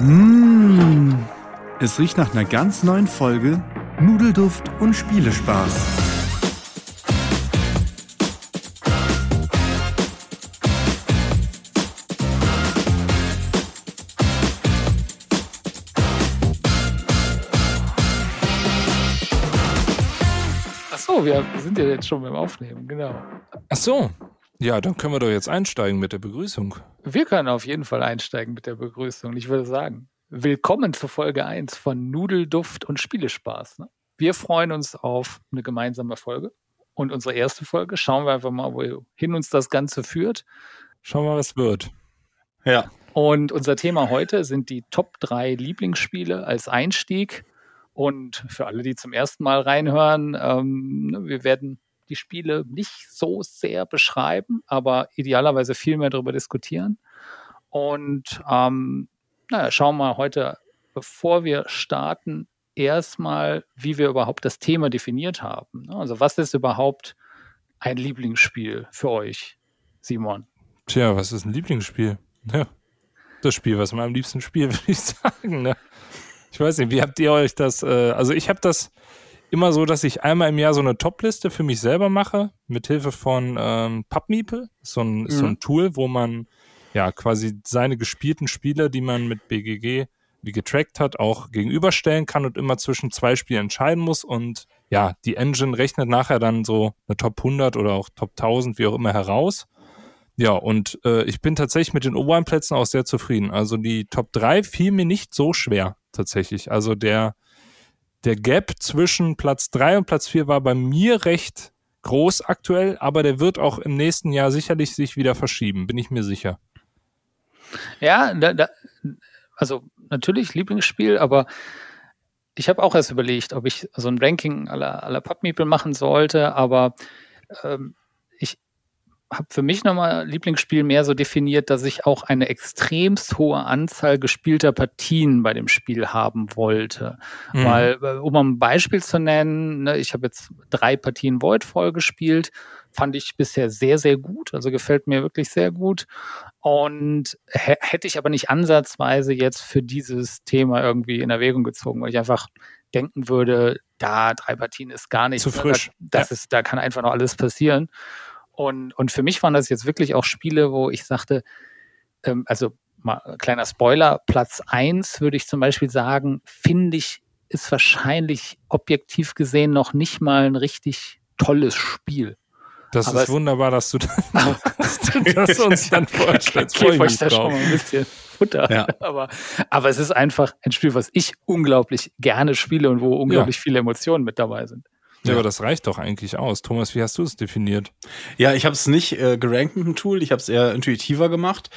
Mmh, es riecht nach einer ganz neuen Folge Nudelduft und Spielespaß. Wir sind ja jetzt schon beim Aufnehmen, genau. Ach so. Ja, dann können wir doch jetzt einsteigen mit der Begrüßung. Wir können auf jeden Fall einsteigen mit der Begrüßung. Ich würde sagen, willkommen zur Folge 1 von Nudelduft und Spielespaß. Ne? Wir freuen uns auf eine gemeinsame Folge. Und unsere erste Folge, schauen wir einfach mal, wohin uns das Ganze führt. Schauen wir mal, was wird. Ja. Und unser Thema heute sind die Top 3 Lieblingsspiele als Einstieg und für alle, die zum ersten Mal reinhören, ähm, ne, wir werden die Spiele nicht so sehr beschreiben, aber idealerweise viel mehr darüber diskutieren. Und ähm, naja, schauen wir mal heute, bevor wir starten, erstmal, wie wir überhaupt das Thema definiert haben. Ne? Also was ist überhaupt ein Lieblingsspiel für euch, Simon? Tja, was ist ein Lieblingsspiel? Ja, das Spiel, was man am liebsten spielt, würde ich sagen. Ne? Ich weiß nicht, wie habt ihr euch das? Äh, also ich habe das immer so, dass ich einmal im Jahr so eine Top-Liste für mich selber mache, mit Hilfe von ähm, PubMeeple. So ein, mhm. so ein Tool, wo man ja quasi seine gespielten Spiele, die man mit BGG wie getrackt hat, auch gegenüberstellen kann und immer zwischen zwei Spielen entscheiden muss. Und ja, die Engine rechnet nachher dann so eine Top 100 oder auch Top 1000, wie auch immer, heraus. Ja, und äh, ich bin tatsächlich mit den oberen Plätzen auch sehr zufrieden. Also die Top 3 fiel mir nicht so schwer tatsächlich. Also der, der Gap zwischen Platz 3 und Platz 4 war bei mir recht groß aktuell, aber der wird auch im nächsten Jahr sicherlich sich wieder verschieben, bin ich mir sicher. Ja, da, da, also natürlich Lieblingsspiel, aber ich habe auch erst überlegt, ob ich so ein Ranking aller, aller PubMeeple machen sollte, aber ähm, habe für mich nochmal Lieblingsspiel mehr so definiert, dass ich auch eine extremst hohe Anzahl gespielter Partien bei dem Spiel haben wollte. Mhm. Weil, äh, um ein Beispiel zu nennen, ne, ich habe jetzt drei Partien Voidfall gespielt, fand ich bisher sehr, sehr gut, also gefällt mir wirklich sehr gut. Und hätte ich aber nicht ansatzweise jetzt für dieses Thema irgendwie in Erwägung gezogen, weil ich einfach denken würde, da drei Partien ist gar nicht zu frisch. Das ja. ist, da kann einfach noch alles passieren. Und, und für mich waren das jetzt wirklich auch Spiele, wo ich sagte, ähm, also mal kleiner Spoiler, Platz eins würde ich zum Beispiel sagen, finde ich, ist wahrscheinlich objektiv gesehen noch nicht mal ein richtig tolles Spiel. Das Aber ist wunderbar, dass du, dass du das uns dann vorstellst. Ich da schon mal ein bisschen Futter. Ja. Aber, aber es ist einfach ein Spiel, was ich unglaublich gerne spiele und wo unglaublich ja. viele Emotionen mit dabei sind. Ja, aber das reicht doch eigentlich aus. Thomas, wie hast du es definiert? Ja, ich habe es nicht äh, gerankt mit dem Tool, ich habe es eher intuitiver gemacht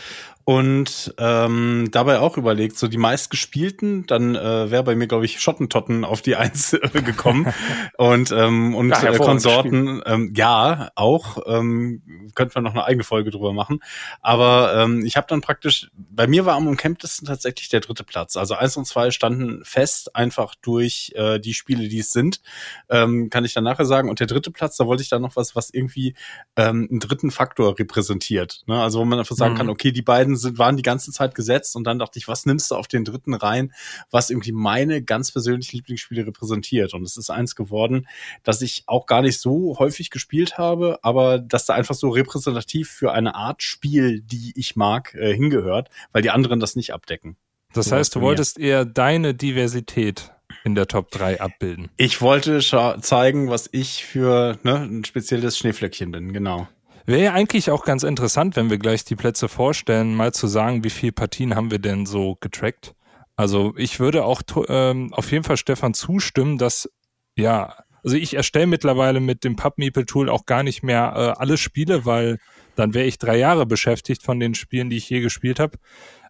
und ähm, dabei auch überlegt, so die meistgespielten, dann äh, wäre bei mir, glaube ich, Schottentotten auf die Eins äh, gekommen. Und ähm, und ja, äh, Konsorten, ähm, ja, auch, ähm, könnte man noch eine eigene Folge drüber machen, aber ähm, ich habe dann praktisch, bei mir war am umkämpftesten tatsächlich der dritte Platz, also eins und zwei standen fest, einfach durch äh, die Spiele, die es sind, ähm, kann ich dann nachher sagen. Und der dritte Platz, da wollte ich dann noch was, was irgendwie ähm, einen dritten Faktor repräsentiert, ne? also wo man einfach sagen mhm. kann, okay, die beiden beiden sind, waren die ganze Zeit gesetzt und dann dachte ich, was nimmst du auf den dritten rein, was irgendwie meine ganz persönlichen Lieblingsspiele repräsentiert? Und es ist eins geworden, dass ich auch gar nicht so häufig gespielt habe, aber dass da einfach so repräsentativ für eine Art Spiel, die ich mag, äh, hingehört, weil die anderen das nicht abdecken. Das heißt, du wolltest eher deine Diversität in der Top 3 abbilden. Ich wollte zeigen, was ich für ne, ein spezielles Schneeflöckchen bin, genau. Wäre ja eigentlich auch ganz interessant, wenn wir gleich die Plätze vorstellen, mal zu sagen, wie viele Partien haben wir denn so getrackt. Also ich würde auch ähm, auf jeden Fall Stefan zustimmen, dass ja, also ich erstelle mittlerweile mit dem PubMeeple-Tool auch gar nicht mehr äh, alle Spiele, weil dann wäre ich drei Jahre beschäftigt von den Spielen, die ich je gespielt habe.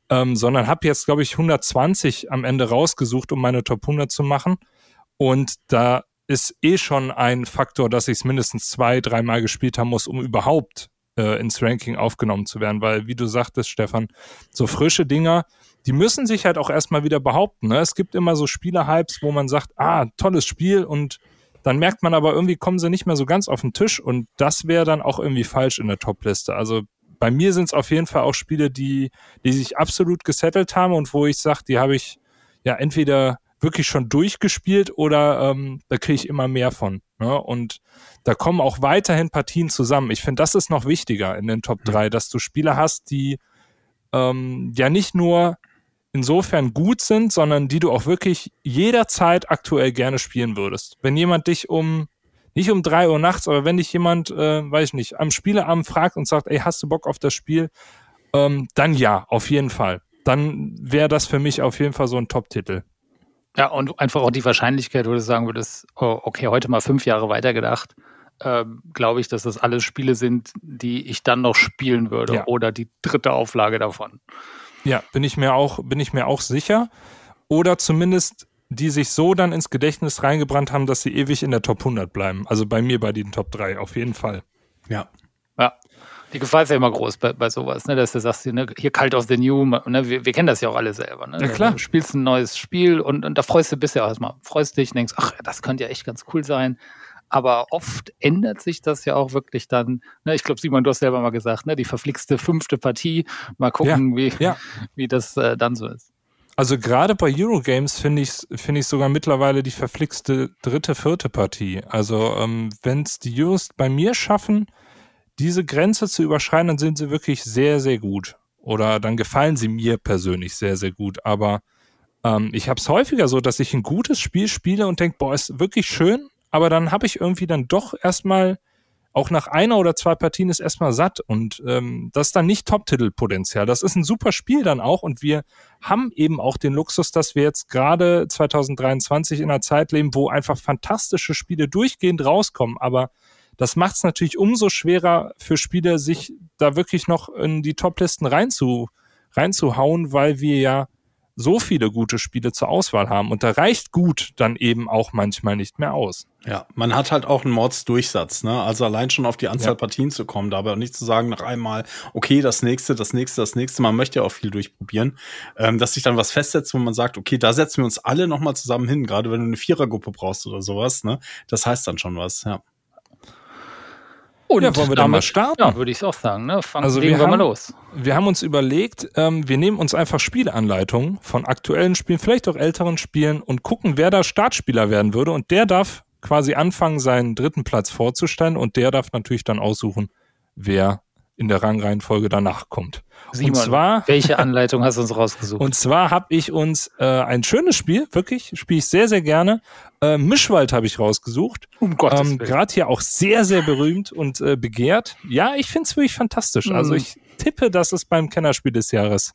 Ähm, sondern habe jetzt, glaube ich, 120 am Ende rausgesucht, um meine Top 100 zu machen. Und da ist eh schon ein Faktor, dass ich es mindestens zwei, dreimal gespielt haben muss, um überhaupt äh, ins Ranking aufgenommen zu werden. Weil, wie du sagtest, Stefan, so frische Dinger, die müssen sich halt auch erstmal wieder behaupten. Ne? Es gibt immer so Spielerhypes, wo man sagt, ah, tolles Spiel und dann merkt man aber irgendwie kommen sie nicht mehr so ganz auf den Tisch und das wäre dann auch irgendwie falsch in der Top-Liste. Also bei mir sind es auf jeden Fall auch Spiele, die, die sich absolut gesettelt haben und wo ich sage, die habe ich ja entweder wirklich schon durchgespielt oder ähm, da kriege ich immer mehr von. Ne? Und da kommen auch weiterhin Partien zusammen. Ich finde, das ist noch wichtiger in den Top 3, dass du Spiele hast, die ähm, ja nicht nur insofern gut sind, sondern die du auch wirklich jederzeit aktuell gerne spielen würdest. Wenn jemand dich um nicht um drei Uhr nachts, aber wenn dich jemand, äh, weiß ich nicht, am Spieleabend fragt und sagt, ey, hast du Bock auf das Spiel? Ähm, dann ja, auf jeden Fall. Dann wäre das für mich auf jeden Fall so ein Top-Titel. Ja, und einfach auch die Wahrscheinlichkeit, wo du sagen würdest, oh, okay, heute mal fünf Jahre weitergedacht, ähm, glaube ich, dass das alles Spiele sind, die ich dann noch spielen würde ja. oder die dritte Auflage davon. Ja, bin ich mir auch, bin ich mir auch sicher. Oder zumindest die sich so dann ins Gedächtnis reingebrannt haben, dass sie ewig in der Top 100 bleiben. Also bei mir bei den Top 3 auf jeden Fall. Ja. Die Gefahr ist ja immer groß bei, bei sowas, ne? dass du sagst, ne, hier Cult of the New, ne? wir, wir kennen das ja auch alle selber. Ne? Ja, klar. Du spielst ein neues Spiel und, und da freust du bisher erstmal, freust dich und denkst, ach, das könnte ja echt ganz cool sein. Aber oft ändert sich das ja auch wirklich dann. Ne? Ich glaube, Simon, du hast selber mal gesagt, ne? die verflixte fünfte Partie. Mal gucken, ja, wie, ja. wie das äh, dann so ist. Also gerade bei Eurogames finde ich finde ich sogar mittlerweile die verflixte dritte, vierte Partie. Also ähm, wenn es die Euros bei mir schaffen, diese Grenze zu überschreiten, dann sind sie wirklich sehr, sehr gut. Oder dann gefallen sie mir persönlich sehr, sehr gut. Aber ähm, ich habe es häufiger so, dass ich ein gutes Spiel spiele und denke, boah, ist wirklich schön, aber dann habe ich irgendwie dann doch erstmal auch nach einer oder zwei Partien ist erstmal satt und ähm, das ist dann nicht Top-Titel-Potenzial. Das ist ein super Spiel dann auch und wir haben eben auch den Luxus, dass wir jetzt gerade 2023 in einer Zeit leben, wo einfach fantastische Spiele durchgehend rauskommen, aber das macht es natürlich umso schwerer für Spieler, sich da wirklich noch in die Top-Listen reinzu, reinzuhauen, weil wir ja so viele gute Spiele zur Auswahl haben. Und da reicht gut dann eben auch manchmal nicht mehr aus. Ja, man hat halt auch einen Mordsdurchsatz, ne? Also allein schon auf die Anzahl ja. Partien zu kommen, dabei auch nicht zu sagen nach einmal, okay, das nächste, das nächste, das nächste. Man möchte ja auch viel durchprobieren, ähm, dass sich dann was festsetzt, wo man sagt, okay, da setzen wir uns alle nochmal zusammen hin, gerade wenn du eine Vierergruppe brauchst oder sowas, ne? Das heißt dann schon was, ja. Und ja, wollen wir dann mal starten? Ja, würde ich auch sagen. Ne? Fangen also wir, haben, mal los. Wir haben uns überlegt, ähm, wir nehmen uns einfach Spieleanleitungen von aktuellen Spielen, vielleicht auch älteren Spielen und gucken, wer da Startspieler werden würde. Und der darf quasi anfangen, seinen dritten Platz vorzustellen und der darf natürlich dann aussuchen, wer in der Rangreihenfolge danach kommt. Simon, und zwar, welche Anleitung hast du uns rausgesucht? Und zwar habe ich uns äh, ein schönes Spiel, wirklich, spiele ich sehr, sehr gerne. Äh, Mischwald habe ich rausgesucht. Um Gottes ähm, Gerade hier auch sehr, sehr berühmt und äh, begehrt. Ja, ich finde es wirklich fantastisch. Mhm. Also ich tippe, dass es beim Kennerspiel des Jahres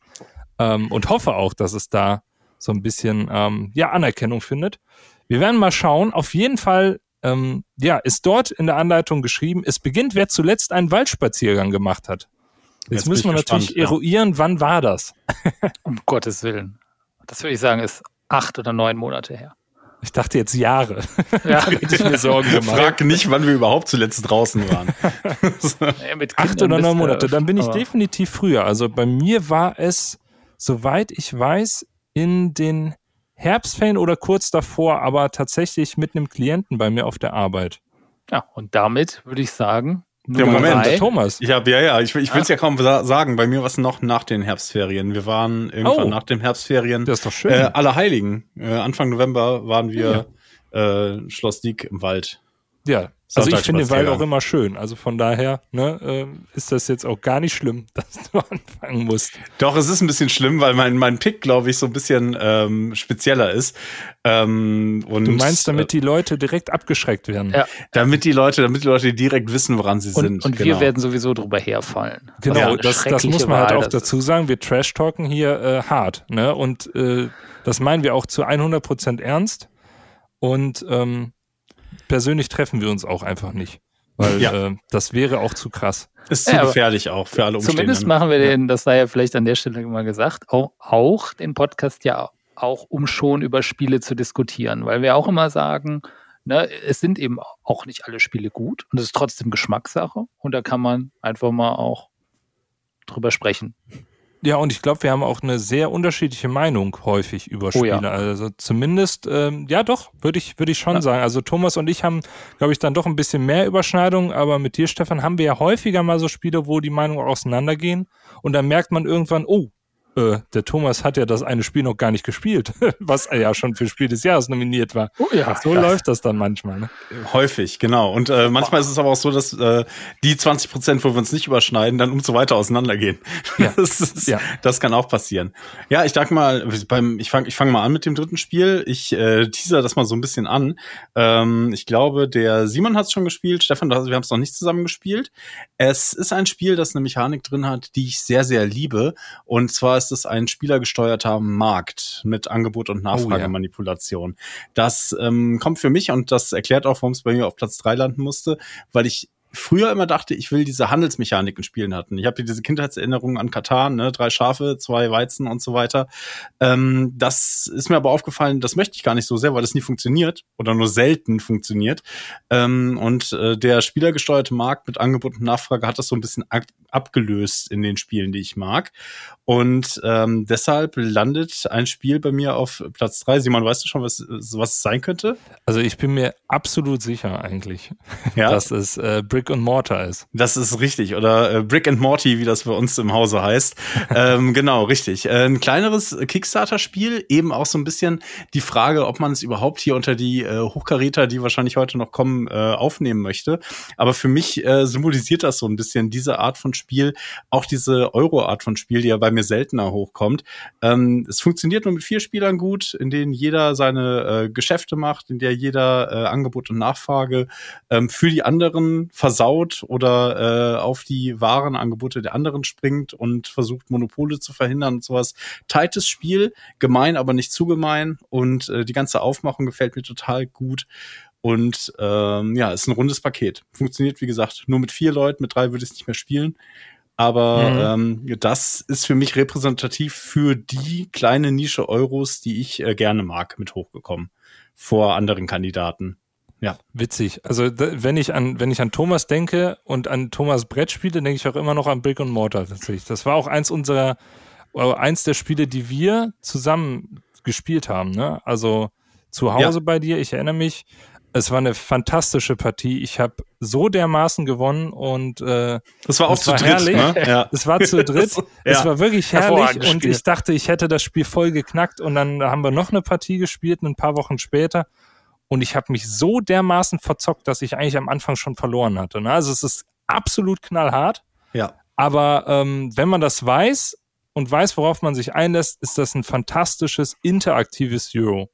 ähm, und hoffe auch, dass es da so ein bisschen ähm, ja, Anerkennung findet. Wir werden mal schauen. Auf jeden Fall ähm, ja, ist dort in der Anleitung geschrieben, es beginnt, wer zuletzt einen Waldspaziergang gemacht hat. Jetzt, Jetzt müssen wir natürlich gespannt, eruieren, ja. wann war das? um Gottes Willen. Das würde ich sagen, ist acht oder neun Monate her. Ich dachte jetzt Jahre. Ja. da hätte ich mir Sorgen gemacht. Frag nicht, wann wir überhaupt zuletzt draußen waren. ja, Acht oder neun Monate. Dann bin ich definitiv früher. Also bei mir war es, soweit ich weiß, in den Herbstferien oder kurz davor, aber tatsächlich mit einem Klienten bei mir auf der Arbeit. Ja, und damit würde ich sagen, der Moment, drei. Thomas. Ich habe ja, ja, ich, ich will es ja kaum sagen. Bei mir war es noch nach den Herbstferien. Wir waren irgendwann oh, nach den Herbstferien. Das ist doch schön. Äh, Allerheiligen. Äh, Anfang November waren wir ja. äh, Schloss Diek im Wald. Ja, also ich finde den Wald auch immer schön. Also von daher ne, äh, ist das jetzt auch gar nicht schlimm, dass du anfangen musst. Doch, es ist ein bisschen schlimm, weil mein, mein Pick, glaube ich, so ein bisschen ähm, spezieller ist. Ähm, und, du meinst, damit die Leute direkt abgeschreckt werden? Ja. Damit die Leute, damit die Leute direkt wissen, woran sie und, sind. Und genau. wir werden sowieso drüber herfallen. Genau, ja, das, das muss man halt auch dazu sagen. Wir trash-talken hier äh, hart. Ne? Und äh, das meinen wir auch zu 100 Prozent ernst. Und ähm, persönlich treffen wir uns auch einfach nicht. Weil ja. äh, das wäre auch zu krass. Ist zu ja, gefährlich auch für alle Umstände. Zumindest machen wir den, das sei ja vielleicht an der Stelle mal gesagt, auch, auch den Podcast ja auch, um schon über Spiele zu diskutieren, weil wir auch immer sagen, ne, es sind eben auch nicht alle Spiele gut und es ist trotzdem Geschmackssache und da kann man einfach mal auch drüber sprechen. Ja, und ich glaube, wir haben auch eine sehr unterschiedliche Meinung häufig über Oh Spiele. ja. Also zumindest, ähm, ja doch, würde ich, würde ich schon Ja. sagen. Also Thomas und ich haben, glaube ich, dann doch ein bisschen mehr Überschneidung, aber mit dir, Stefan, haben wir ja häufiger mal so Spiele, wo die Meinungen auseinandergehen und dann merkt man irgendwann, oh, äh, der Thomas hat ja das eine Spiel noch gar nicht gespielt, was er ja schon für Spiel des Jahres nominiert war. Oh ja. So läuft das dann manchmal. Ne? Häufig, genau. Und äh, manchmal ist es aber auch so, dass äh, die 20 Prozent, wo wir uns nicht überschneiden, dann umso weiter auseinandergehen. Ja. Das, ist, Ja. das kann auch passieren. Ja, ich sag mal, beim, ich fange ich fang mal an mit dem dritten Spiel. Ich äh, teaser das mal so ein bisschen an. Ähm, ich glaube, der Simon hat es schon gespielt. Stefan, wir haben es noch nicht zusammen gespielt. Es ist ein Spiel, das eine Mechanik drin hat, die ich sehr, sehr liebe. Und zwar ist es ein spielergesteuerter Markt mit Angebot und Nachfragemanipulation. Das ähm, kommt für mich und das erklärt auch, warum es bei mir auf Platz drei landen musste, weil ich früher immer dachte, ich will diese Handelsmechanik in Spielen hatten. Ich habe diese Kindheitserinnerungen an Katan, ne, drei Schafe, zwei Weizen und so weiter. Ähm, das ist mir aber aufgefallen, das möchte ich gar nicht so sehr, weil das nie funktioniert oder nur selten funktioniert. Ähm, und äh, der spielergesteuerte Markt mit Angebot und Nachfrage hat das so ein bisschen ab abgelöst in den Spielen, die ich mag. Und ähm, deshalb landet ein Spiel bei mir auf Platz drei. Simon, weißt du schon, was, was es sein könnte? Also ich bin mir absolut sicher eigentlich, Ja. dass es äh, Brick und Mortar ist. Das ist richtig. Oder äh, Brick and Morty, wie das bei uns im Hause heißt. ähm, genau, richtig. Äh, ein kleineres Kickstarter-Spiel, eben auch so ein bisschen die Frage, ob man es überhaupt hier unter die äh, Hochkaräter, die wahrscheinlich heute noch kommen, äh, aufnehmen möchte. Aber für mich äh, symbolisiert das so ein bisschen diese Art von Spiel, auch diese Euro-Art von Spiel, die ja bei mir seltener hochkommt. Ähm, es funktioniert nur mit vier Spielern gut, in denen jeder seine äh, Geschäfte macht, in der jeder äh, Angebot und Nachfrage ähm, für die anderen versaut oder äh, auf die Warenangebote der anderen springt und versucht, Monopole zu verhindern und sowas. Tightes Spiel, gemein, aber nicht zu gemein. Und äh, die ganze Aufmachung gefällt mir total gut. Und ähm, ja, ist ein rundes Paket. Funktioniert, wie gesagt, nur mit vier Leuten, mit drei würde ich es nicht mehr spielen. Aber ähm, das ist für mich repräsentativ für die kleine Nische Euros, die ich äh, gerne mag, mit hochgekommen vor anderen Kandidaten. Ja. Witzig. Also da, wenn ich an wenn ich an Thomas denke und an Thomas Brettspiele, denke ich auch immer noch an Brick und Mortar tatsächlich. Das war auch eins unserer äh, eins der Spiele, die wir zusammen gespielt haben. Ne? Also zu Hause Ja. bei dir. Ich erinnere mich. Es war eine fantastische Partie. Ich habe so dermaßen gewonnen und äh, Das war auch Das zu war dritt, herrlich. ne? Ja. es war zu dritt. Es Ja. war wirklich herrlich und ich dachte, ich hätte das Spiel voll geknackt und dann haben wir noch eine Partie gespielt, ein paar Wochen später und ich habe mich so dermaßen verzockt, dass ich eigentlich am Anfang schon verloren hatte. Ne? Also es ist absolut knallhart, ja. aber ähm, wenn man das weiß und weiß, worauf man sich einlässt, ist das ein fantastisches interaktives Euro.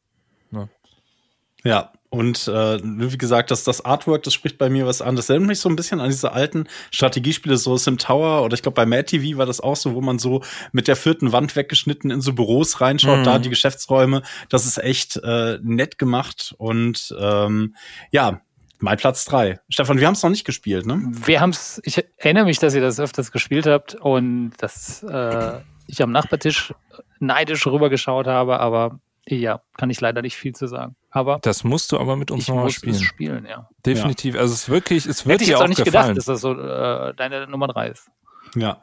Ja, und äh, wie gesagt, das, das Artwork, das spricht bei mir was an. Das erinnert mich so ein bisschen an diese alten Strategiespiele, so Sim Tower oder ich glaube bei Mad TV war das auch so, wo man so mit der vierten Wand weggeschnitten in so Büros reinschaut, Mhm. da die Geschäftsräume. Das ist echt äh, nett gemacht und ähm, ja, mein Platz drei. Stefan, wir haben es noch nicht gespielt, ne? Wir haben es, ich erinnere mich, dass ihr das öfters gespielt habt und dass äh, ich am Nachbartisch neidisch rübergeschaut habe, aber ja, kann ich leider nicht viel zu sagen. Aber Das musst du aber mit uns nochmal spielen. es spielen, ja. Definitiv. Also es ist wirklich, es wird Hätte ich dir jetzt auch auch nicht gefallen. gedacht, dass das so äh, deine Nummer drei ist. Ja.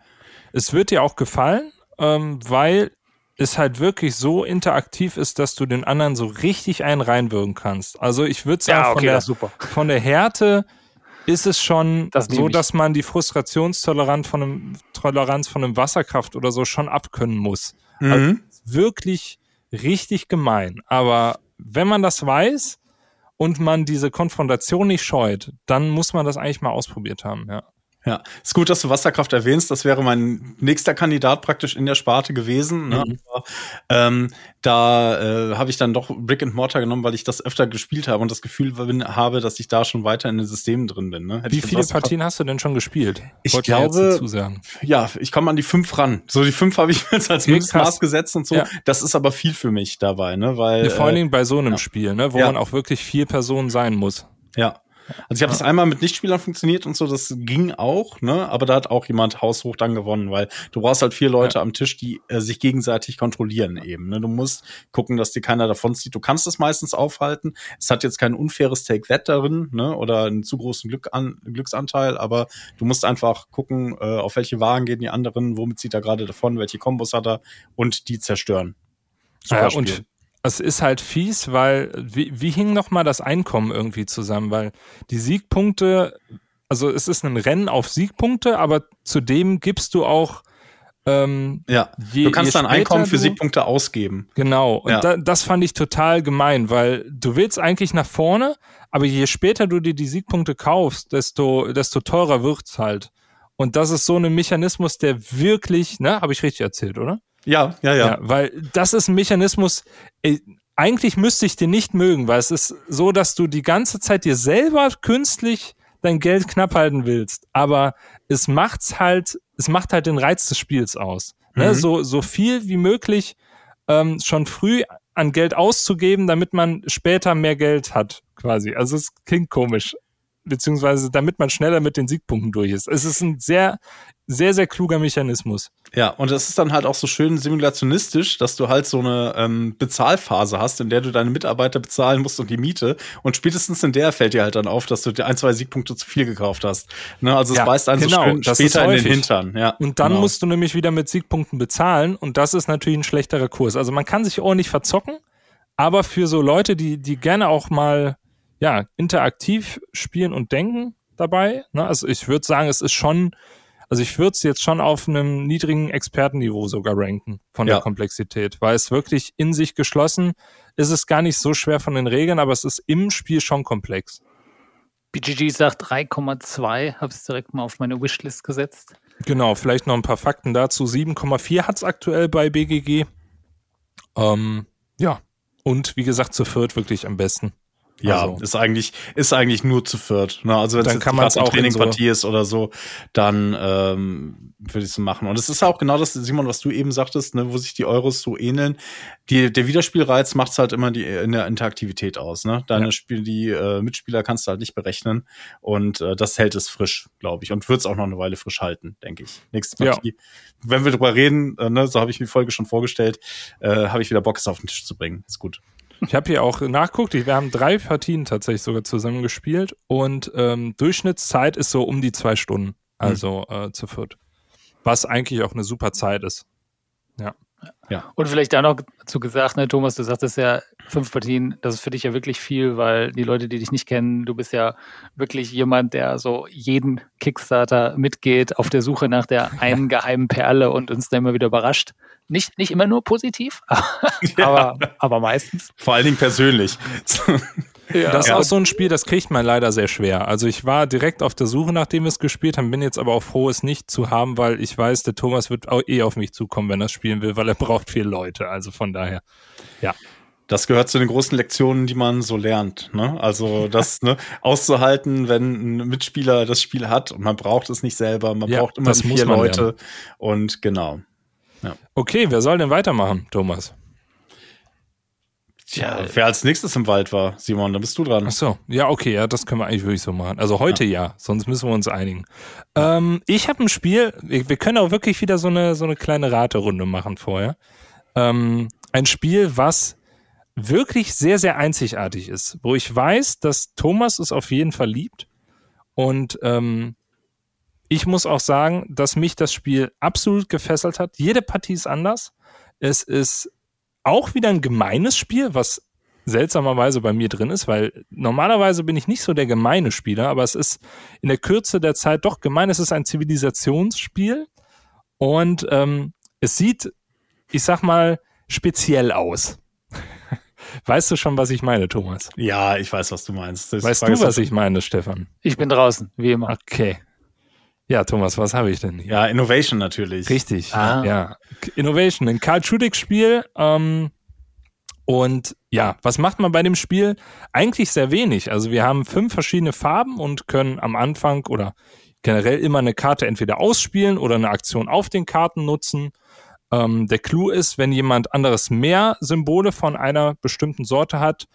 Es wird dir auch gefallen, ähm, weil es halt wirklich so interaktiv ist, dass du den anderen so richtig einen reinwirken kannst. Also ich würde sagen, Ja, von, okay, der, ist super. von der Härte ist es schon Das so, dass man die Frustrationstoleranz von einem Toleranz von einem Wasserkraft oder so schon abkönnen muss. Mhm. Wirklich richtig gemein. Aber wenn man das weiß und man diese Konfrontation nicht scheut, dann muss man das eigentlich mal ausprobiert haben, ja. Ja, ist gut, dass du Wasserkraft erwähnst. Das wäre mein nächster Kandidat praktisch in der Sparte gewesen. Ne? Mhm. Aber, ähm, da äh, habe ich dann doch Brick and Mortar genommen, weil ich das öfter gespielt habe und das Gefühl bin, habe, dass ich da schon weiter in den Systemen drin bin. Ne? Hätte Wie viele Partien hast du denn schon gespielt? Ich Wollte jetzt glaube- dazu sagen. Ja, ich komme an die fünf ran. So die fünf habe ich jetzt als Okay, Mindestmaß gesetzt und so. Ja. Das ist aber viel für mich dabei, ne? Weil Ja, vor allen äh, Dingen bei so einem ja. Spiel, ne, wo man auch wirklich vier Personen sein muss. ja. Also ich habe es einmal mit Nichtspielern funktioniert und so, das ging auch, ne? Aber da hat auch jemand haushoch dann gewonnen, weil du brauchst halt vier Leute ja. am Tisch, die äh, sich gegenseitig kontrollieren eben. Ne? Du musst gucken, dass dir keiner davon zieht. Du kannst es meistens aufhalten. Es hat jetzt kein unfaires Take That darin, ne? Oder einen zu großen Glück an, Glücksanteil, aber du musst einfach gucken, äh, auf welche Wagen gehen die anderen, womit zieht er gerade davon, welche Kombos hat er und die zerstören. Super ja, und es ist halt fies, weil wie, wie hing nochmal das Einkommen irgendwie zusammen? Weil die Siegpunkte, also es ist ein Rennen auf Siegpunkte, aber zudem gibst du auch ähm, ja, je, du kannst dann Einkommen für Siegpunkte ausgeben. Genau, und ja. da, das fand ich total gemein, weil du willst eigentlich nach vorne, aber je später du dir die Siegpunkte kaufst, desto, desto teurer wird's halt. Und das ist so ein Mechanismus, der wirklich, ne, habe ich richtig erzählt, oder? Ja, ja, ja, ja. weil das ist ein Mechanismus, ey, eigentlich müsste ich den nicht mögen, weil es ist so, dass du die ganze Zeit dir selber künstlich dein Geld knapp halten willst. Aber es macht's halt, es macht halt den Reiz des Spiels aus. Ne? Mhm. So, so viel wie möglich ähm, schon früh an Geld auszugeben, damit man später mehr Geld hat, quasi. Also es klingt komisch beziehungsweise damit man schneller mit den Siegpunkten durch ist. Es ist ein sehr, sehr, sehr kluger Mechanismus. Ja, und es ist dann halt auch so schön simulationistisch, dass du halt so eine ähm, Bezahlphase hast, in der du deine Mitarbeiter bezahlen musst und die Miete. Und spätestens in der fällt dir halt dann auf, dass du dir ein, zwei Siegpunkte zu viel gekauft hast. Ne? Also es ja, beißt einen genau, so später in den Hintern. Ja, und dann genau. musst du nämlich wieder mit Siegpunkten bezahlen und das ist natürlich ein schlechterer Kurs. Also man kann sich ordentlich verzocken, aber für so Leute, die, die gerne auch mal ja, interaktiv spielen und denken dabei. Ne? Also ich würde sagen, es ist schon, also ich würde es jetzt schon auf einem niedrigen Expertenniveau sogar ranken von ja. der Komplexität, weil es wirklich in sich geschlossen ist es gar nicht so schwer von den Regeln, aber es ist im Spiel schon komplex. BGG sagt 3,2, habe es direkt mal auf meine Wishlist gesetzt. Genau, vielleicht noch ein paar Fakten dazu. 7,4 hat es aktuell bei BGG. Ähm, ja, und wie gesagt, zu viert wirklich am besten. Ja, also. ist eigentlich ist eigentlich nur zu viert. Ne? Also wenn es man auch Trainingpartie so ist oder so, dann ähm, würde ich es machen. Und es ist auch genau das, Simon, was du eben sagtest, ne, wo sich die Euros so ähneln. Die, der Wiederspielreiz macht es halt immer die in der Interaktivität aus. Ne? Deine ja. Spiel, die äh, Mitspieler kannst du halt nicht berechnen und äh, das hält es frisch, glaube ich, und wird es auch noch eine Weile frisch halten, denke ich. Nächste Partie. Ja. Wenn wir drüber reden, äh, ne, so habe ich mir die Folge schon vorgestellt, äh, habe ich wieder Bock, es auf den Tisch zu bringen. Ist gut. Ich habe hier auch nachguckt, wir haben drei Partien tatsächlich sogar zusammen gespielt und ähm, Durchschnittszeit ist so um die zwei Stunden, also mhm. äh, zu viert. Was eigentlich auch eine super Zeit ist. Ja. Ja. Und vielleicht da noch dazu gesagt, ne, Thomas, du sagtest ja, fünf Partien, das ist für dich ja wirklich viel, weil die Leute, die dich nicht kennen, du bist ja wirklich jemand, der so jeden Kickstarter mitgeht auf der Suche nach der einen geheimen Perle und uns dann immer wieder überrascht. Nicht, nicht immer nur positiv, aber, ja. aber meistens. Vor allen Dingen persönlich. Ja. Das ist auch so ein Spiel, das kriegt man leider sehr schwer. Also ich war direkt auf der Suche, nachdem wir es gespielt haben, bin jetzt aber auch froh, es nicht zu haben, weil ich weiß, der Thomas wird auch eh auf mich zukommen, wenn er es spielen will, weil er braucht viele Leute. Also von daher, ja. Das gehört zu den großen Lektionen, die man so lernt. Ne? Also das ne, auszuhalten, wenn ein Mitspieler das Spiel hat und man braucht es nicht selber, man ja, braucht immer vier Leute lernen. und genau. Ja. Okay, wer soll denn weitermachen, Thomas? Tja, wer als nächstes im Wald war, Simon, da bist du dran. Ach so, ja, okay, ja, das können wir eigentlich wirklich so machen. Also heute ja, ja sonst müssen wir uns einigen. Ähm, ich habe ein Spiel, wir können auch wirklich wieder so eine, so eine kleine Raterunde machen vorher. Ähm, ein Spiel, was wirklich sehr, sehr einzigartig ist, wo ich weiß, dass Thomas es auf jeden Fall liebt. Und ähm, ich muss auch sagen, dass mich das Spiel absolut gefesselt hat. Jede Partie ist anders. Es ist auch wieder ein gemeines Spiel, was seltsamerweise bei mir drin ist, weil normalerweise bin ich nicht so der gemeine Spieler, aber es ist in der Kürze der Zeit doch gemein. Es ist ein Zivilisationsspiel und ähm, es sieht, ich sag mal, speziell aus. Weißt du schon, was ich meine, Thomas? Ja, ich weiß, was du meinst. Das weißt du, was ich meine, Stefan? Ich bin draußen, wie immer. Okay. Ja, Thomas, was habe ich denn hier? Ja, Innovation natürlich. Richtig. Ah. Ja. Innovation, ein Karl Schudig-Spiel. Ähm, und ja, was macht man bei dem Spiel? Eigentlich sehr wenig. Also wir haben fünf verschiedene Farben und können am Anfang oder generell immer eine Karte entweder ausspielen oder eine Aktion auf den Karten nutzen. Ähm, der Clou ist, wenn jemand anderes mehr Symbole von einer bestimmten Sorte hat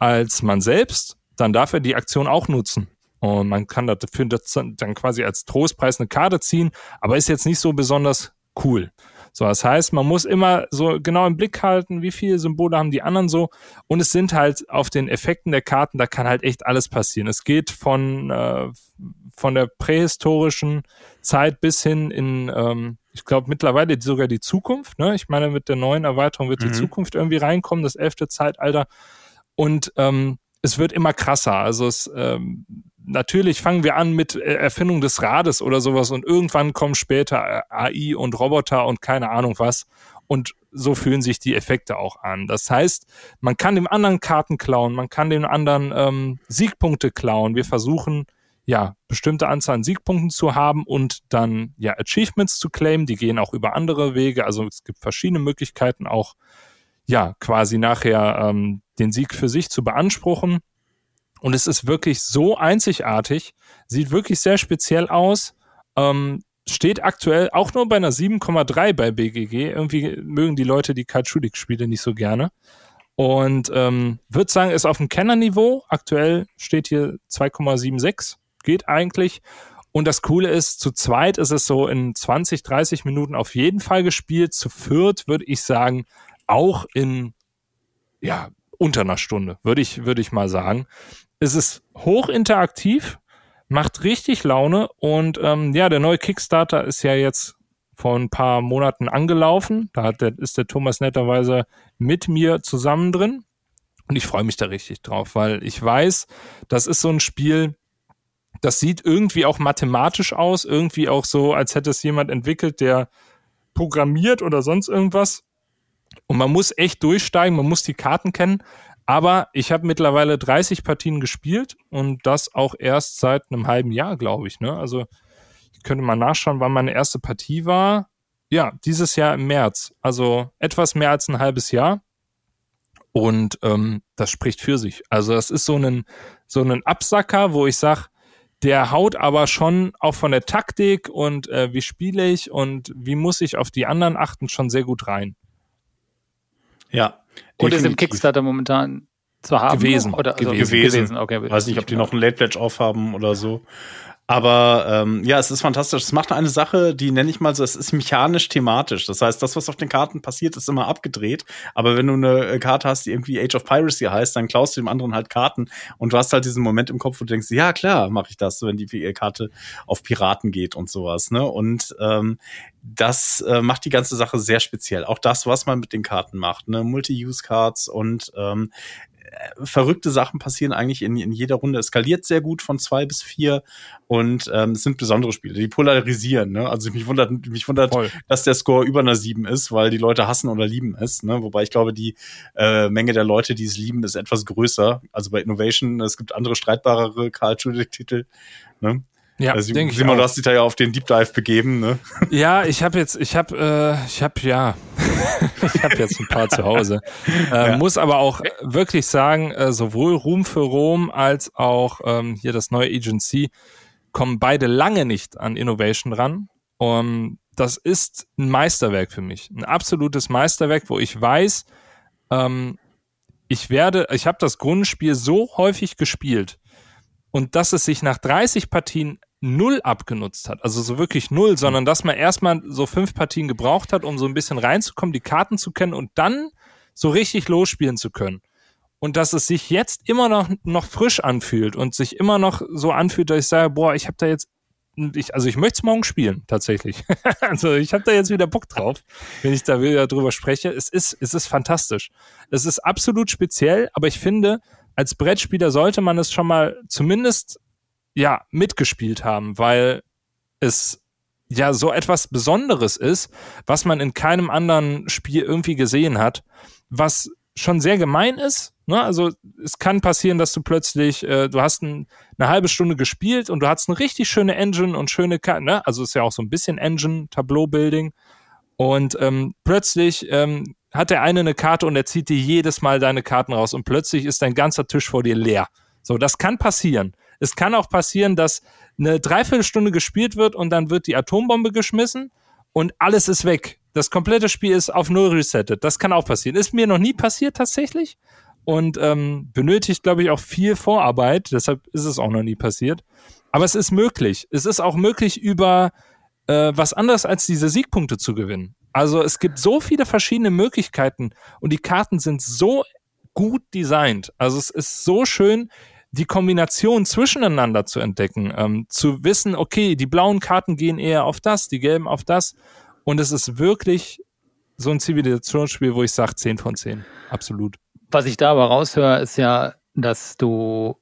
als man selbst, dann darf er die Aktion auch nutzen. Und man kann dafür dann quasi als Trostpreis eine Karte ziehen, aber ist jetzt nicht so besonders cool. So, das heißt, man muss immer so genau im Blick halten, wie viele Symbole haben die anderen so. Und es sind halt auf den Effekten der Karten, da kann halt echt alles passieren. Es geht von, äh, von der prähistorischen Zeit bis hin in, ähm, ich glaube, mittlerweile sogar die Zukunft. Ne? Ich meine, mit der neuen Erweiterung wird mhm. die Zukunft irgendwie reinkommen, das elfte Zeitalter. Und ähm, es wird immer krasser. Also es ähm, natürlich fangen wir an mit äh, Erfindung des Rades oder sowas und irgendwann kommen später äh, AI und Roboter und keine Ahnung was. Und so fühlen sich die Effekte auch an. Das heißt, man kann dem anderen Karten klauen, man kann dem anderen ähm, Siegpunkte klauen. Wir versuchen ja bestimmte Anzahl an Siegpunkten zu haben und dann ja Achievements zu claimen. Die gehen auch über andere Wege. Also es gibt verschiedene Möglichkeiten auch ja quasi nachher ähm, den Sieg für sich zu beanspruchen. Und es ist wirklich so einzigartig, sieht wirklich sehr speziell aus. Ähm, steht aktuell auch nur bei einer 7,3 bei BGG. Irgendwie mögen die Leute die Katschudik-Spiele nicht so gerne. Und ähm, würde sagen, ist auf dem Kenner-Niveau. Aktuell steht hier 2,76. Geht eigentlich. Und das Coole ist, zu zweit ist es so in 20, 30 Minuten auf jeden Fall gespielt. Zu viert würde ich sagen, auch in ja, unter einer Stunde, würde ich, würde ich mal sagen es ist hochinteraktiv, macht richtig Laune und ähm, ja, der neue Kickstarter ist ja jetzt vor ein paar Monaten angelaufen. Da hat der, ist der Thomas netterweise mit mir zusammen drin. Und ich freue mich da richtig drauf, weil ich weiß, das ist so ein Spiel, das sieht irgendwie auch mathematisch aus, irgendwie auch so, als hätte es jemand entwickelt, der programmiert oder sonst irgendwas. Und man muss echt durchsteigen, man muss die Karten kennen. Aber ich habe mittlerweile 30 Partien gespielt und das auch erst seit einem halben Jahr, glaube ich. Ne? Also ich könnte mal nachschauen, wann meine erste Partie war. Ja, dieses Jahr im März. Also etwas mehr als ein halbes Jahr. Und ähm, das spricht für sich. Also das ist so ein, so ein Absacker, wo ich sage, der haut aber schon auch von der Taktik und äh, wie spiele ich und wie muss ich auf die anderen achten schon sehr gut rein. Ja, und ist im Kickstarter momentan zu haben? Gewesen. Oder, also gewesen. gewesen. Okay, Weiß nicht, ob die noch einen Late Pledge aufhaben oder so. Aber ähm, ja, es ist fantastisch. Es macht eine Sache, die nenne ich mal so, es ist mechanisch thematisch. Das heißt, das, was auf den Karten passiert, ist immer abgedreht. Aber wenn du eine äh, Karte hast, die irgendwie Age of Piracy heißt, dann klaust du dem anderen halt Karten und du hast halt diesen Moment im Kopf, wo du denkst, ja klar, mache ich das, wenn die Karte auf Piraten geht und sowas. Ne? Und ähm, das äh, macht die ganze Sache sehr speziell. Auch das, was man mit den Karten macht, ne? Multi-Use-Cards und ähm, verrückte Sachen passieren eigentlich in, in jeder Runde. Es skaliert sehr gut von zwei bis vier und ähm, es sind besondere Spiele, die polarisieren. Ne? Also mich wundert, mich wundert, Voll. dass der Score über einer sieben ist, weil die Leute hassen oder lieben es. Ne? Wobei ich glaube, die äh, Menge der Leute, die es lieben, ist etwas größer. Also bei Innovation, es gibt andere streitbarere Karl Schudig-Titel. Ne? Ja, also, denke Simon, du hast dich da ja auf den Deep Dive begeben, ne? Ja, ich habe jetzt, ich habe, äh, ich habe ja, ich habe jetzt ein paar zu Hause. Äh, ja. Muss aber auch wirklich sagen, äh, sowohl Ruhm für Rom als auch ähm, hier das neue Agency kommen beide lange nicht an Innovation ran. Um, das ist ein Meisterwerk für mich, ein absolutes Meisterwerk, wo ich weiß, ähm, ich werde, ich habe das Grundspiel so häufig gespielt und dass es sich nach 30 Partien null abgenutzt hat, also so wirklich null, sondern dass man erstmal so fünf Partien gebraucht hat, um so ein bisschen reinzukommen, die Karten zu kennen und dann so richtig losspielen zu können. Und dass es sich jetzt immer noch, noch frisch anfühlt und sich immer noch so anfühlt, dass ich sage, boah, ich habe da jetzt, ich, also ich möchte es morgen spielen, tatsächlich. also ich habe da jetzt wieder Bock drauf, wenn ich da wieder drüber spreche. Es ist, es ist fantastisch. Es ist absolut speziell, aber ich finde, als Brettspieler sollte man es schon mal zumindest ja, mitgespielt haben, weil es ja so etwas Besonderes ist, was man in keinem anderen Spiel irgendwie gesehen hat, was schon sehr gemein ist. Ne? Also es kann passieren, dass du plötzlich, äh, du hast ein, eine halbe Stunde gespielt und du hast eine richtig schöne Engine und schöne Karten, ne? also ist ja auch so ein bisschen Engine, Tableau-Building. Und ähm, plötzlich ähm, hat der eine eine Karte und er zieht dir jedes Mal deine Karten raus und plötzlich ist dein ganzer Tisch vor dir leer. So, das kann passieren. Es kann auch passieren, dass eine Dreiviertelstunde gespielt wird und dann wird die Atombombe geschmissen und alles ist weg. Das komplette Spiel ist auf Null resettet. Das kann auch passieren. Ist mir noch nie passiert tatsächlich. und ähm, benötigt, glaube ich, auch viel Vorarbeit. Deshalb ist es auch noch nie passiert. Aber es ist möglich. Es ist auch möglich, über äh, was anderes als diese Siegpunkte zu gewinnen. Also es gibt so viele verschiedene Möglichkeiten und die Karten sind so gut designt. Also es ist so schön, die Kombination zwischeneinander zu entdecken, ähm, zu wissen, okay, die blauen Karten gehen eher auf das, die gelben auf das. Und es ist wirklich so ein Zivilisationsspiel, wo ich sage 10 von 10. Absolut. Was ich da aber raushöre, ist ja, dass du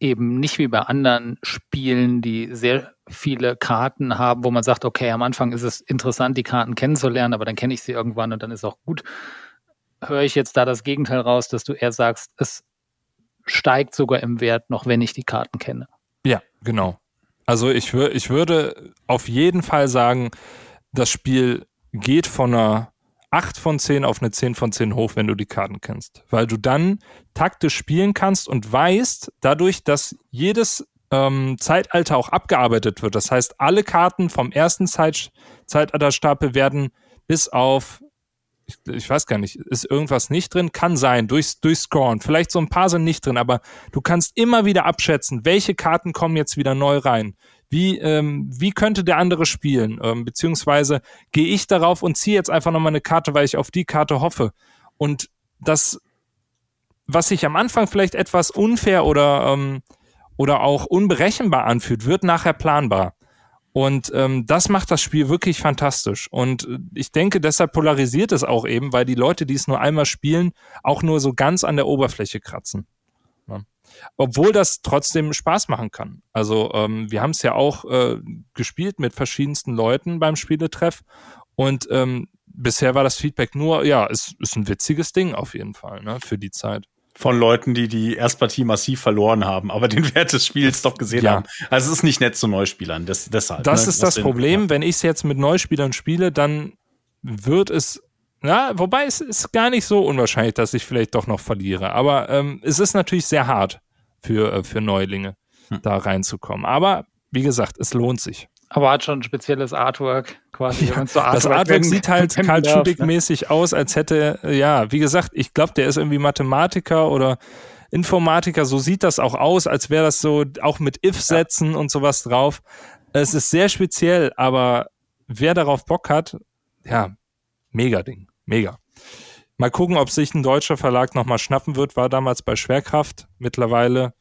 eben nicht wie bei anderen Spielen, die sehr viele Karten haben, wo man sagt, okay, am Anfang ist es interessant, die Karten kennenzulernen, aber dann kenne ich sie irgendwann und dann ist auch gut. Höre ich jetzt da das Gegenteil raus, dass du eher sagst, es steigt sogar im Wert, noch wenn ich die Karten kenne. Ja, genau. Also ich, wür ich würde auf jeden Fall sagen, das Spiel geht von einer 8 von 10 auf eine 10 von 10 hoch, wenn du die Karten kennst. Weil du dann taktisch spielen kannst und weißt, dadurch, dass jedes ähm, Zeitalter auch abgearbeitet wird. Das heißt, alle Karten vom ersten Zeit Zeitalterstapel werden bis auf ich, ich, weiß gar nicht, ist irgendwas nicht drin? Kann sein, durch, durch Scorn. Vielleicht so ein paar sind nicht drin, aber du kannst immer wieder abschätzen, welche Karten kommen jetzt wieder neu rein. Wie, ähm, wie könnte der andere spielen? Ähm, beziehungsweise gehe ich darauf und ziehe jetzt einfach nochmal eine Karte, weil ich auf die Karte hoffe. Und das, was sich am Anfang vielleicht etwas unfair oder, ähm, oder auch unberechenbar anfühlt, wird nachher planbar. Und ähm, das macht das Spiel wirklich fantastisch. Und äh, ich denke, deshalb polarisiert es auch eben, weil die Leute, die es nur einmal spielen, auch nur so ganz an der Oberfläche kratzen. Ja. Obwohl das trotzdem Spaß machen kann. Also ähm, wir haben es ja auch äh, gespielt mit verschiedensten Leuten beim Spieletreff. Und ähm, bisher war das Feedback nur, ja, es ist ein witziges Ding auf jeden Fall, ne, für die Zeit von Leuten, die die Erstpartie massiv verloren haben, aber den Wert des Spiels doch gesehen ja. haben. Also es ist nicht nett zu Neuspielern, das, deshalb. Das ne? ist das, das Problem, ja. wenn ich es jetzt mit Neuspielern spiele, dann wird es, na, wobei es ist gar nicht so unwahrscheinlich, dass ich vielleicht doch noch verliere. Aber ähm, es ist natürlich sehr hart für, äh, für Neulinge, hm. da reinzukommen. Aber wie gesagt, es lohnt sich. Aber hat schon ein spezielles Artwork quasi. Ja, so Artwork das Artwork sieht halt Karl Schudig-mäßig aus, als hätte, ja, wie gesagt, ich glaube, der ist irgendwie Mathematiker oder Informatiker, so sieht das auch aus, als wäre das so auch mit If-Sätzen ja. und sowas drauf. Es ist sehr speziell, aber wer darauf Bock hat, ja, mega Ding, mega. Mal gucken, ob sich ein deutscher Verlag nochmal schnappen wird, war damals bei Schwerkraft. Mittlerweile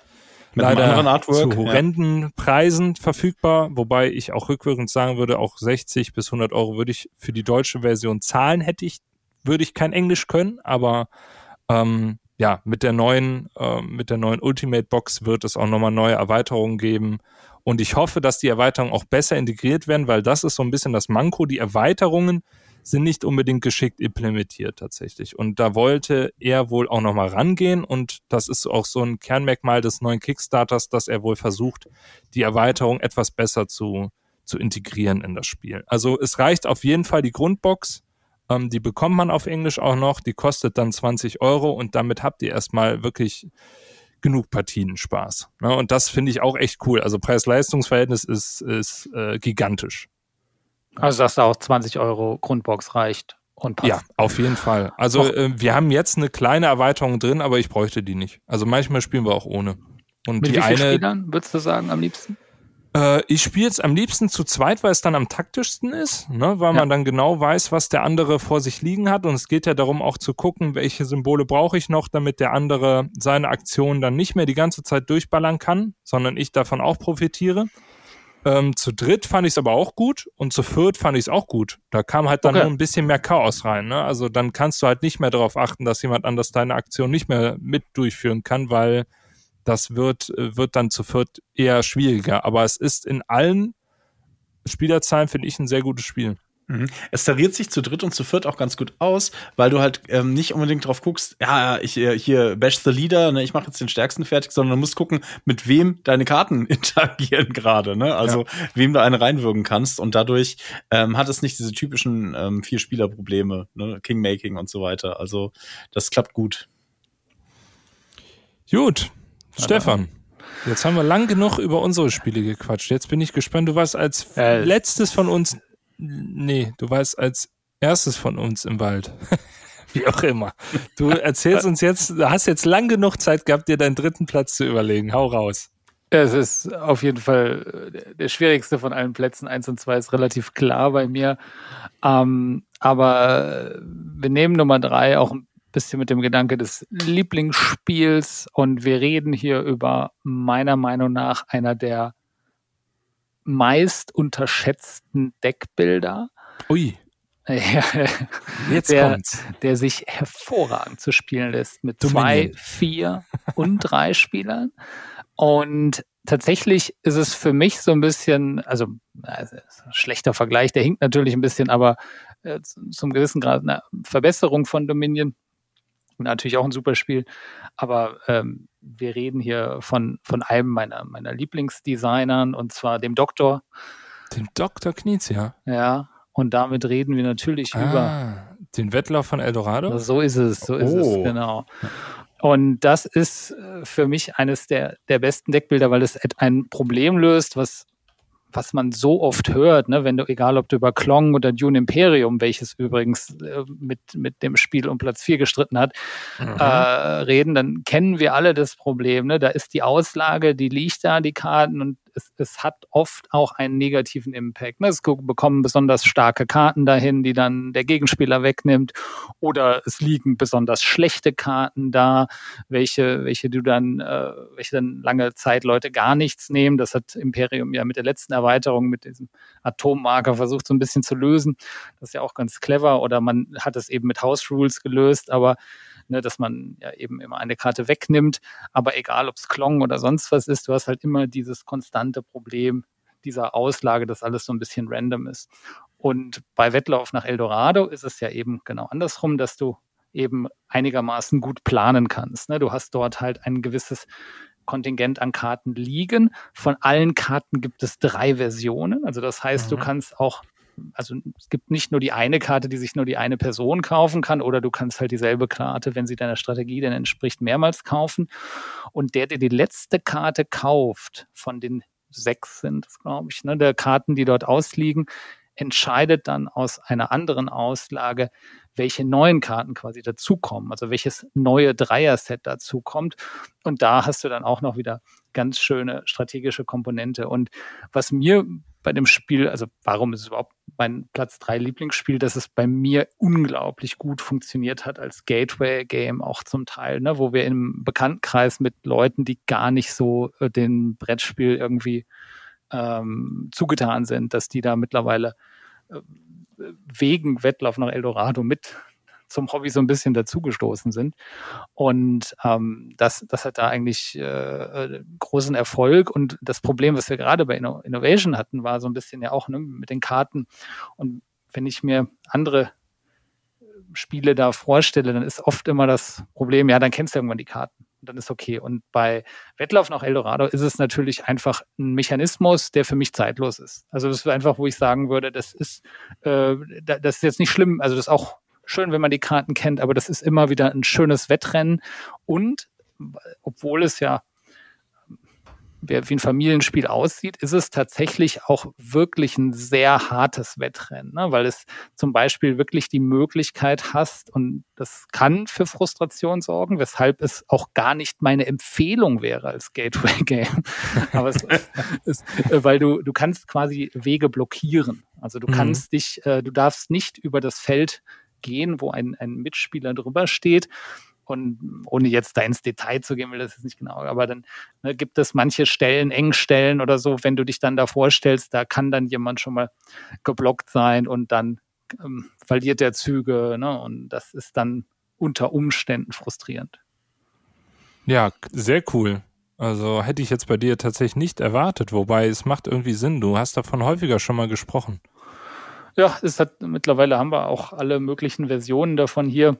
mit leider einem anderen Artwork, zu horrenden ja. Preisen verfügbar, wobei ich auch rückwirkend sagen würde, auch 60 bis 100 Euro würde ich für die deutsche Version zahlen, hätte ich, würde ich kein Englisch können, aber ähm, ja, mit der neuen, äh, mit der neuen Ultimate Box wird es auch nochmal neue Erweiterungen geben. Und ich hoffe, dass die Erweiterungen auch besser integriert werden, weil das ist so ein bisschen das Manko. Die Erweiterungen sind nicht unbedingt geschickt implementiert tatsächlich. Und da wollte er wohl auch nochmal rangehen und das ist auch so ein Kernmerkmal des neuen Kickstarters, dass er wohl versucht, die Erweiterung etwas besser zu, zu integrieren in das Spiel. Also es reicht auf jeden Fall die Grundbox, ähm, die bekommt man auf Englisch auch noch, die kostet dann 20 Euro und damit habt ihr erstmal wirklich genug Partien Spaß. Ne? Und das finde ich auch echt cool. Also Preis-Leistungs-Verhältnis ist, ist äh, gigantisch. Also dass da auch 20 Euro Grundbox reicht und passt. Ja, auf jeden Fall. Also äh, wir haben jetzt eine kleine Erweiterung drin, aber ich bräuchte die nicht. Also manchmal spielen wir auch ohne. Und Mit die wie vielen eine, Spielern würdest du sagen am liebsten? Äh, ich spiele jetzt am liebsten zu zweit, weil es dann am taktischsten ist, ne? weil ja. man dann genau weiß, was der andere vor sich liegen hat. Und es geht ja darum, auch zu gucken, welche Symbole brauche ich noch, damit der andere seine Aktion dann nicht mehr die ganze Zeit durchballern kann, sondern ich davon auch profitiere. Ähm, zu dritt fand ich es aber auch gut und zu viert fand ich es auch gut. Da kam halt dann okay. nur ein bisschen mehr Chaos rein. Ne? Also dann kannst du halt nicht mehr darauf achten, dass jemand anders deine Aktion nicht mehr mit durchführen kann, weil das wird, äh, wird dann zu viert eher schwieriger. Aber es ist in allen Spielerzahlen, finde ich, ein sehr gutes Spiel. Mhm. Es tariert sich zu dritt und zu viert auch ganz gut aus, weil du halt ähm, nicht unbedingt drauf guckst, ja, ich äh, hier bash the leader, ne, ich mache jetzt den stärksten fertig, sondern du musst gucken, mit wem deine Karten interagieren gerade, ne? Also ja. wem du eine reinwürgen kannst und dadurch ähm, hat es nicht diese typischen ähm, vier Spieler Probleme, ne? Kingmaking und so weiter. Also das klappt gut. Gut, Stefan. Jetzt haben wir lang genug über unsere Spiele gequatscht. Jetzt bin ich gespannt. Du warst als äh, letztes von uns Nee, du warst als erstes von uns im Wald. Wie auch immer. Du erzählst uns jetzt, du hast jetzt lang genug Zeit gehabt, dir deinen dritten Platz zu überlegen. Hau raus. Es ist auf jeden Fall äh, der schwierigste von allen Plätzen. Eins und zwei ist relativ klar bei mir. Ähm, aber wir nehmen Nummer drei auch ein bisschen mit dem Gedanke des Lieblingsspiels und wir reden hier über meiner Meinung nach einer der meist unterschätzten Deckbilder. Ui. Jetzt der, kommt's. der sich hervorragend zu spielen lässt mit Dominion. zwei, vier und drei Spielern. Und tatsächlich ist es für mich so ein bisschen, also, also ein schlechter Vergleich, der hinkt natürlich ein bisschen, aber äh, zum gewissen Grad eine Verbesserung von Dominion. Natürlich auch ein super Spiel, aber ähm, wir reden hier von, von einem meiner, meiner Lieblingsdesignern und zwar dem Doktor. Dem Doktor Knietz, ja. Ja, und damit reden wir natürlich ah, über den Wettlauf von Eldorado. So ist es, so ist oh. es, genau. Und das ist äh, für mich eines der, der besten Deckbilder, weil es ein Problem löst, was was man so oft hört, ne, wenn du, egal ob du über Klong oder Dune Imperium, welches übrigens äh, mit, mit dem Spiel um Platz 4 gestritten hat, mhm. äh, reden, dann kennen wir alle das Problem. Ne? Da ist die Auslage, die liegt da, die Karten, und es, es hat oft auch einen negativen Impact. Ne? Es bekommen besonders starke Karten dahin, die dann der Gegenspieler wegnimmt, oder es liegen besonders schlechte Karten da, welche, welche du dann, äh, welche dann lange Zeit Leute gar nichts nehmen. Das hat Imperium ja mit der letzten Erweiterung, mit diesem Atommarker versucht so ein bisschen zu lösen. Das ist ja auch ganz clever. Oder man hat es eben mit House Rules gelöst, aber ne, dass man ja eben immer eine Karte wegnimmt. Aber egal, ob es Klong oder sonst was ist, du hast halt immer dieses konstante Problem dieser Auslage, dass alles so ein bisschen random ist. Und bei Wettlauf nach Eldorado ist es ja eben genau andersrum, dass du eben einigermaßen gut planen kannst. Ne? Du hast dort halt ein gewisses Kontingent an Karten liegen. Von allen Karten gibt es drei Versionen. Also das heißt, mhm. du kannst auch also es gibt nicht nur die eine Karte, die sich nur die eine Person kaufen kann, oder du kannst halt dieselbe Karte, wenn sie deiner Strategie denn entspricht, mehrmals kaufen. Und der, der die letzte Karte kauft, von den sechs sind es, glaube ich, ne, der Karten, die dort ausliegen, entscheidet dann aus einer anderen Auslage, welche neuen Karten quasi dazukommen, also welches neue Dreier-Set dazukommt. Und da hast du dann auch noch wieder ganz schöne strategische Komponente. Und was mir bei dem Spiel, also warum ist es überhaupt mein Platz 3 Lieblingsspiel, dass es bei mir unglaublich gut funktioniert hat als Gateway-Game auch zum Teil, ne, wo wir im Bekanntenkreis mit Leuten, die gar nicht so äh, den Brettspiel irgendwie ähm, zugetan sind, dass die da mittlerweile wegen Wettlauf nach Eldorado mit zum Hobby so ein bisschen dazugestoßen sind. Und ähm, das, das hat da eigentlich äh, äh, großen Erfolg. Und das Problem, was wir gerade bei Inno Innovation hatten, war so ein bisschen ja auch ne, mit den Karten. Und wenn ich mir andere Spiele da vorstelle, dann ist oft immer das Problem, ja, dann kennst du irgendwann die Karten und dann ist okay. Und bei Wettlauf nach Eldorado ist es natürlich einfach ein Mechanismus, der für mich zeitlos ist. Also das ist einfach, wo ich sagen würde, das ist, äh, das ist jetzt nicht schlimm, also das ist auch schön, wenn man die Karten kennt, aber das ist immer wieder ein schönes Wettrennen. Und obwohl es ja wie ein Familienspiel aussieht, ist es tatsächlich auch wirklich ein sehr hartes Wettrennen, ne? weil es zum Beispiel wirklich die Möglichkeit hast und das kann für Frustration sorgen, weshalb es auch gar nicht meine Empfehlung wäre als Gateway-Game. Aber es ist, weil du, du kannst quasi Wege blockieren. Also du mhm. kannst dich, äh, du darfst nicht über das Feld gehen, wo ein, ein Mitspieler drüber steht. Und ohne jetzt da ins Detail zu gehen, will das jetzt nicht genau, aber dann ne, gibt es manche Stellen, Engstellen oder so, wenn du dich dann da vorstellst, da kann dann jemand schon mal geblockt sein und dann ähm, verliert der Züge. Ne? Und das ist dann unter Umständen frustrierend. Ja, sehr cool. Also hätte ich jetzt bei dir tatsächlich nicht erwartet, wobei es macht irgendwie Sinn. Du hast davon häufiger schon mal gesprochen. Ja, es hat mittlerweile haben wir auch alle möglichen Versionen davon hier.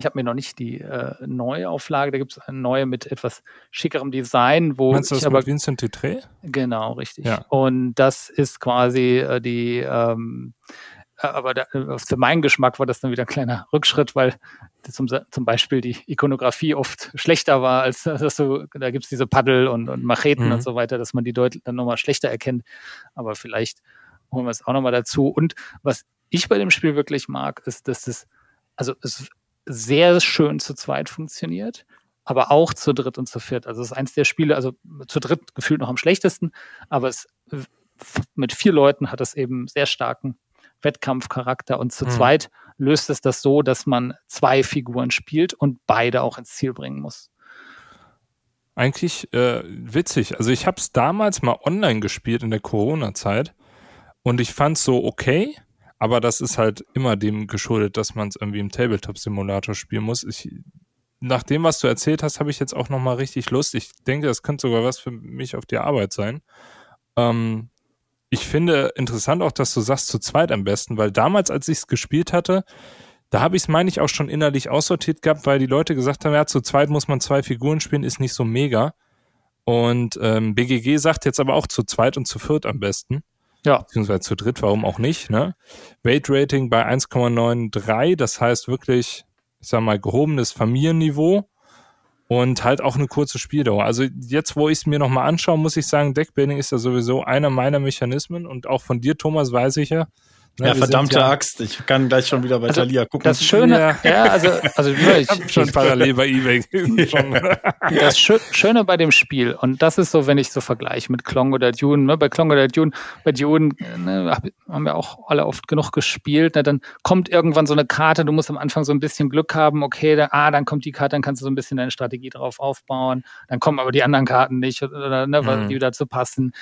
Ich habe mir noch nicht die äh, Neuauflage, da gibt es eine neue mit etwas schickerem Design, wo Meinst du das aber, Vincent Titré? Genau, richtig. Ja. Und das ist quasi äh, die ähm, äh, aber da, für meinen Geschmack war das dann wieder ein kleiner Rückschritt, weil zum, zum Beispiel die Ikonografie oft schlechter war, als dass du, da gibt's diese Paddel und, und Macheten mhm. und so weiter, dass man die deutlich dann nochmal schlechter erkennt. Aber vielleicht holen wir es auch nochmal dazu. Und was ich bei dem Spiel wirklich mag, ist, dass es, also es, sehr schön zu zweit funktioniert, aber auch zu dritt und zu viert. Also es ist eins der Spiele, also zu dritt gefühlt noch am schlechtesten, aber es mit vier Leuten hat es eben sehr starken Wettkampfcharakter und zu hm. zweit löst es das so, dass man zwei Figuren spielt und beide auch ins Ziel bringen muss. Eigentlich äh, witzig. Also ich habe es damals mal online gespielt in der Corona-Zeit und ich fand es so okay, aber das ist halt immer dem geschuldet, dass man es irgendwie im Tabletop-Simulator spielen muss. Ich, nach dem, was du erzählt hast, habe ich jetzt auch nochmal richtig Lust. Ich denke, das könnte sogar was für mich auf die Arbeit sein. Ähm, ich finde interessant auch, dass du sagst, zu zweit am besten, weil damals, als ich es gespielt hatte, da habe ich es, meine ich, auch schon innerlich aussortiert gehabt, weil die Leute gesagt haben, ja, zu zweit muss man zwei Figuren spielen, ist nicht so mega. Und ähm, BGG sagt jetzt aber auch zu zweit und zu viert am besten. Ja. Beziehungsweise zu dritt, warum auch nicht, ne? Weight Rating bei 1,93, das heißt wirklich, ich sag mal, gehobenes Familienniveau und halt auch eine kurze Spieldauer. Also jetzt, wo ich es mir nochmal anschaue, muss ich sagen, Deckbuilding ist ja sowieso einer meiner Mechanismen und auch von dir, Thomas, weiß ich ja, Ne, ja, verdammte ja, Axt. Ich kann gleich schon wieder bei also, Thalia gucken. Das Schöne, ja, also, also ich, ich schon parallel bei eBay. das Schöne bei dem Spiel, und das ist so, wenn ich so vergleiche mit Klong oder Dune, ne, bei Klong oder Dune, bei Dune ne, haben wir auch alle oft genug gespielt, ne, dann kommt irgendwann so eine Karte, du musst am Anfang so ein bisschen Glück haben, okay, da, ah, dann kommt die Karte, dann kannst du so ein bisschen deine Strategie drauf aufbauen, dann kommen aber die anderen Karten nicht, oder, ne, mhm. die dazu passen.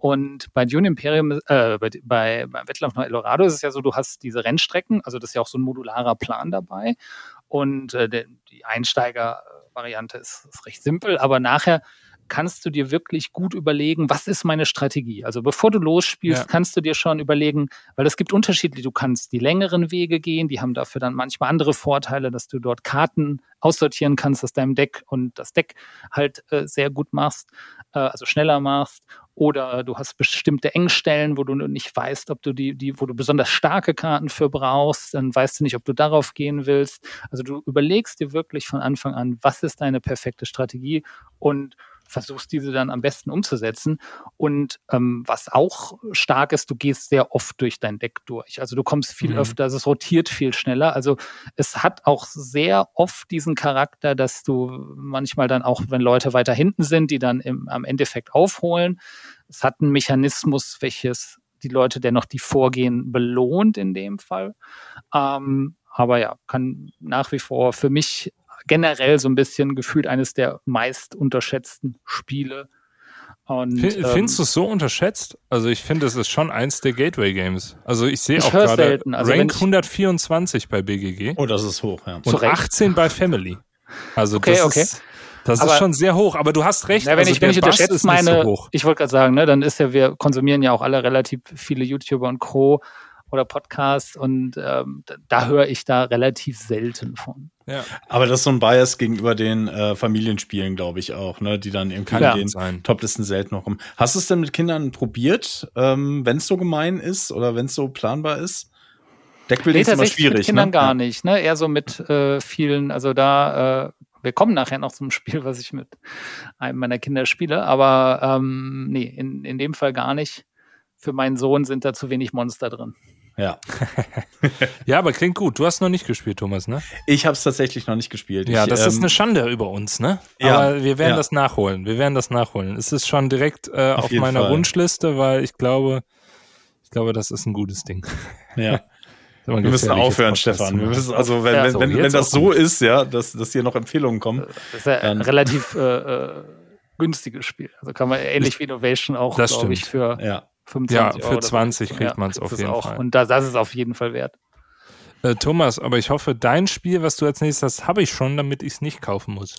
Und bei Dune Imperium, äh, bei, bei, Wettlauf nach Eldorado ist es ja so, du hast diese Rennstrecken, also das ist ja auch so ein modularer Plan dabei. Und äh, die Einsteiger-Variante ist, ist recht simpel, aber nachher kannst du dir wirklich gut überlegen, was ist meine Strategie? Also bevor du losspielst, ja. kannst du dir schon überlegen, weil es gibt unterschiedliche, du kannst die längeren Wege gehen, die haben dafür dann manchmal andere Vorteile, dass du dort Karten aussortieren kannst aus deinem Deck und das Deck halt äh, sehr gut machst, äh, also schneller machst. Oder du hast bestimmte Engstellen, wo du nicht weißt, ob du die, die, wo du besonders starke Karten für brauchst, dann weißt du nicht, ob du darauf gehen willst. Also du überlegst dir wirklich von Anfang an, was ist deine perfekte Strategie und versuchst diese dann am besten umzusetzen. Und ähm, was auch stark ist, du gehst sehr oft durch dein Deck durch. Also du kommst viel mhm. öfter, also es rotiert viel schneller. Also es hat auch sehr oft diesen Charakter, dass du manchmal dann auch, wenn Leute weiter hinten sind, die dann im, am Endeffekt aufholen. Es hat einen Mechanismus, welches die Leute, der noch die Vorgehen belohnt in dem Fall. Ähm, aber ja, kann nach wie vor für mich generell so ein bisschen gefühlt eines der meist unterschätzten Spiele. Und, findest ähm, du es so unterschätzt? Also ich finde, es ist schon eins der Gateway Games. Also ich sehe auch gerade also Rank 124 bei BGG. Oh, das ist hoch, ja. Und Zurecht. 18 bei Family. Also okay, das okay. ist das aber, ist schon sehr hoch, aber du hast recht. Ja, wenn also ich, wenn ich unterschätze meine, so ich wollte gerade sagen, ne, dann ist ja, wir konsumieren ja auch alle relativ viele YouTuber und Co oder Podcasts und ähm, da höre ich da relativ selten von. Ja. Aber das ist so ein Bias gegenüber den äh, Familienspielen, glaube ich auch, ne, die dann irgendwie ja. in den Toplisten selten noch kommen. Hast du es denn mit Kindern probiert, ähm, wenn es so gemein ist oder wenn es so planbar ist? Deckbuilding nee, ist immer schwierig. Mit Kindern ne? gar nicht, ne? Eher so mit äh, vielen, also da, äh, wir kommen nachher noch zum Spiel, was ich mit einem meiner Kinder spiele, aber ähm, nee, in, in dem Fall gar nicht. Für meinen Sohn sind da zu wenig Monster drin. Ja. ja, aber klingt gut. Du hast noch nicht gespielt, Thomas, ne? Ich habe es tatsächlich noch nicht gespielt. Ja, ich, das ähm, ist eine Schande über uns, ne? Ja, aber wir werden ja. das nachholen. Wir werden das nachholen. Es ist schon direkt äh, auf, auf meiner Fall. Wunschliste, weil ich glaube, ich glaube, das ist ein gutes Ding. Ja. Wir müssen aufhören, Stefan. Wir müssen, also wenn, ja, so, wenn, wenn, wenn das so ist, ja, dass, dass hier noch Empfehlungen kommen. Das ist ja ein relativ äh, äh, günstiges Spiel. Also kann man ähnlich wie Innovation auch, glaube ich, für ja. 25 Ja, für 20 kriegt ja, man es auf jeden auch. Fall. Und das, das ist auf jeden Fall wert. Äh, Thomas, aber ich hoffe, dein Spiel, was du als nächstes hast, habe ich schon, damit ich es nicht kaufen muss.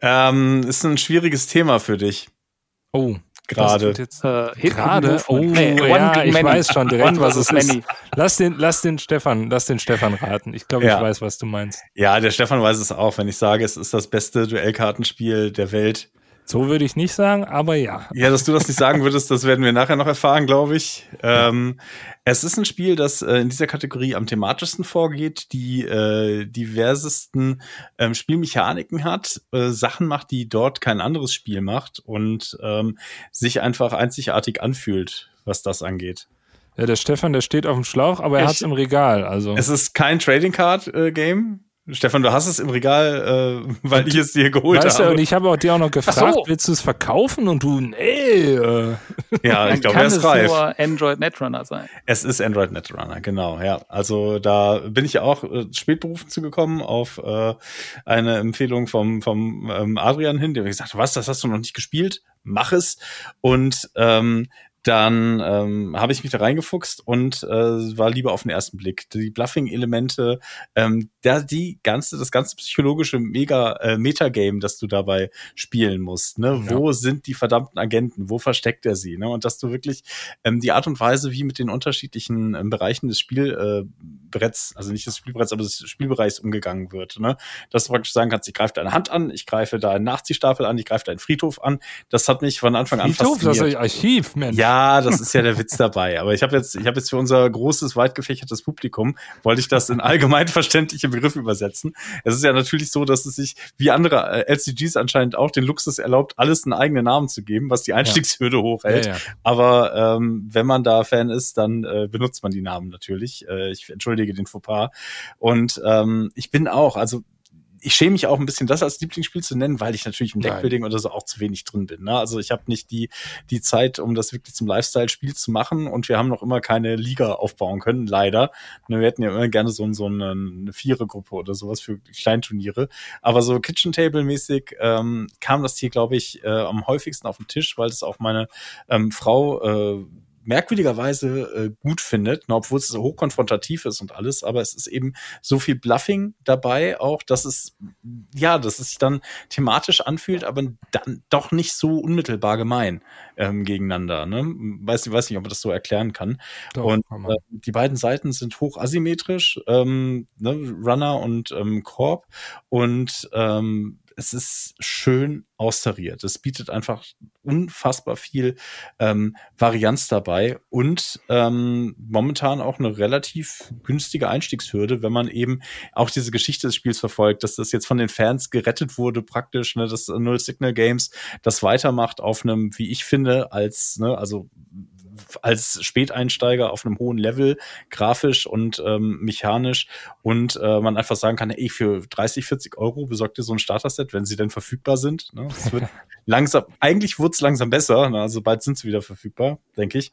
Ähm, ist ein schwieriges Thema für dich. Oh. Gerade. Äh, Gerade? Oh, nee, ja, ich many. weiß schon direkt, was es ist. Lass den, lass den Stefan, lass den Stefan raten. Ich glaube, ja. ich weiß, was du meinst. Ja, der Stefan weiß es auch, wenn ich sage, es ist das beste Duellkartenspiel der Welt. So würde ich nicht sagen, aber ja. Ja, dass du das nicht sagen würdest, das werden wir nachher noch erfahren, glaube ich. Ähm, es ist ein Spiel, das äh, in dieser Kategorie am thematischsten vorgeht, die äh, diversesten ähm, Spielmechaniken hat, äh, Sachen macht, die dort kein anderes Spiel macht und ähm, sich einfach einzigartig anfühlt, was das angeht. Ja, der Stefan, der steht auf dem Schlauch, aber er hat es im Regal. Also es ist kein Trading Card äh, Game, Stefan, du hast es im Regal, äh, weil ich es dir geholt weißt habe. Du, und ich habe auch dir auch noch gefragt, so. willst du es verkaufen? Und du, nee. Äh. Ja, ich glaube, kann er ist es reif. nur Android Netrunner sein. Es ist Android Netrunner, genau, ja. Also da bin ich ja auch äh, spät berufen zugekommen auf äh, eine Empfehlung vom, vom ähm, Adrian hin, der mir gesagt hat, was, das hast du noch nicht gespielt? Mach es. Und ähm, dann ähm, habe ich mich da reingefuchst und äh, war lieber auf den ersten Blick. Die Bluffing-Elemente, ähm, da die ganze, das ganze psychologische Mega äh, Metagame, das du dabei spielen musst. Ne? Ja. Wo sind die verdammten Agenten? Wo versteckt er sie? Ne? Und dass du wirklich ähm, die Art und Weise, wie mit den unterschiedlichen ähm, Bereichen des Spielbretts, also nicht des Spielbretts, aber des Spielbereichs umgegangen wird. Ne? Dass du praktisch sagen kannst, ich greife deine Hand an, ich greife deinen Nachziehstapel an, ich greife deinen Friedhof an. Das hat mich von Anfang an Friedhof, das ist fasziniert. Archiv, Mensch. Ja, das ist ja der Witz dabei. Aber ich habe jetzt, ich habe jetzt für unser großes, weit gefächertes Publikum, wollte ich das in allgemein verständliche Begriffe übersetzen. Es ist ja natürlich so, dass es sich, wie andere äh, LCGs anscheinend auch, den Luxus erlaubt, alles einen eigenen Namen zu geben, was die Einstiegshürde hochhält. Ja, ja. Aber ähm, wenn man da Fan ist, dann äh, benutzt man die Namen natürlich. Äh, ich entschuldige den Fauxpas. Und ähm, ich bin auch, also ich schäme mich auch ein bisschen, das als Lieblingsspiel zu nennen, weil ich natürlich im. Deckbuilding oder so auch zu wenig drin bin. Ne? Also ich habe nicht die, die Zeit, um das wirklich zum Lifestyle-Spiel zu machen und wir haben noch immer keine Liga aufbauen können, leider. Ne, Wir hätten ja immer gerne so, so eine, eine Vierergruppe oder sowas für Kleinturniere. Aber so Kitchen Table-mäßig ähm, kam das hier, glaube ich, äh, am häufigsten auf den Tisch, weil es auch meine ähm, Frau äh, merkwürdigerweise äh, gut findet, ne, obwohl es so hochkonfrontativ ist und alles, aber es ist eben so viel Bluffing dabei auch, dass es ja, dass es sich dann thematisch anfühlt, aber dann doch nicht so unmittelbar gemein ähm, gegeneinander. Ne? Weiß, weiß nicht, ob man das so erklären kann. Doch, und äh, die beiden Seiten sind hoch asymmetrisch, ähm, ne, Runner und ähm, Korb und ähm, es ist schön austariert. Es bietet einfach unfassbar viel ähm, Varianz dabei und ähm, momentan auch eine relativ günstige Einstiegshürde, wenn man eben auch diese Geschichte des Spiels verfolgt, dass das jetzt von den Fans gerettet wurde praktisch, ne, dass Null Signal Games das weitermacht auf einem, wie ich finde, als, ne, also als Späteinsteiger auf einem hohen Level, grafisch und ähm, mechanisch und äh, man einfach sagen kann, ey, für 30, 40 Euro besorgt ihr so ein Starter-Set, wenn sie denn verfügbar sind. Ne? Es wird langsam, eigentlich wird's langsam besser, ne? also bald sind sie wieder verfügbar, denke ich.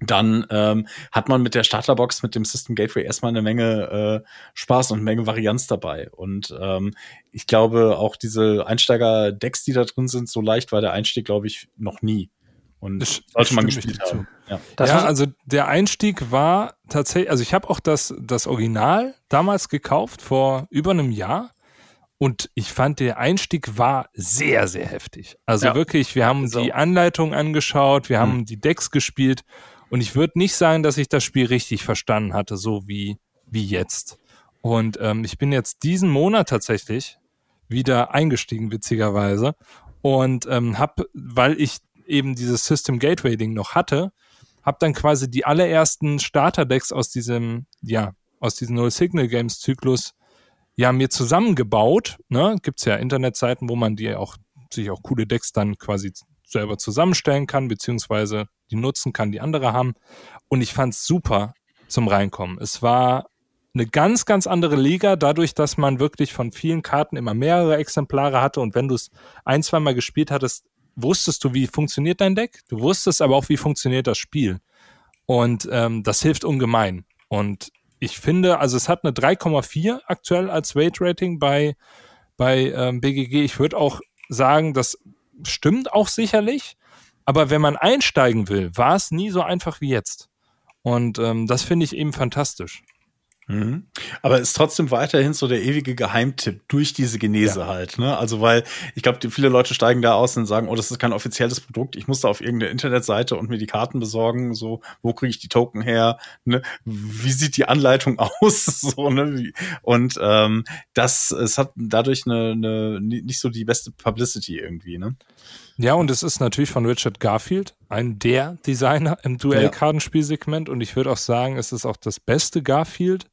Dann ähm, hat man mit der Starterbox, mit dem System Gateway erstmal eine Menge äh, Spaß und eine Menge Varianz dabei. Und ähm, ich glaube, auch diese Einsteiger-Decks, die da drin sind, so leicht war der Einstieg, glaube ich, noch nie. Und Das sollte man stimme ich gespielt haben. Ja. Das ja, also der Einstieg war tatsächlich, also ich habe auch das, das Original damals gekauft vor über einem Jahr und ich fand der Einstieg war sehr, sehr heftig. Also Ja. wirklich, wir haben So. die Anleitung angeschaut, wir haben Hm. die Decks gespielt und ich würde nicht sagen, dass ich das Spiel richtig verstanden hatte, so wie, wie jetzt. Und ähm, ich bin jetzt diesen Monat tatsächlich wieder eingestiegen, witzigerweise. Und ähm, hab, weil ich eben dieses System Gateway Ding noch hatte, hab dann quasi die allerersten Starterdecks aus diesem, ja, aus diesem Null Signal Games Zyklus ja mir zusammengebaut. Ne? Gibt's ja Internetseiten, wo man die auch sich auch coole Decks dann quasi selber zusammenstellen kann, beziehungsweise die nutzen kann, die andere haben. Und ich fand's super zum Reinkommen. Es war eine ganz, ganz andere Liga, dadurch, dass man wirklich von vielen Karten immer mehrere Exemplare hatte und wenn du es ein, zweimal gespielt hattest, wusstest du, wie funktioniert dein Deck. Du wusstest aber auch, wie funktioniert das Spiel. Und ähm, das hilft ungemein. Und ich finde, also es hat eine 3,4 aktuell als Weight Rating bei, bei ähm, BGG. Ich würde auch sagen, das stimmt auch sicherlich. Aber wenn man einsteigen will, war es nie so einfach wie jetzt. Und ähm, das finde ich eben fantastisch. Mhm. Aber ist trotzdem weiterhin so der ewige Geheimtipp durch diese Genese Ja. halt. Ne? Also weil ich glaube, viele Leute steigen da aus und sagen, oh, das ist kein offizielles Produkt. Ich muss da auf irgendeine Internetseite und mir die Karten besorgen. So, wo kriege ich die Token her? Ne? Wie sieht die Anleitung aus? so, ne? Und ähm, das, es hat dadurch eine, eine nicht so die beste Publicity irgendwie. Ne? Ja, und es ist natürlich von Richard Garfield, ein der Designer im Duellkartenspielsegment. Und ich würde auch sagen, es ist auch das beste Garfield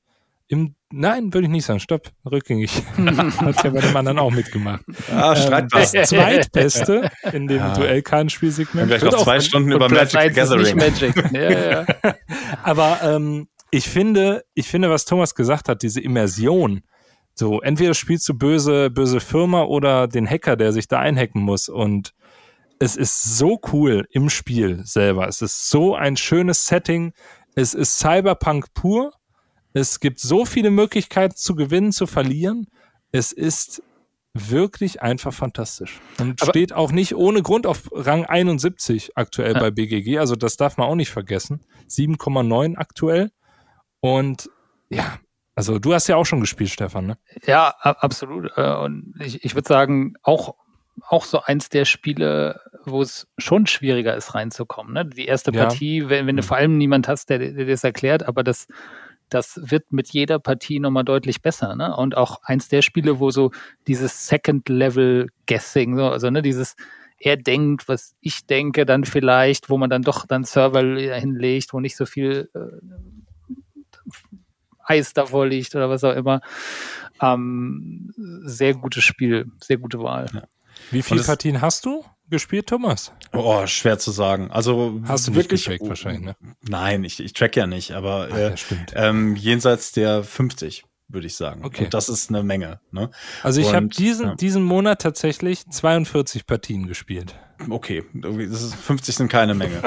im. Nein, würde ich nicht sagen. Stopp, rückgängig. Hat ja bei dem anderen auch mitgemacht. Ah, Ähm, streitbar. das zweitbeste in dem Ja. Duellkartenspielsegment. Wird noch zwei Stunden über Magic Gathering. Magic. Ja, ja. Aber ähm, ich finde, ich finde, was Thomas gesagt hat, diese Immersion, So, entweder spielst du böse, böse Firma oder den Hacker, der sich da einhacken muss. Und es ist so cool im Spiel selber. Es ist so ein schönes Setting. Es ist Cyberpunk pur. Es gibt so viele Möglichkeiten zu gewinnen, zu verlieren. Es ist wirklich einfach fantastisch. Und Aber steht auch nicht ohne Grund auf Rang 71 aktuell ja. bei BGG. Also das darf man auch nicht vergessen. 7,9 aktuell. Und ja, also du hast ja auch schon gespielt, Stefan, ne? Ja, absolut. Äh, und ich, ich würde sagen, auch, auch so eins der Spiele, wo es schon schwieriger ist, reinzukommen. Ne? Die erste ja. Partie, wenn, wenn du mhm. vor allem niemand hast, der, der das erklärt, aber das, das wird mit jeder Partie nochmal deutlich besser. Ne? Und auch eins der Spiele, wo so dieses Second-Level-Guessing, so, also ne, dieses er denkt, was ich denke, dann vielleicht, wo man dann doch dann Server hinlegt, wo nicht so viel äh, Eis davor liegt oder was auch immer. Ähm, sehr gutes Spiel, sehr gute Wahl. Ja. Wie viele Partien hast du gespielt, Thomas? Oh, schwer zu sagen. Also hast du wirklich nicht wahrscheinlich, ne? Nein, ich, ich track ja nicht, aber Ach, ja, ähm, jenseits der 50 würde ich sagen. Okay. Und das ist eine Menge. Ne? Also ich habe diesen, ja. diesen Monat tatsächlich 42 Partien gespielt. Okay, das ist, 50 sind keine Menge.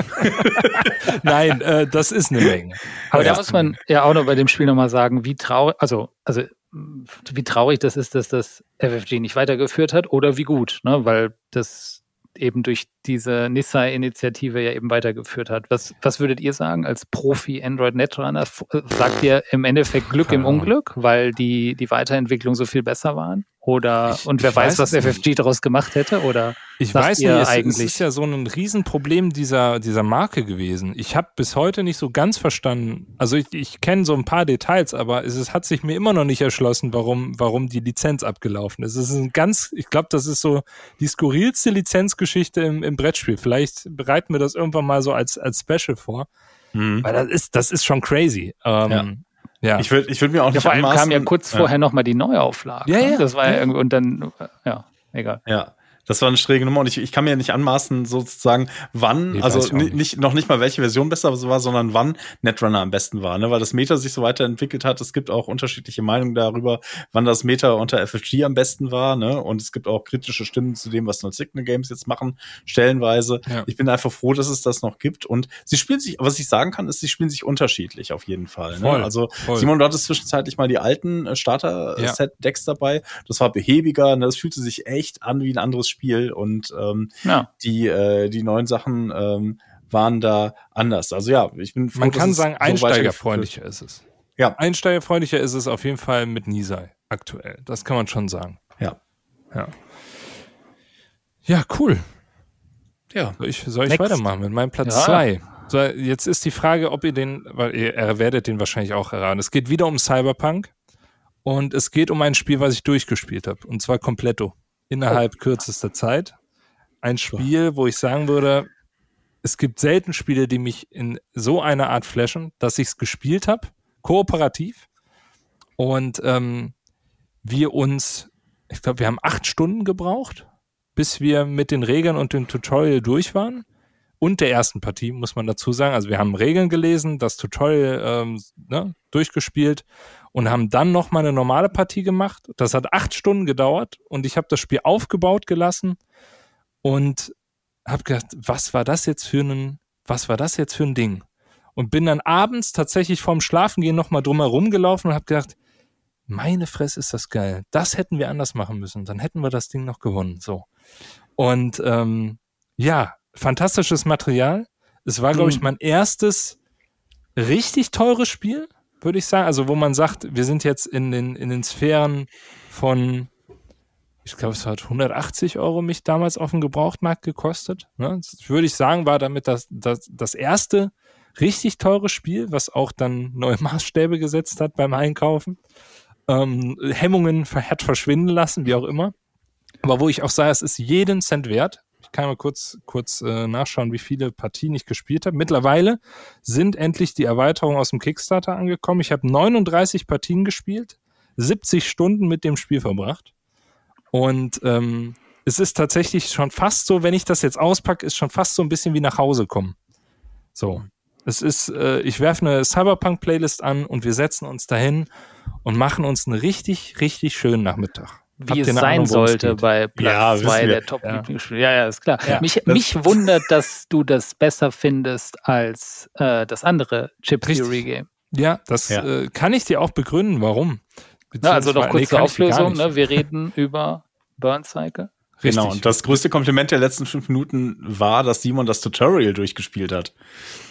Nein, äh, das ist eine Menge. Aber ja. da muss man ja auch noch bei dem Spiel nochmal sagen, wie traurig, also, also wie traurig das ist, dass das FFG nicht weitergeführt hat oder wie gut, ne? weil das eben durch diese Nissa-Initiative ja eben weitergeführt hat. Was, was würdet ihr sagen als Profi Android Netrunner? Sagt ihr im Endeffekt Glück im Unglück, weil die, die Weiterentwicklung so viel besser waren? Oder ich, und wer weiß, weiß, was FFG daraus gemacht hätte? Oder ich weiß nicht, es, eigentlich? es ist ja so ein Riesenproblem dieser, dieser Marke gewesen. Ich habe bis heute nicht so ganz verstanden, also ich, ich kenne so ein paar Details, aber es, es, hat sich mir immer noch nicht erschlossen, warum, warum die Lizenz abgelaufen ist. Es ist ein ganz, ich glaube, das ist so die skurrilste Lizenzgeschichte im, im Brettspiel. Vielleicht bereiten wir das irgendwann mal so als, als Special vor. Mhm. Weil das ist, das ist schon crazy. Ähm, ja. Ja. Ich würde ich würd mir auch ja, nicht Vor allem kam ja kurz vorher ja. nochmal die Neuauflage. Ja, ne? ja. Das war ja, ja irgendwie, und dann, ja, egal. Ja. Das war eine schräge Nummer und ich, ich kann mir nicht anmaßen, sozusagen, wann, nee, also nicht. nicht. noch nicht mal welche Version besser war, sondern wann Netrunner am besten war, ne? weil das Meta sich so weiterentwickelt hat. Es gibt auch unterschiedliche Meinungen darüber, wann das Meta unter FFG am besten war, ne? Und es gibt auch kritische Stimmen zu dem, was Non-Signal Games jetzt machen, stellenweise. Ja. Ich bin einfach froh, dass es das noch gibt. Und sie spielen sich, was ich sagen kann, ist, sie spielen sich unterschiedlich auf jeden Fall. Ne? Voll, also voll. Simon, du hattest zwischenzeitlich mal die alten äh, Starter-Set-Decks ja. dabei. Das war behäbiger, ne? das fühlte sich echt an wie ein anderes Spiel. Spiel und ähm, ja. die, äh, die neuen Sachen ähm, waren da anders. Also ja, ich bin froh, Man kann sagen, so einsteigerfreundlicher ist es. Ja. Einsteigerfreundlicher ist es auf jeden Fall mit Nisei aktuell. Das kann man schon sagen. Ja. Ja. Ja, cool. Ja. Soll ich, soll ich weitermachen mit meinem Platz 2? Ja. So, jetzt ist die Frage, ob ihr den, weil ihr, ihr werdet den wahrscheinlich auch erraten. Es geht wieder um Cyberpunk und es geht um ein Spiel, was ich durchgespielt habe. Und zwar Completto innerhalb kürzester Zeit. Ein Spiel, wo ich sagen würde, es gibt selten Spiele, die mich in so einer Art flashen, dass ich es gespielt habe, kooperativ. Und ähm, wir uns, ich glaube, wir haben acht Stunden gebraucht, bis wir mit den Regeln und dem Tutorial durch waren. Und der ersten Partie, muss man dazu sagen. Also wir haben Regeln gelesen, das Tutorial ähm, ne, durchgespielt und haben dann noch mal eine normale Partie gemacht. Das hat acht Stunden gedauert und ich habe das Spiel aufgebaut gelassen und habe gedacht, was war das jetzt für ein, was war das jetzt für ein Ding? Und bin dann abends tatsächlich vorm Schlafengehen noch mal drumherum gelaufen und habe gedacht, meine Fresse ist das geil. Das hätten wir anders machen müssen. Dann hätten wir das Ding noch gewonnen. So. Und ähm, ja, fantastisches Material. Es war, glaube ich, mhm. mein erstes richtig teures Spiel würde ich sagen. Also wo man sagt, wir sind jetzt in den, in den Sphären von, ich glaube, es hat 180 Euro mich damals auf dem Gebrauchtmarkt gekostet. Ne? Würde ich sagen, war damit das, das, das erste richtig teure Spiel, was auch dann neue Maßstäbe gesetzt hat beim Einkaufen. Ähm, Hemmungen hat verschwinden lassen, wie auch immer. Aber wo ich auch sage, es ist jeden Cent wert. Kann mal kurz, kurz äh, nachschauen, wie viele Partien ich gespielt habe. Mittlerweile sind endlich die Erweiterungen aus dem Kickstarter angekommen. Ich habe 39 Partien gespielt, 70 Stunden mit dem Spiel verbracht. Und ähm, es ist tatsächlich schon fast so, wenn ich das jetzt auspacke, ist schon fast so ein bisschen wie nach Hause kommen. So. Es ist, äh, ich werfe eine Cyberpunk-Playlist an und wir setzen uns dahin und machen uns einen richtig, richtig schönen Nachmittag. Wie es sein Ahnung, sollte bei Platz 2 ja, der top ja. lieblingsspiele Ja, ja, ist klar. Ja, mich, mich wundert, dass du das besser findest als äh, das andere Chip Theory Game. Ja, das Äh, kann ich dir auch begründen, warum. Na, also noch kurz nee, zur Auflösung. Ne? Wir reden über Burn Cycle. Richtig. Genau, und das größte Kompliment der letzten fünf Minuten war, dass Simon das Tutorial durchgespielt hat.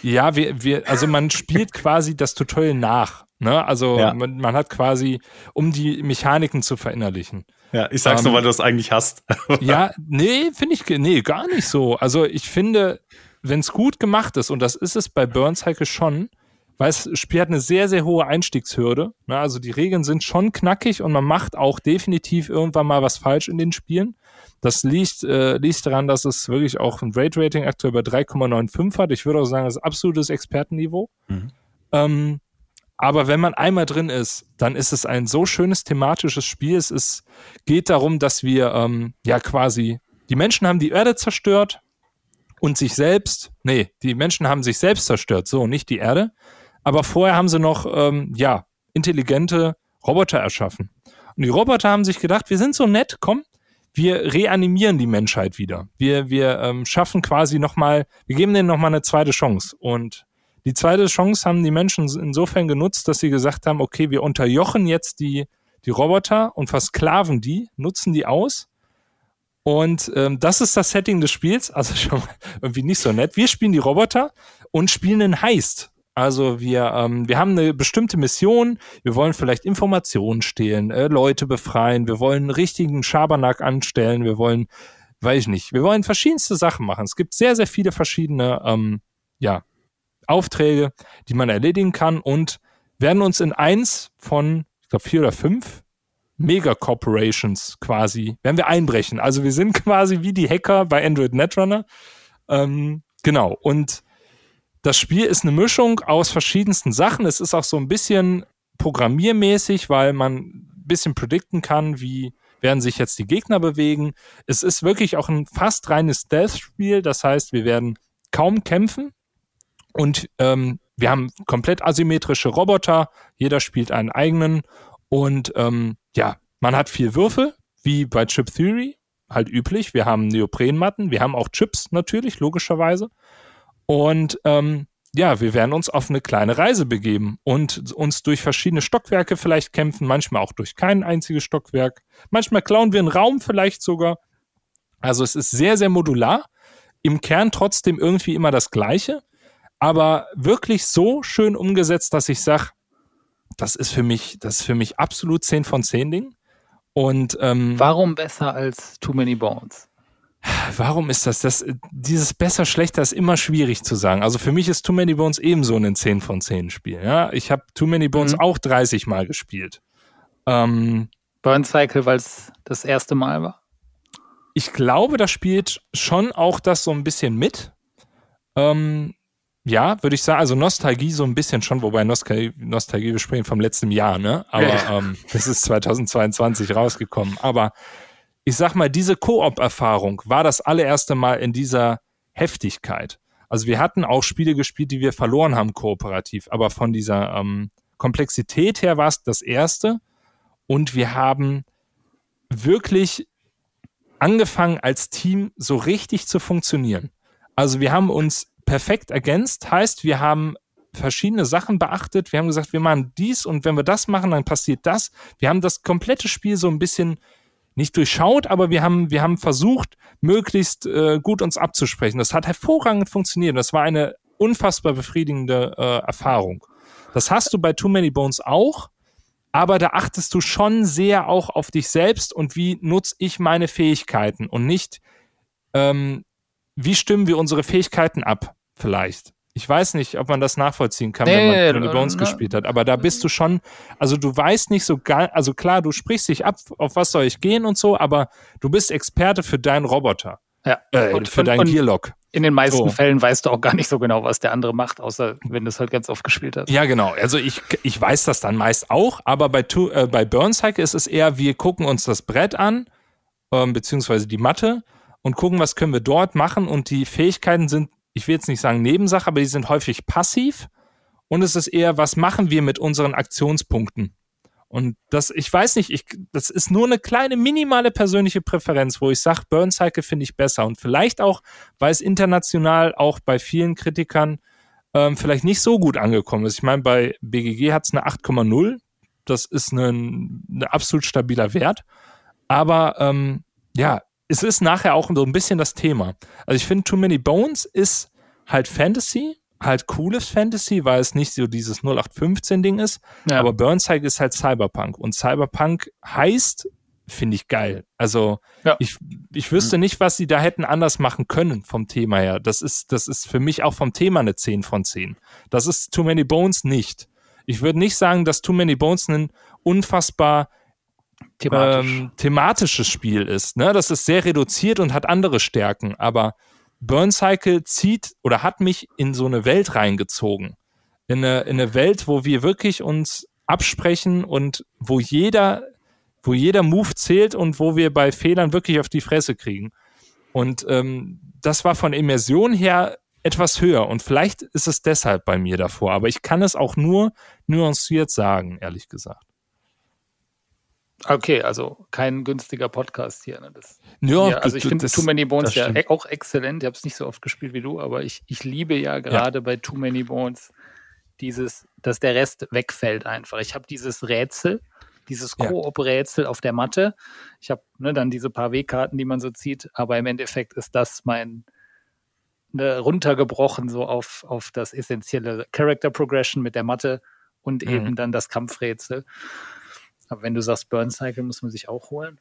Ja, wir, wir, also man spielt quasi das Tutorial nach. Ne? Also ja. man, man, hat quasi, um die Mechaniken zu verinnerlichen. Ja, ich sag's ähm, nur, weil du das eigentlich hast. ja, nee, finde ich, nee, gar nicht so. Also ich finde, wenn es gut gemacht ist, und das ist es bei Burn Cycle schon, weil das Spiel hat eine sehr, sehr hohe Einstiegshürde. Ne? Also die Regeln sind schon knackig und man macht auch definitiv irgendwann mal was falsch in den Spielen. Das liegt, äh, liegt daran, dass es wirklich auch ein Rate-Rating aktuell bei 3,95 hat. Ich würde auch sagen, das ist absolutes Expertenniveau. Mhm. Ähm, aber wenn man einmal drin ist, dann ist es ein so schönes thematisches Spiel. Es ist, geht darum, dass wir ähm, ja quasi, die Menschen haben die Erde zerstört und sich selbst, nee, die Menschen haben sich selbst zerstört, so, nicht die Erde. Aber vorher haben sie noch, ähm, ja, intelligente Roboter erschaffen. Und die Roboter haben sich gedacht, wir sind so nett, komm, wir reanimieren die Menschheit wieder. Wir, wir ähm, schaffen quasi nochmal, wir geben denen nochmal eine zweite Chance. Und die zweite Chance haben die Menschen insofern genutzt, dass sie gesagt haben, okay, wir unterjochen jetzt die, die Roboter und versklaven die, nutzen die aus. Und ähm, das ist das Setting des Spiels, also schon irgendwie nicht so nett. Wir spielen die Roboter und spielen einen Heist. Also wir, ähm, wir haben eine bestimmte Mission, wir wollen vielleicht Informationen stehlen, äh, Leute befreien, wir wollen einen richtigen Schabernack anstellen, wir wollen, weiß ich nicht, wir wollen verschiedenste Sachen machen. Es gibt sehr, sehr viele verschiedene ähm, ja, Aufträge, die man erledigen kann und werden uns in eins von, ich glaube, vier oder fünf Mega-Corporations quasi, werden wir einbrechen. Also wir sind quasi wie die Hacker bei Android Netrunner. Ähm, genau. Und das Spiel ist eine Mischung aus verschiedensten Sachen. Es ist auch so ein bisschen programmiermäßig, weil man ein bisschen predikten kann, wie werden sich jetzt die Gegner bewegen. Es ist wirklich auch ein fast reines Stealth-Spiel. Das heißt, wir werden kaum kämpfen und ähm, wir haben komplett asymmetrische Roboter. Jeder spielt einen eigenen und ähm, ja, man hat vier Würfel, wie bei Chip Theory, halt üblich. Wir haben Neoprenmatten, wir haben auch Chips natürlich, logischerweise. Und ähm, ja, wir werden uns auf eine kleine Reise begeben und uns durch verschiedene Stockwerke vielleicht kämpfen, manchmal auch durch kein einziges Stockwerk. Manchmal klauen wir einen Raum vielleicht sogar. Also es ist sehr, sehr modular. Im Kern trotzdem irgendwie immer das Gleiche, aber wirklich so schön umgesetzt, dass ich sage, das ist für mich, das ist für mich absolut 10 von 10 Ding. Und ähm, warum besser als Too Many Bones? Warum ist das? das? Dieses besser, schlechter ist immer schwierig zu sagen. Also für mich ist Too Many Bones ebenso ein 10 von 10 Spiel. Ja? Ich habe Too Many Bones mhm. auch 30 Mal gespielt. Ähm, Burn Cycle, weil es das erste Mal war? Ich glaube, da spielt schon auch das so ein bisschen mit. Ähm, ja, würde ich sagen, also Nostalgie so ein bisschen schon, wobei Nostalgie, Nostalgie wir sprechen vom letzten Jahr, ne? Aber ja. ähm, das ist 2022 rausgekommen. Aber ich sag mal, diese Koop-Erfahrung war das allererste Mal in dieser Heftigkeit. Also wir hatten auch Spiele gespielt, die wir verloren haben kooperativ, aber von dieser ähm, Komplexität her war es das erste. Und wir haben wirklich angefangen als Team so richtig zu funktionieren. Also wir haben uns perfekt ergänzt. Heißt, wir haben verschiedene Sachen beachtet. Wir haben gesagt, wir machen dies und wenn wir das machen, dann passiert das. Wir haben das komplette Spiel so ein bisschen nicht durchschaut, aber wir haben, wir haben versucht, möglichst äh, gut uns abzusprechen. Das hat hervorragend funktioniert. Das war eine unfassbar befriedigende äh, Erfahrung. Das hast du bei Too Many Bones auch, aber da achtest du schon sehr auch auf dich selbst und wie nutze ich meine Fähigkeiten und nicht, ähm, wie stimmen wir unsere Fähigkeiten ab vielleicht. Ich weiß nicht, ob man das nachvollziehen kann, nee, wenn man Tony Bones ne, gespielt hat, aber da bist du schon, also du weißt nicht so gar, also klar, du sprichst dich ab, auf was soll ich gehen und so, aber du bist Experte für deinen Roboter. Ja. Äh, und, für deinen Gearlock. In den meisten so. Fällen weißt du auch gar nicht so genau, was der andere macht, außer wenn du es halt ganz oft gespielt hast. Ja, genau. Also ich, ich weiß das dann meist auch, aber bei, äh, bei Burn Cycle ist es eher, wir gucken uns das Brett an, ähm, beziehungsweise die Matte und gucken, was können wir dort machen und die Fähigkeiten sind ich will jetzt nicht sagen Nebensache, aber die sind häufig passiv und es ist eher, was machen wir mit unseren Aktionspunkten? Und das, ich weiß nicht, ich, das ist nur eine kleine, minimale persönliche Präferenz, wo ich sage, Burn Cycle finde ich besser. Und vielleicht auch, weil es international auch bei vielen Kritikern ähm, vielleicht nicht so gut angekommen ist. Ich meine, bei BGG hat es eine 8,0. Das ist ein, absolut stabiler Wert. Aber ähm, ja, es ist nachher auch so ein bisschen das Thema. Also ich finde, Too Many Bones ist halt Fantasy, halt cooles Fantasy, weil es nicht so dieses 0815-Ding ist. Ja. Aber Burnside ist halt Cyberpunk. Und Cyberpunk heißt, finde ich geil. Also ja. ich, ich wüsste mhm. nicht, was sie da hätten anders machen können vom Thema her. Das ist, das ist für mich auch vom Thema eine 10 von 10. Das ist Too Many Bones nicht. Ich würde nicht sagen, dass Too Many Bones ein unfassbar Thematisch. ähm, thematisches Spiel ist. Ne? Das ist sehr reduziert und hat andere Stärken, aber Burn Cycle zieht oder hat mich in so eine Welt reingezogen. In eine, in eine Welt, wo wir wirklich uns absprechen und wo jeder, wo jeder Move zählt und wo wir bei Fehlern wirklich auf die Fresse kriegen. Und ähm, das war von Immersion her etwas höher und vielleicht ist es deshalb bei mir davor, aber ich kann es auch nur nuanciert sagen, ehrlich gesagt. Okay, also kein günstiger Podcast hier. Ne? Das, ja, hier, also ich finde Too Many Bones ja e- auch exzellent. Ich habe es nicht so oft gespielt wie du, aber ich, ich liebe ja gerade ja. bei Too Many Bones dieses, dass der Rest wegfällt einfach. Ich habe dieses Rätsel, dieses Koop-Rätsel auf der Matte. Ich habe ne, dann diese paar W-Karten, die man so zieht, aber im Endeffekt ist das mein ne, runtergebrochen so auf, auf das essentielle Character Progression mit der Matte und mhm. eben dann das Kampfrätsel. Aber wenn du sagst, Burn Cycle muss man sich auch holen?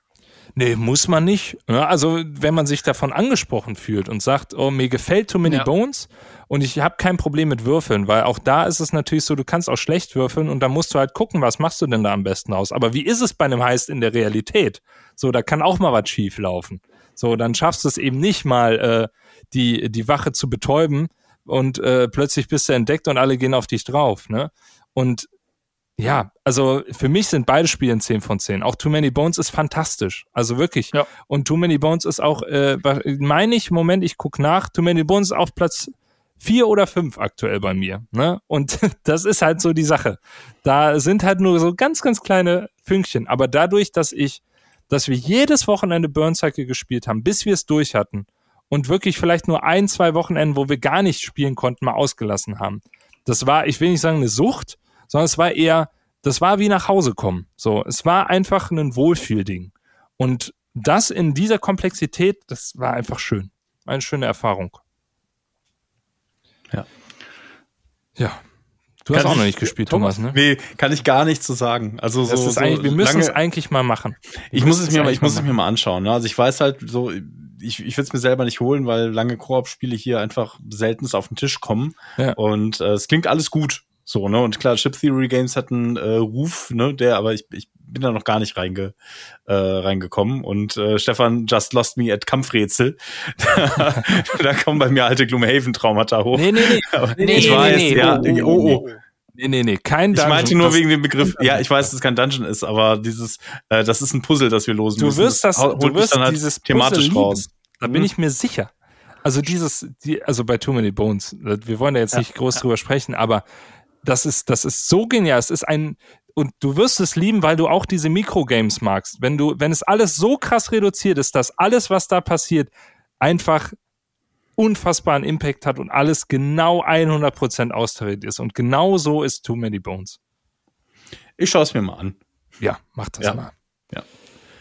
Nee, muss man nicht. Also, wenn man sich davon angesprochen fühlt und sagt, oh, mir gefällt Too Many ja. Bones und ich habe kein Problem mit Würfeln, weil auch da ist es natürlich so, du kannst auch schlecht würfeln und da musst du halt gucken, was machst du denn da am besten aus. Aber wie ist es bei einem Heist in der Realität? So, da kann auch mal was schief laufen. So, dann schaffst du es eben nicht mal, äh, die, die Wache zu betäuben und äh, plötzlich bist du entdeckt und alle gehen auf dich drauf. Ne? Und ja, also für mich sind beide Spiele ein 10 von 10. Auch Too Many Bones ist fantastisch. Also wirklich. Ja. Und Too Many Bones ist auch, äh, meine ich, Moment, ich guck nach, Too Many Bones ist auf Platz vier oder fünf aktuell bei mir. Ne? Und das ist halt so die Sache. Da sind halt nur so ganz, ganz kleine Fünkchen. Aber dadurch, dass ich, dass wir jedes Wochenende Burn Cycle gespielt haben, bis wir es durch hatten und wirklich vielleicht nur ein, zwei Wochenenden, wo wir gar nicht spielen konnten, mal ausgelassen haben. Das war, ich will nicht sagen eine Sucht, sondern es war eher, das war wie nach Hause kommen. So, es war einfach ein Wohlfühlding. Und das in dieser Komplexität, das war einfach schön. Eine schöne Erfahrung. Ja. Ja. Du kann hast auch noch nicht gespielt, Thomas, ne? Nee, kann ich gar nichts zu sagen. Also so, so wir müssen es eigentlich mal machen. Ich muss es mir mal, ich muss es mir mal anschauen. Ne? Also ich weiß halt so, ich, ich will es mir selber nicht holen, weil lange Koop-Spiele hier einfach selten auf den Tisch kommen. Ja. Und äh, es klingt alles gut. So, ne? Und klar, Chip Theory Games hat einen äh, Ruf, ne, der, aber ich, ich bin da noch gar nicht reinge, äh, reingekommen. Und äh, Stefan just lost me at Kampfrätsel. da kommen bei mir alte Gloomhaven-Traumata hoch. Nee, nee, nee. nee ich nee, weiß, nee, ja. Oh, oh. oh. Nee, nee, nee, kein Dungeon. Ich meinte nur wegen dem Begriff, ja, ich weiß, dass es kein Dungeon ist, aber dieses, äh, das ist ein Puzzle, das wir losen du müssen. Wirst das, das du wirst halt dieses thematisch raus. Da bin mhm. ich mir sicher. Also dieses, die, also bei Too Many Bones, wir wollen da jetzt ja, nicht groß ja. drüber sprechen, aber das ist, das ist so genial. Es ist ein, und du wirst es lieben, weil du auch diese Mikrogames magst. Wenn du, wenn es alles so krass reduziert ist, dass alles, was da passiert, einfach unfassbaren Impact hat und alles genau 100% austariert ist. Und genau so ist Too Many Bones. Ich schaue es mir mal an. Ja, mach das ja. mal. Ja.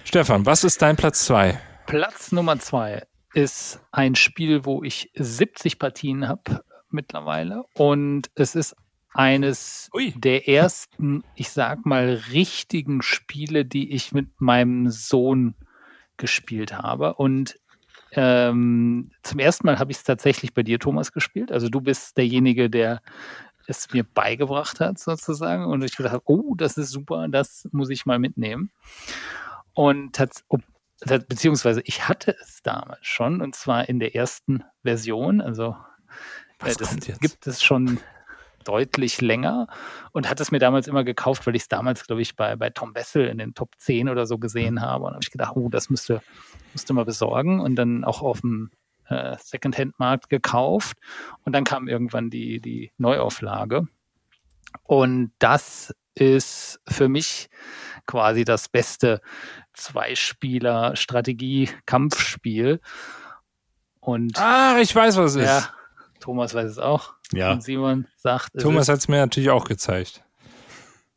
Stefan, was ist dein Platz 2? Platz Nummer 2 ist ein Spiel, wo ich 70 Partien habe mittlerweile. Und es ist eines Ui. der ersten, ich sag mal, richtigen Spiele, die ich mit meinem Sohn gespielt habe. Und ähm, zum ersten Mal habe ich es tatsächlich bei dir, Thomas, gespielt. Also du bist derjenige, der es mir beigebracht hat, sozusagen. Und ich gedacht oh, das ist super, das muss ich mal mitnehmen. Und beziehungsweise ich hatte es damals schon, und zwar in der ersten Version. Also äh, das gibt es schon deutlich länger und hat es mir damals immer gekauft, weil ich es damals, glaube ich, bei, bei Tom Wessel in den Top 10 oder so gesehen mhm. habe. Und habe ich gedacht, oh, das müsste, müsste mal besorgen und dann auch auf dem äh, Secondhand-Markt gekauft und dann kam irgendwann die, die Neuauflage. Und das ist für mich quasi das beste Zweispieler-Strategie-Kampfspiel. Und ah, ich weiß, was es ja, ist. Thomas weiß es auch. Ja. Und Simon sagt, Thomas hat es mir natürlich auch gezeigt.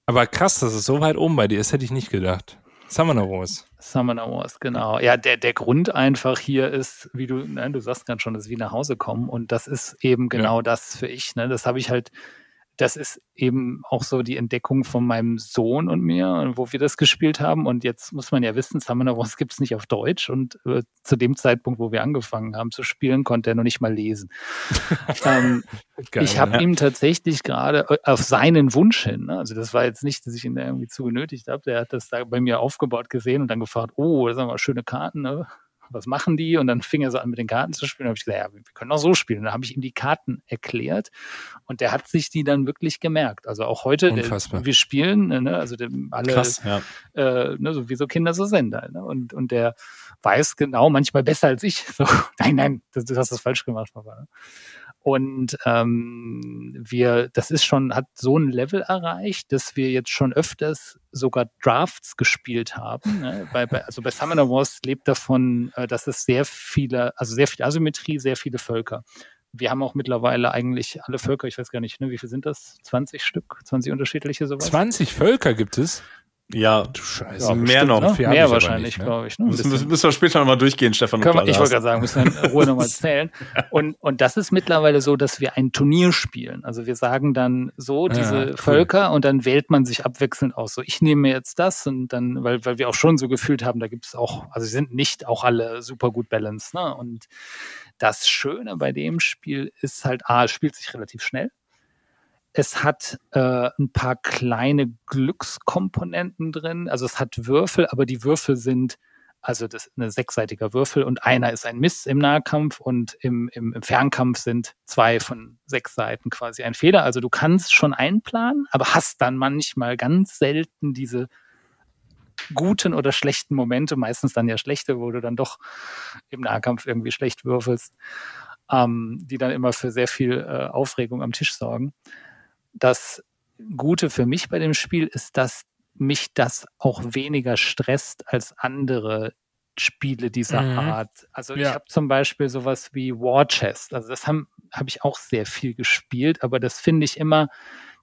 Aber krass, dass es so weit oben bei dir ist, hätte ich nicht gedacht. Summoner Wars. Summoner Wars, genau. Ja, der, der Grund einfach hier ist, wie du, ne, du sagst gerade schon, das ist wie nach Hause kommen und das ist eben genau das für ich. Ne? Das habe ich halt das ist eben auch so die Entdeckung von meinem Sohn und mir, wo wir das gespielt haben. Und jetzt muss man ja wissen, Summoner Wars gibt es nicht auf Deutsch. Und äh, zu dem Zeitpunkt, wo wir angefangen haben zu spielen, konnte er noch nicht mal lesen. ähm, Geil, ich habe ja. ihm tatsächlich gerade äh, auf seinen Wunsch hin, ne? also das war jetzt nicht, dass ich ihn da irgendwie zu genötigt habe, der hat das da bei mir aufgebaut gesehen und dann gefragt, oh, das sind aber schöne Karten, ne? Was machen die? Und dann fing er so an, mit den Karten zu spielen. Da habe ich gesagt, ja, wir können auch so spielen. Und dann habe ich ihm die Karten erklärt und der hat sich die dann wirklich gemerkt. Also auch heute, der, Unfassbar. wir spielen, ne? also der, alle, Krass, ja. äh, ne, so wie so Kinder so sind. Ne? und, und der weiß genau, manchmal besser als ich. So, nein, nein, das, du hast das falsch gemacht, Papa. Ne? Und ähm, wir, das ist schon, hat so ein Level erreicht, dass wir jetzt schon öfters sogar Drafts gespielt haben. Ne? Bei, bei, also bei Summoner Wars lebt davon, äh, dass es sehr viele, also sehr viel Asymmetrie, sehr viele Völker. Wir haben auch mittlerweile eigentlich alle Völker, ich weiß gar nicht, ne, wie viel sind das? 20 Stück? 20 unterschiedliche sowas? 20 Völker gibt es. Ja, Du Scheiße. mehr noch. Ne? Mehr wahrscheinlich, ne? glaube ich. Ne? Müssen, müssen wir später nochmal durchgehen, Stefan. Können wir, ich wollte gerade sagen, müssen wir in Ruhe nochmal zählen. Und, und das ist mittlerweile so, dass wir ein Turnier spielen. Also wir sagen dann so, Ja, diese cool. Völker und dann wählt man sich abwechselnd aus. So, ich nehme mir jetzt das und dann, weil, weil wir auch schon so gefühlt haben, da gibt es auch, also sie sind nicht auch alle super gut balanced. Ne? Und das Schöne bei dem Spiel ist halt, A, es spielt sich relativ schnell. Es hat äh, ein paar kleine Glückskomponenten drin. Also es hat Würfel, aber die Würfel sind, also das ist ein sechsseitiger Würfel und einer ist ein Miss im Nahkampf und im, im, im Fernkampf sind zwei von sechs Seiten quasi ein Fehler. Also du kannst schon einplanen, aber hast dann manchmal ganz selten diese guten oder schlechten Momente, meistens dann ja schlechte, wo du dann doch im Nahkampf irgendwie schlecht würfelst, ähm, die dann immer für sehr viel äh, Aufregung am Tisch sorgen. Das Gute für mich bei dem Spiel ist, dass mich das auch weniger stresst als andere Spiele dieser Mhm. Art. Also ich Ja. habe zum Beispiel sowas wie War Chest. Also das habe hab ich auch sehr viel gespielt, aber das finde ich immer,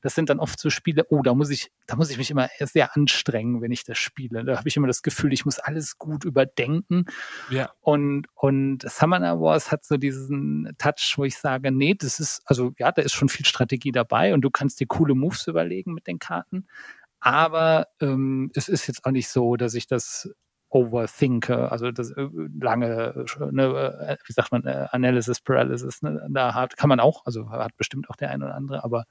das sind dann oft so Spiele, oh, da muss ich, da muss ich mich immer sehr anstrengen, wenn ich das spiele. Da habe ich immer das Gefühl, ich muss alles gut überdenken. Ja. Und, und Summoner Wars hat so diesen Touch, wo ich sage, nee, das ist, also ja, da ist schon viel Strategie dabei und du kannst dir coole Moves überlegen mit den Karten. Aber ähm, es ist jetzt auch nicht so, dass ich das overthinke, also das äh, lange, ne, äh, wie sagt man, äh, Analysis Paralysis, ne, da hat, kann man auch, also hat bestimmt auch der eine oder andere, aber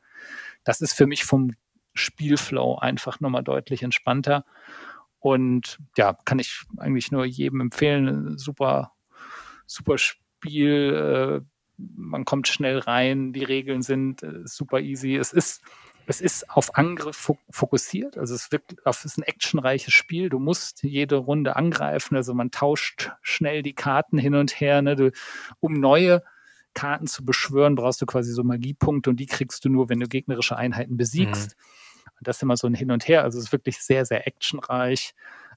das ist für mich vom Spielflow einfach nochmal deutlich entspannter. Und ja, kann ich eigentlich nur jedem empfehlen. Super, super Spiel. Äh, man kommt schnell rein. Die Regeln sind äh, super easy. Es ist, es ist auf Angriff fo fokussiert. Also es, wirkt, es ist ein actionreiches Spiel. Du musst jede Runde angreifen. Also man tauscht schnell die Karten hin und her. Ne? Um neue Karten zu beschwören, brauchst du quasi so Magiepunkte und die kriegst du nur, wenn du gegnerische Einheiten besiegst. Und das ist immer so ein Hin und Her. Also es ist wirklich sehr, sehr actionreich.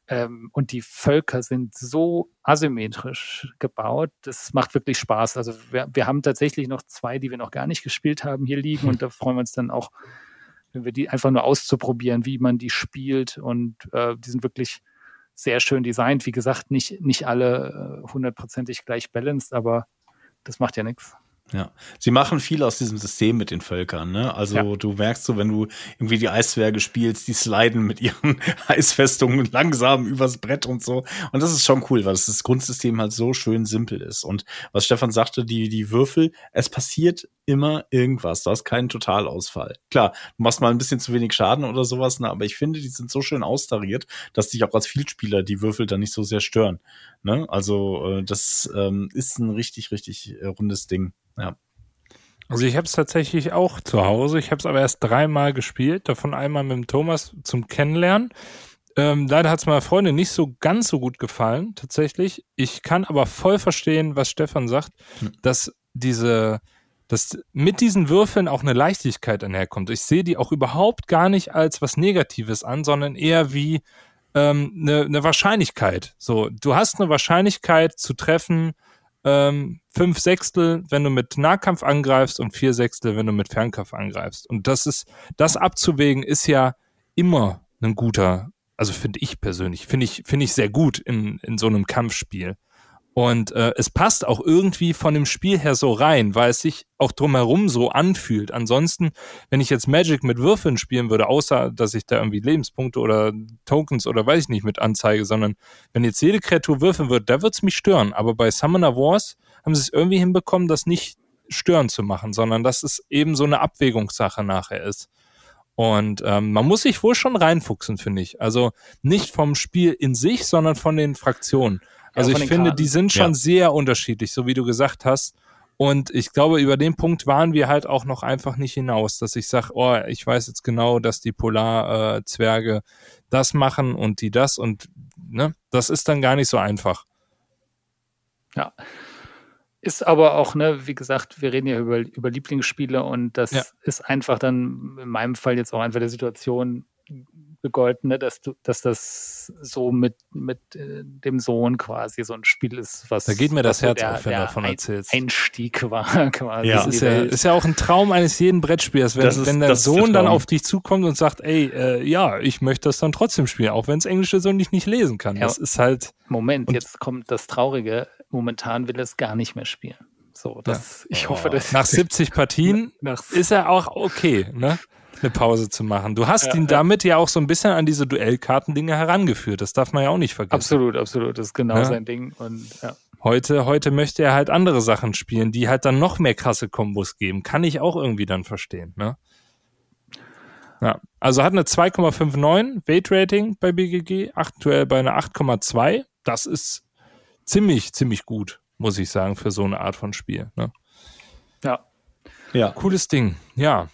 Ähm, und die Völker sind so asymmetrisch gebaut. Das macht wirklich Spaß. Also wir, wir haben tatsächlich noch zwei, die wir noch gar nicht gespielt haben, hier liegen. Und da freuen wir uns dann auch, wenn wir die einfach nur auszuprobieren, wie man die spielt. Und äh, die sind wirklich sehr schön designt. Wie gesagt, nicht, nicht alle äh, hundertprozentig gleich balanced, aber das macht ja nichts. Ja, sie machen viel aus diesem System mit den Völkern, ne? Also Ja. du merkst so, wenn du irgendwie die Eiswerke spielst, die sliden mit ihren Eisfestungen langsam übers Brett und so. Und das ist schon cool, weil das Grundsystem halt so schön simpel ist. Und was Stefan sagte, die, die Würfel, es passiert immer irgendwas. Du hast keinen Totalausfall. Klar, du machst mal ein bisschen zu wenig Schaden oder sowas, ne? aber ich finde, die sind so schön austariert, dass dich auch als Vielspieler die Würfel dann nicht so sehr stören. Ne? Also äh, das ähm, ist ein richtig, richtig äh, rundes Ding. Ja. Also ich habe es tatsächlich auch zu Hause. Ich habe es aber erst dreimal gespielt, davon einmal mit dem Thomas zum Kennenlernen. Ähm, leider hat es meiner Freundin nicht so ganz so gut gefallen, tatsächlich. Ich kann aber voll verstehen, was Stefan sagt, hm. dass diese, dass mit diesen Würfeln auch eine Leichtigkeit einherkommt. Ich sehe die auch überhaupt gar nicht als was Negatives an, sondern eher wie ähm, eine, eine Wahrscheinlichkeit. So, du hast eine Wahrscheinlichkeit zu treffen, ähm, fünf Sechstel, wenn du mit Nahkampf angreifst und vier Sechstel, wenn du mit Fernkampf angreifst. Und das ist, das abzuwägen, ist ja immer ein guter, also finde ich persönlich, finde ich, finde ich sehr gut in, in so einem Kampfspiel. Und äh, es passt auch irgendwie von dem Spiel her so rein, weil es sich auch drumherum so anfühlt. Ansonsten, wenn ich jetzt Magic mit Würfeln spielen würde, außer dass ich da irgendwie Lebenspunkte oder Tokens oder weiß ich nicht mit anzeige, sondern wenn jetzt jede Kreatur würfeln würde, da würde es mich stören. Aber bei Summoner Wars haben sie es irgendwie hinbekommen, das nicht stören zu machen, sondern dass es eben so eine Abwägungssache nachher ist. Und ähm, man muss sich wohl schon reinfuchsen, finde ich. Also nicht vom Spiel in sich, sondern von den Fraktionen. Also ja, ich finde, Karten. die sind schon ja. sehr unterschiedlich, so wie du gesagt hast. Und ich glaube, über den Punkt waren wir halt auch noch einfach nicht hinaus, dass ich sage, oh, ich weiß jetzt genau, dass die Polarzwerge äh, das machen und die das und ne, das ist dann gar nicht so einfach. Ja. Ist aber auch, ne, wie gesagt, wir reden ja über, über Lieblingsspiele und das ja. ist einfach dann in meinem Fall jetzt auch einfach der Situation begolten, ne, dass du, dass das so mit, mit äh, dem Sohn quasi so ein Spiel ist, was. Da geht mir das Herz der, auf, wenn du davon erzählst. Einstieg war quasi. Ja. Das ist ja, ist ja auch ein Traum eines jeden Brettspielers, wenn, ist, wenn der Sohn der dann auf dich zukommt und sagt, ey, äh, ja, ich möchte das dann trotzdem spielen, auch wenn es englische Sohn nicht, nicht lesen kann. Ja. Das ist halt. Moment, jetzt kommt das Traurige. Momentan will er es gar nicht mehr spielen. So, das, ja. ich hoffe, oh. dass. Nach 70 Partien ist er auch okay, ne? Eine Pause zu machen. Du hast ja, ihn damit ja auch so ein bisschen an diese Duellkarten-Dinge herangeführt. Das darf man ja auch nicht vergessen. Absolut, absolut. Das ist genau ja. sein Ding. Und ja. Heute, heute möchte er halt andere Sachen spielen, die halt dann noch mehr krasse Kombos geben. Kann ich auch irgendwie dann verstehen, ne? Ja, also hat eine 2,59 Weight Rating bei BGG, aktuell bei einer 8,2. Das ist ziemlich, ziemlich gut, muss ich sagen, für so eine Art von Spiel. Ne? Ja. Ja. Cooles Ding, ja.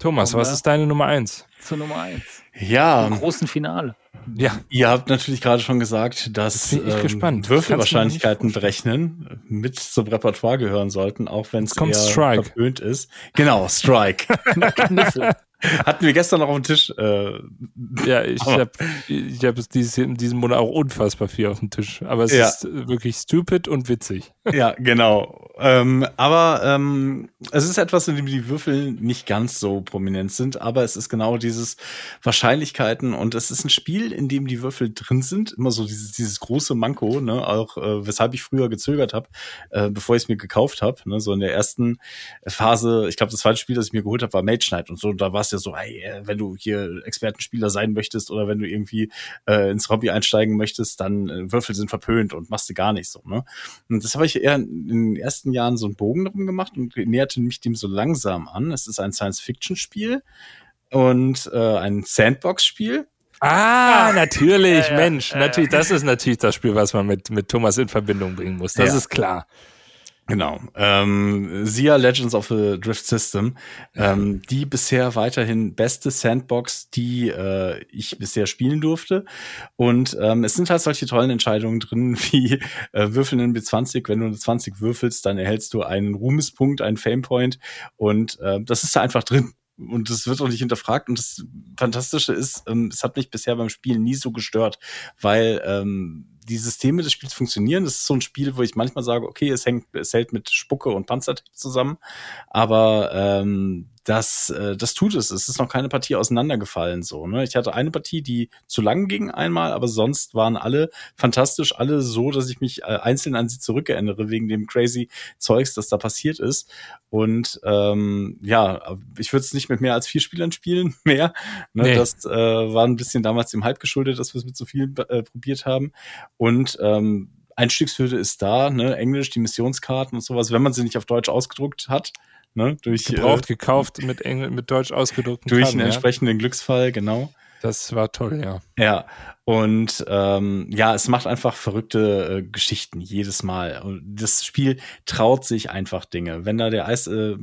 Thomas, was ist deine Nummer eins? Zur Nummer eins. Ja. Im großen Finale. Ja. Ihr habt natürlich gerade schon gesagt, dass ähm, Würfelwahrscheinlichkeiten berechnen mit zum Repertoire gehören sollten, auch wenn es eher Strike. verpönt ist. Genau, Strike. Hatten wir gestern noch auf dem Tisch. Äh, ja, ich habe ich hab dieses, in diesem Monat auch unfassbar viel auf dem Tisch. Aber es ja. ist wirklich stupid und witzig. Ja, genau. Ähm, aber ähm, es ist etwas, in dem die Würfel nicht ganz so prominent sind, aber es ist genau dieses Wahrscheinlichkeiten und es ist ein Spiel, in dem die Würfel drin sind. Immer so dieses, dieses große Manko, ne? auch äh, weshalb ich früher gezögert habe, äh, bevor ich es mir gekauft habe. Ne? So in der ersten Phase, ich glaube, das zweite Spiel, das ich mir geholt habe, war Mage Knight und so. Da war es ja so, ey, äh, wenn du hier Expertenspieler sein möchtest oder wenn du irgendwie äh, ins Hobby einsteigen möchtest, dann äh, Würfel sind verpönt und machst du gar nicht so. Ne? Und das habe ich eher in den ersten Jahren so einen Bogen drum gemacht und näherte mich dem so langsam an. Es ist ein Science-Fiction-Spiel und äh, ein Sandbox-Spiel. Ah, natürlich, ja, ja, Mensch, ja, natürlich, das ist natürlich das Spiel, was man mit, mit Thomas in Verbindung bringen muss. Das ist klar. Genau. Ähm, SIA Legends of the Drift System, ähm, die bisher weiterhin beste Sandbox, die äh, ich bisher spielen durfte. Und ähm, es sind halt solche tollen Entscheidungen drin, wie äh, Würfeln in B20. Wenn du eine 20 würfelst, dann erhältst du einen Ruhmespunkt, einen Famepoint. Und äh, das ist da einfach drin und das wird auch nicht hinterfragt. Und das Fantastische ist, ähm, es hat mich bisher beim Spielen nie so gestört, weil ähm, die Systeme des Spiels funktionieren. Das ist so ein Spiel, wo ich manchmal sage, okay, es hängt, es hält mit Spucke und Panzertape zusammen, aber ähm, das, äh, das tut es. Es ist noch keine Partie auseinandergefallen so. Ne? Ich hatte eine Partie, die zu lang ging einmal, aber sonst waren alle fantastisch, alle so, dass ich mich äh, einzeln an sie zurückerinnere wegen dem crazy Zeugs, das da passiert ist. Und ähm, ja, ich würde es nicht mit mehr als vier Spielern spielen mehr. Ne? Nee. Das äh, war ein bisschen damals dem Hype geschuldet, dass wir es mit so vielen äh, probiert haben. Und ähm, Einstiegshürde ist da, ne? Englisch, die Missionskarten und sowas, wenn man sie nicht auf Deutsch ausgedruckt hat. Ne? Durch, Gebraucht, äh, gekauft, mit, Engl mit Deutsch ausgedruckt. Durch Karten, einen ja? entsprechenden Glücksfall, genau. Das war toll, ja. Ja, und ähm, ja, es macht einfach verrückte äh, Geschichten jedes Mal. Und das Spiel traut sich einfach Dinge. Wenn da der Eis, äh,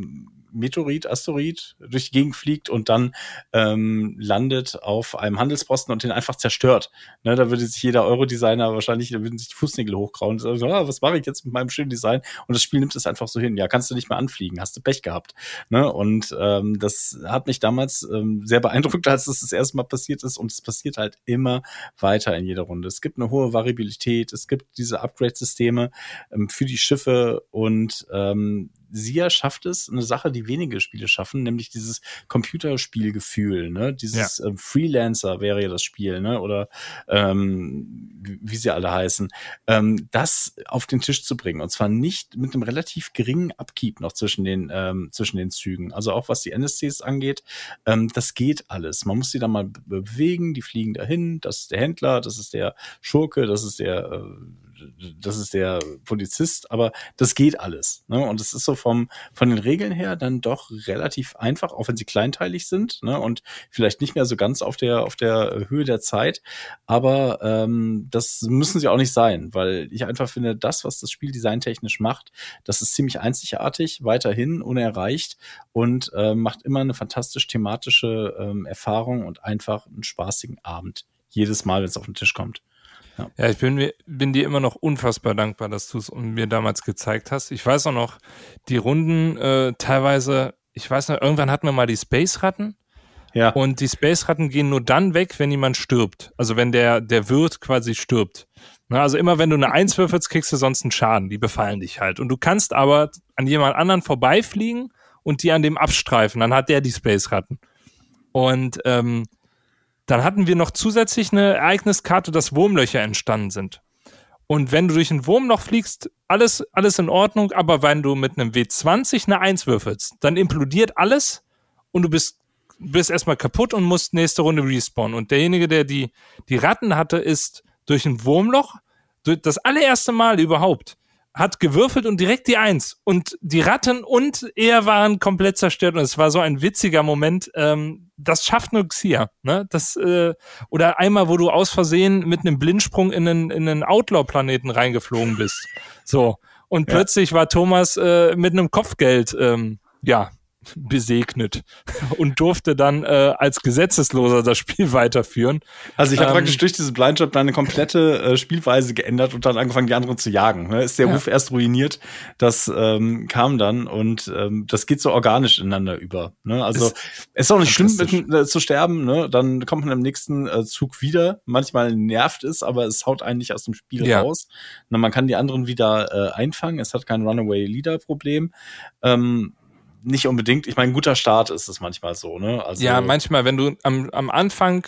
Meteorit, Asteroid durch die Gegend fliegt und dann ähm, landet auf einem Handelsposten und den einfach zerstört. Ne, da würde sich jeder Euro-Designer wahrscheinlich, da würden sich die Fußnägel hochkrauen und sagen, ah, was mache ich jetzt mit meinem schönen Design? Und das Spiel nimmt es einfach so hin. Ja, kannst du nicht mehr anfliegen, hast du Pech gehabt. Ne? Und ähm, das hat mich damals ähm, sehr beeindruckt, als das das erste Mal passiert ist. Und es passiert halt immer weiter in jeder Runde. Es gibt eine hohe Variabilität, es gibt diese Upgrade-Systeme ähm, für die Schiffe und ähm, Sia schafft es, eine Sache, die wenige Spiele schaffen, nämlich dieses Computerspielgefühl, ne? Dieses ja. ähm, Freelancer wäre ja das Spiel, ne? Oder ähm, wie sie alle heißen, ähm, das auf den Tisch zu bringen. Und zwar nicht mit einem relativ geringen Upkeep noch zwischen den, ähm, zwischen den Zügen. Also auch was die NSCs angeht, ähm, das geht alles. Man muss sie da mal bewegen, die fliegen dahin, das ist der Händler, das ist der Schurke, das ist der äh, das ist der Polizist, aber das geht alles. Ne? Und es ist so vom, von den Regeln her dann doch relativ einfach, auch wenn sie kleinteilig sind ne? und vielleicht nicht mehr so ganz auf der, auf der Höhe der Zeit. Aber ähm, das müssen sie auch nicht sein, weil ich einfach finde, das, was das Spiel designtechnisch macht, das ist ziemlich einzigartig, weiterhin unerreicht und äh, macht immer eine fantastisch thematische ähm, Erfahrung und einfach einen spaßigen Abend. Jedes Mal, wenn es auf den Tisch kommt. Ja, ja ich bin, bin dir immer noch unfassbar dankbar, dass du es mir damals gezeigt hast. Ich weiß auch noch, die Runden äh, teilweise, ich weiß noch, irgendwann hatten wir mal die Space-Ratten. Ja. Und die Space-Ratten gehen nur dann weg, wenn jemand stirbt. Also wenn der, der Wirt quasi stirbt. Na, also immer wenn du eine Eins würfelst, kriegst du sonst einen Schaden. Die befallen dich halt. Und du kannst aber an jemand anderen vorbeifliegen und die an dem abstreifen. Dann hat der die Space-Ratten. Und ähm, dann hatten wir noch zusätzlich eine Ereigniskarte, dass Wurmlöcher entstanden sind. Und wenn du durch ein Wurmloch fliegst, alles, alles in Ordnung, aber wenn du mit einem W20 eine 1 würfelst, dann implodiert alles und du bist, bist erstmal kaputt und musst nächste Runde respawnen. Und derjenige, der die, die Ratten hatte, ist durch ein Wurmloch, das allererste Mal überhaupt, hat gewürfelt und direkt die Eins. Und die Ratten und er waren komplett zerstört. Und es war so ein witziger Moment. Ähm, das schafft nur Xia. Ne? Das, äh, oder einmal, wo du aus Versehen mit einem Blindsprung in einen, in einen Outlaw-Planeten reingeflogen bist. So. Und ja. plötzlich war Thomas äh, mit einem Kopfgeld, ähm, ja, besegnet und durfte dann äh, als Gesetzesloser das Spiel weiterführen. Also ich habe ähm, praktisch durch diese Blindshot meine komplette äh, Spielweise geändert und dann angefangen, die anderen zu jagen. Ne? Ist der ja. Ruf erst ruiniert, das ähm, kam dann und ähm, das geht so organisch ineinander über. Ne? Also es ist auch nicht schlimm mit, äh, zu sterben, ne? dann kommt man im nächsten äh, Zug wieder. Manchmal nervt es, aber es haut einen nicht aus dem Spiel ja. raus. Na, man kann die anderen wieder äh, einfangen. Es hat kein Runaway-Leader-Problem. Ähm, nicht unbedingt. Ich meine, ein guter Start ist es manchmal so, ne? Also, ja, manchmal, wenn du am, am Anfang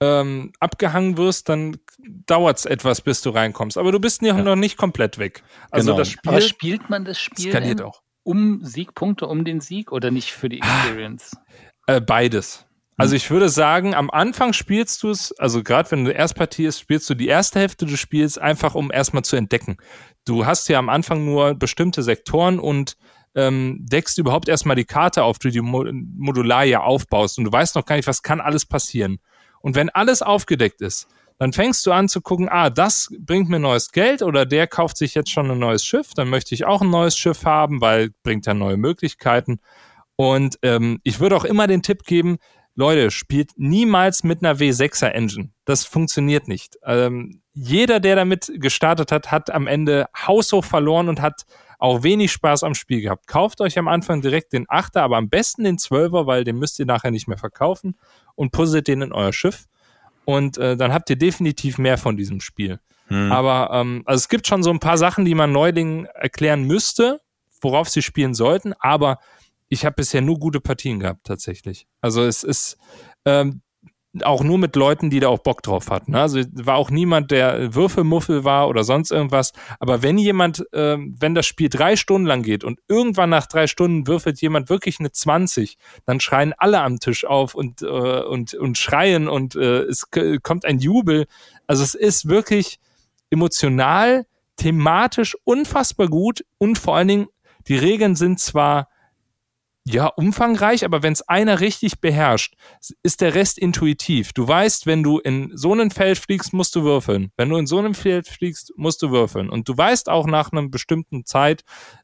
ähm, abgehangen wirst, dann dauert es etwas, bis du reinkommst. Aber du bist ja. noch nicht komplett weg. Also genau. das Spiel. Aber spielt man das Spiel skaliert auch. um Siegpunkte, um den Sieg oder nicht für die ah. Experience? Äh, beides. Also hm. ich würde sagen, am Anfang spielst du es, also gerade wenn du Erstpartie ist, spielst du die erste Hälfte des Spiels einfach, um erstmal zu entdecken. Du hast ja am Anfang nur bestimmte Sektoren und ähm, deckst du überhaupt erstmal die Karte auf, die du modular ja aufbaust und du weißt noch gar nicht, was kann alles passieren. Und wenn alles aufgedeckt ist, dann fängst du an zu gucken, ah, das bringt mir neues Geld oder der kauft sich jetzt schon ein neues Schiff, dann möchte ich auch ein neues Schiff haben, weil bringt ja neue Möglichkeiten. Und ähm, ich würde auch immer den Tipp geben, Leute, spielt niemals mit einer W6er Engine. Das funktioniert nicht. Ähm, jeder, der damit gestartet hat, hat am Ende haushoch verloren und hat auch wenig Spaß am Spiel gehabt. Kauft euch am Anfang direkt den Achter, aber am besten den Zwölfer, weil den müsst ihr nachher nicht mehr verkaufen und puzzelt den in euer Schiff. Und äh, dann habt ihr definitiv mehr von diesem Spiel. Hm. Aber ähm, also es gibt schon so ein paar Sachen, die man Neulingen erklären müsste, worauf sie spielen sollten, aber ich habe bisher nur gute Partien gehabt, tatsächlich. Also es ist, ähm, auch nur mit Leuten, die da auch Bock drauf hatten. Also war auch niemand, der Würfelmuffel war oder sonst irgendwas. Aber wenn jemand, äh, wenn das Spiel drei Stunden lang geht und irgendwann nach drei Stunden würfelt jemand wirklich eine 20, dann schreien alle am Tisch auf und, äh, und, und schreien und äh, es kommt ein Jubel. Also es ist wirklich emotional, thematisch unfassbar gut und vor allen Dingen, die Regeln sind zwar ja, umfangreich, aber wenn es einer richtig beherrscht, ist der Rest intuitiv. Du weißt, wenn du in so einem Feld fliegst, musst du würfeln. Wenn du in so einem Feld fliegst, musst du würfeln. Und du weißt auch nach einer bestimmten Zeit,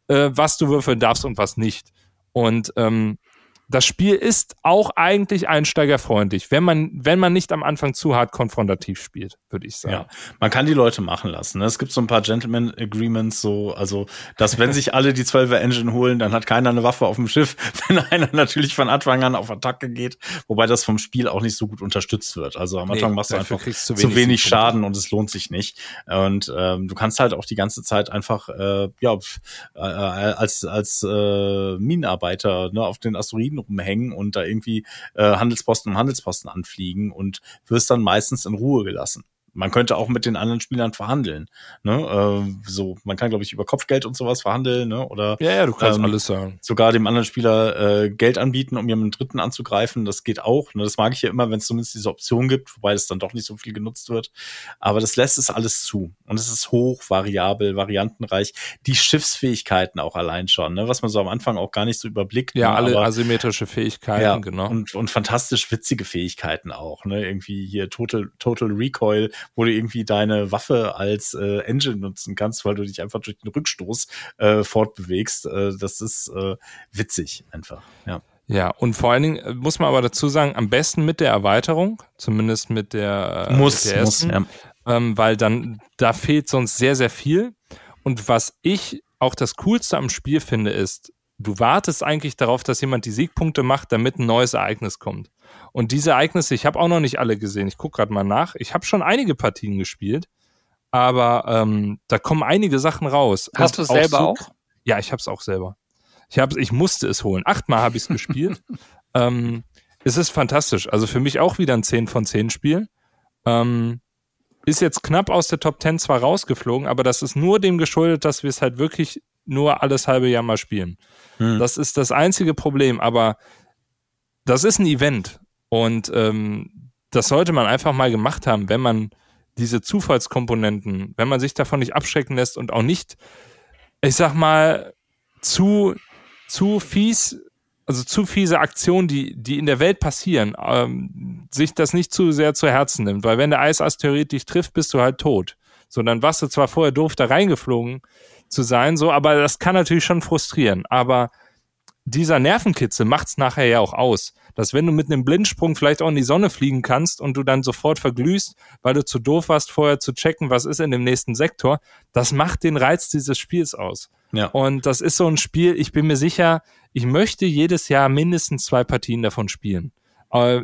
äh, was du würfeln darfst und was nicht. Und ähm, das Spiel ist auch eigentlich einsteigerfreundlich, wenn man, wenn man nicht am Anfang zu hart konfrontativ spielt, würde ich sagen. Ja, man kann die Leute machen lassen. Ne? Es gibt so ein paar Gentleman Agreements, so, also, dass wenn sich alle die 12er Engine holen, dann hat keiner eine Waffe auf dem Schiff, wenn einer natürlich von Anfang an auf Attacke geht, wobei das vom Spiel auch nicht so gut unterstützt wird. Also am Anfang nee, machst du einfach zu wenig, zu wenig Schaden und es lohnt sich nicht. Und ähm, du kannst halt auch die ganze Zeit einfach, äh, ja, äh, als, als äh, Minenarbeiter ne, auf den Asteroiden Maschinen rumhängen und da irgendwie äh, Handelsposten um Handelsposten anfliegen und wirst dann meistens in Ruhe gelassen man könnte auch mit den anderen Spielern verhandeln. Ne? Äh, so, man kann, glaube ich, über Kopfgeld und sowas verhandeln, ne? Oder ja, ja, du kannst ähm, alles sagen. Sogar dem anderen Spieler äh, Geld anbieten, um jemanden Dritten anzugreifen. Das geht auch. Ne? Das mag ich ja immer, wenn es zumindest diese Option gibt, wobei das dann doch nicht so viel genutzt wird. Aber das lässt es alles zu. Und es ist hoch, variabel, variantenreich. Die Schiffsfähigkeiten auch allein schon, ne? was man so am Anfang auch gar nicht so überblickt. Ja, ne? alle Aber, asymmetrische Fähigkeiten, ja, genau. Und, und fantastisch witzige Fähigkeiten auch. Ne? Irgendwie hier Total, Total Recoil, wo du irgendwie deine Waffe als äh, Engine nutzen kannst, weil du dich einfach durch den Rückstoß äh, fortbewegst. Äh, das ist äh, witzig einfach, ja. Ja, und vor allen Dingen äh, muss man aber dazu sagen, am besten mit der Erweiterung, zumindest mit der, äh, muss, mit der ersten, muss, ja. ähm, weil dann, da fehlt sonst sehr, sehr viel. Und was ich auch das Coolste am Spiel finde, ist, du wartest eigentlich darauf, dass jemand die Siegpunkte macht, damit ein neues Ereignis kommt. Und diese Ereignisse, ich habe auch noch nicht alle gesehen. Ich gucke gerade mal nach. Ich habe schon einige Partien gespielt, aber ähm, da kommen einige Sachen raus. Hast du es selber so, auch? Ja, ich habe es auch selber. Ich, hab, ich musste es holen. Achtmal habe ich es gespielt. ähm, es ist fantastisch. Also für mich auch wieder ein 10 von 10 Spiel. Ähm, ist jetzt knapp aus der Top 10 zwar rausgeflogen, aber das ist nur dem geschuldet, dass wir es halt wirklich nur alles halbe Jahr mal spielen. Hm. Das ist das einzige Problem, aber das ist ein Event und ähm, das sollte man einfach mal gemacht haben, wenn man diese Zufallskomponenten, wenn man sich davon nicht abschrecken lässt und auch nicht, ich sag mal, zu, zu fies, also zu fiese Aktionen, die, die in der Welt passieren, ähm, sich das nicht zu sehr zu Herzen nimmt. Weil wenn der Eisasteroid dich trifft, bist du halt tot. So, dann warst du zwar vorher doof da reingeflogen zu sein, so, aber das kann natürlich schon frustrieren. Aber dieser Nervenkitzel macht's nachher ja auch aus. Dass wenn du mit einem Blindsprung vielleicht auch in die Sonne fliegen kannst und du dann sofort verglühst, weil du zu doof warst, vorher zu checken, was ist in dem nächsten Sektor, das macht den Reiz dieses Spiels aus. Ja. Und das ist so ein Spiel, ich bin mir sicher, ich möchte jedes Jahr mindestens zwei Partien davon spielen.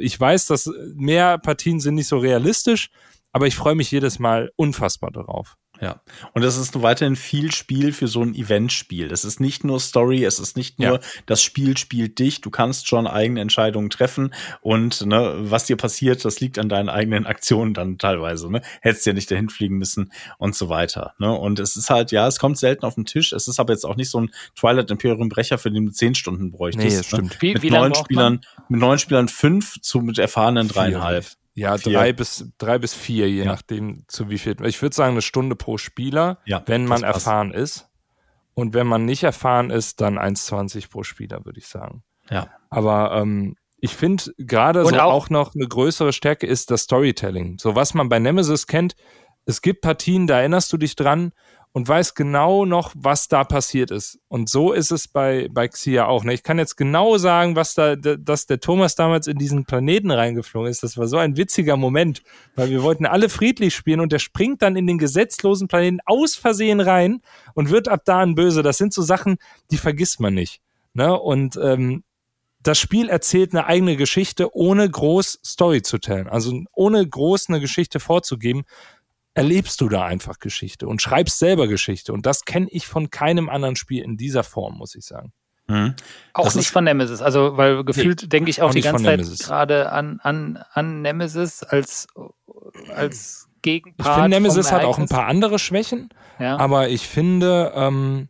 Ich weiß, dass mehr Partien sind nicht so realistisch, aber ich freue mich jedes Mal unfassbar darauf. Ja. Und es ist weiterhin viel Spiel für so ein Eventspiel. Es ist nicht nur Story, es ist nicht nur ja. das Spiel spielt dich. Du kannst schon eigene Entscheidungen treffen und ne, was dir passiert, das liegt an deinen eigenen Aktionen dann teilweise. Ne? Hättest ja nicht dahin fliegen müssen und so weiter. Ne? Und es ist halt, ja, es kommt selten auf den Tisch. Es ist aber jetzt auch nicht so ein Twilight Imperium Brecher, für den du zehn Stunden bräuchtest. Nee, das ne? stimmt. Wie, mit wie neun Spielern, mit neun Spielern fünf zu mit erfahrenen dreieinhalb. Ja, vier. drei bis, drei bis vier, je ja. nachdem zu wie viel. Ich würde sagen, eine Stunde pro Spieler, ja, wenn man erfahren ist. Und wenn man nicht erfahren ist, dann 1,20 pro Spieler, würde ich sagen. Ja. Aber ähm, ich finde gerade so auch, auch noch eine größere Stärke ist das Storytelling. So was man bei Nemesis kennt, es gibt Partien, da erinnerst du dich dran und weiß genau noch, was da passiert ist. Und so ist es bei, bei Xia auch. Ne? Ich kann jetzt genau sagen, was da, dass der Thomas damals in diesen Planeten reingeflogen ist. Das war so ein witziger Moment, weil wir wollten alle friedlich spielen und der springt dann in den gesetzlosen Planeten aus Versehen rein und wird ab da ein Böse. Das sind so Sachen, die vergisst man nicht. Ne? Und ähm, das Spiel erzählt eine eigene Geschichte, ohne groß Story zu tellen. Also ohne groß eine Geschichte vorzugeben, erlebst du da einfach Geschichte und schreibst selber Geschichte. Und das kenne ich von keinem anderen Spiel in dieser Form, muss ich sagen. Mhm. Auch das nicht von Nemesis. Also, weil gefühlt nee, denke ich auch, auch die ganze Zeit gerade an, an, an Nemesis als, als Gegenpart. Ich finde, Nemesis hat auch ein paar andere Schwächen, ja. aber ich finde, ähm,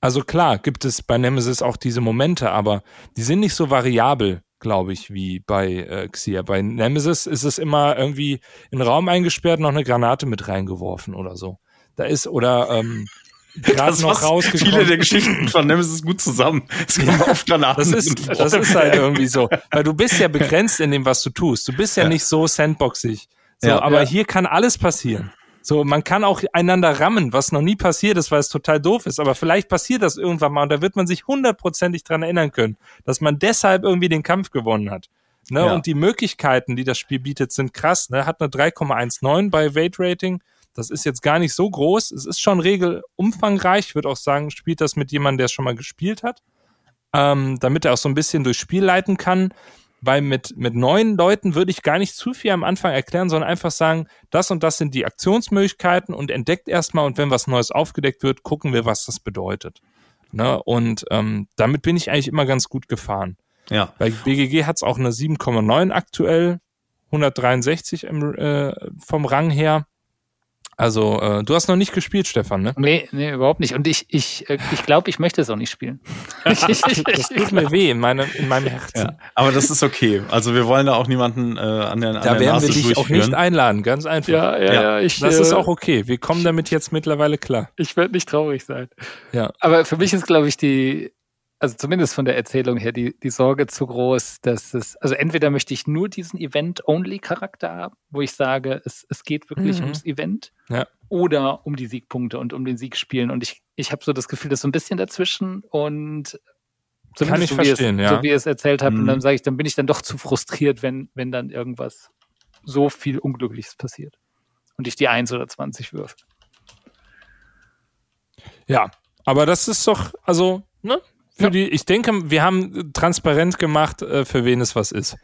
also klar, gibt es bei Nemesis auch diese Momente, aber die sind nicht so variabel glaube ich, wie bei äh, Xia. Bei Nemesis ist es immer irgendwie in den Raum eingesperrt, noch eine Granate mit reingeworfen oder so. Da ist, oder ähm, gerade noch rausgekommen. Viele der Geschichten von Nemesis gut zusammen. Es kommen ja, oft Granaten. Das ist, das ist halt irgendwie so. Weil du bist ja begrenzt in dem, was du tust. Du bist ja, ja. nicht so sandboxig. So, ja, aber hier kann alles passieren. So, man kann auch einander rammen, was noch nie passiert ist, weil es total doof ist. Aber vielleicht passiert das irgendwann mal und da wird man sich hundertprozentig dran erinnern können, dass man deshalb irgendwie den Kampf gewonnen hat. Ne? Ja. Und die Möglichkeiten, die das Spiel bietet, sind krass. Ne? Hat eine 3,19 bei Weight Rating. Das ist jetzt gar nicht so groß. Es ist schon regelumfangreich. Ich würde auch sagen, spielt das mit jemandem, der es schon mal gespielt hat. Ähm, damit er auch so ein bisschen durchs Spiel leiten kann. Weil mit, mit neuen Leuten würde ich gar nicht zu viel am Anfang erklären, sondern einfach sagen, das und das sind die Aktionsmöglichkeiten und entdeckt erstmal und wenn was Neues aufgedeckt wird, gucken wir, was das bedeutet. Ne? Und ähm, damit bin ich eigentlich immer ganz gut gefahren. Ja. Bei BGG hat es auch eine 7,9 aktuell, 163 im, äh, vom Rang her. Also, äh, du hast noch nicht gespielt, Stefan, ne? Nee, nee, überhaupt nicht. Und ich, ich, äh, ich glaube, ich möchte es auch nicht spielen. ich, ich, Das tut mir weh in meinem, in meinem Herzen. ja. Aber das ist okay. Also wir wollen da auch niemanden äh, an der, an Da der werden Nase wir dich auch nicht einladen, ganz einfach. ja, ja, Ja, ja, ich, Das ist äh, auch okay. Wir kommen damit jetzt mittlerweile klar. ich werde nicht traurig sein. Ja. Aber für mich ist, glaube ich, die, also zumindest von der Erzählung her, die, die Sorge zu groß, dass es, also entweder möchte ich nur diesen Event-Only-Charakter haben, wo ich sage, es, es geht wirklich Mhm. ums Event, Ja. oder um die Siegpunkte und um den Sieg spielen. Und ich, ich habe so das Gefühl, das ist so ein bisschen dazwischen und Kann ich so, wie verstehen, es, ja. so wie ihr es erzählt habt. Und Mhm. dann sage ich, dann bin ich dann doch zu frustriert, wenn, wenn dann irgendwas so viel Unglückliches passiert. Und ich die 1 oder 20 würfe. Ja, aber das ist doch, also, ne? Für Ja. die, ich denke, wir haben transparent gemacht, äh, für wen es was ist.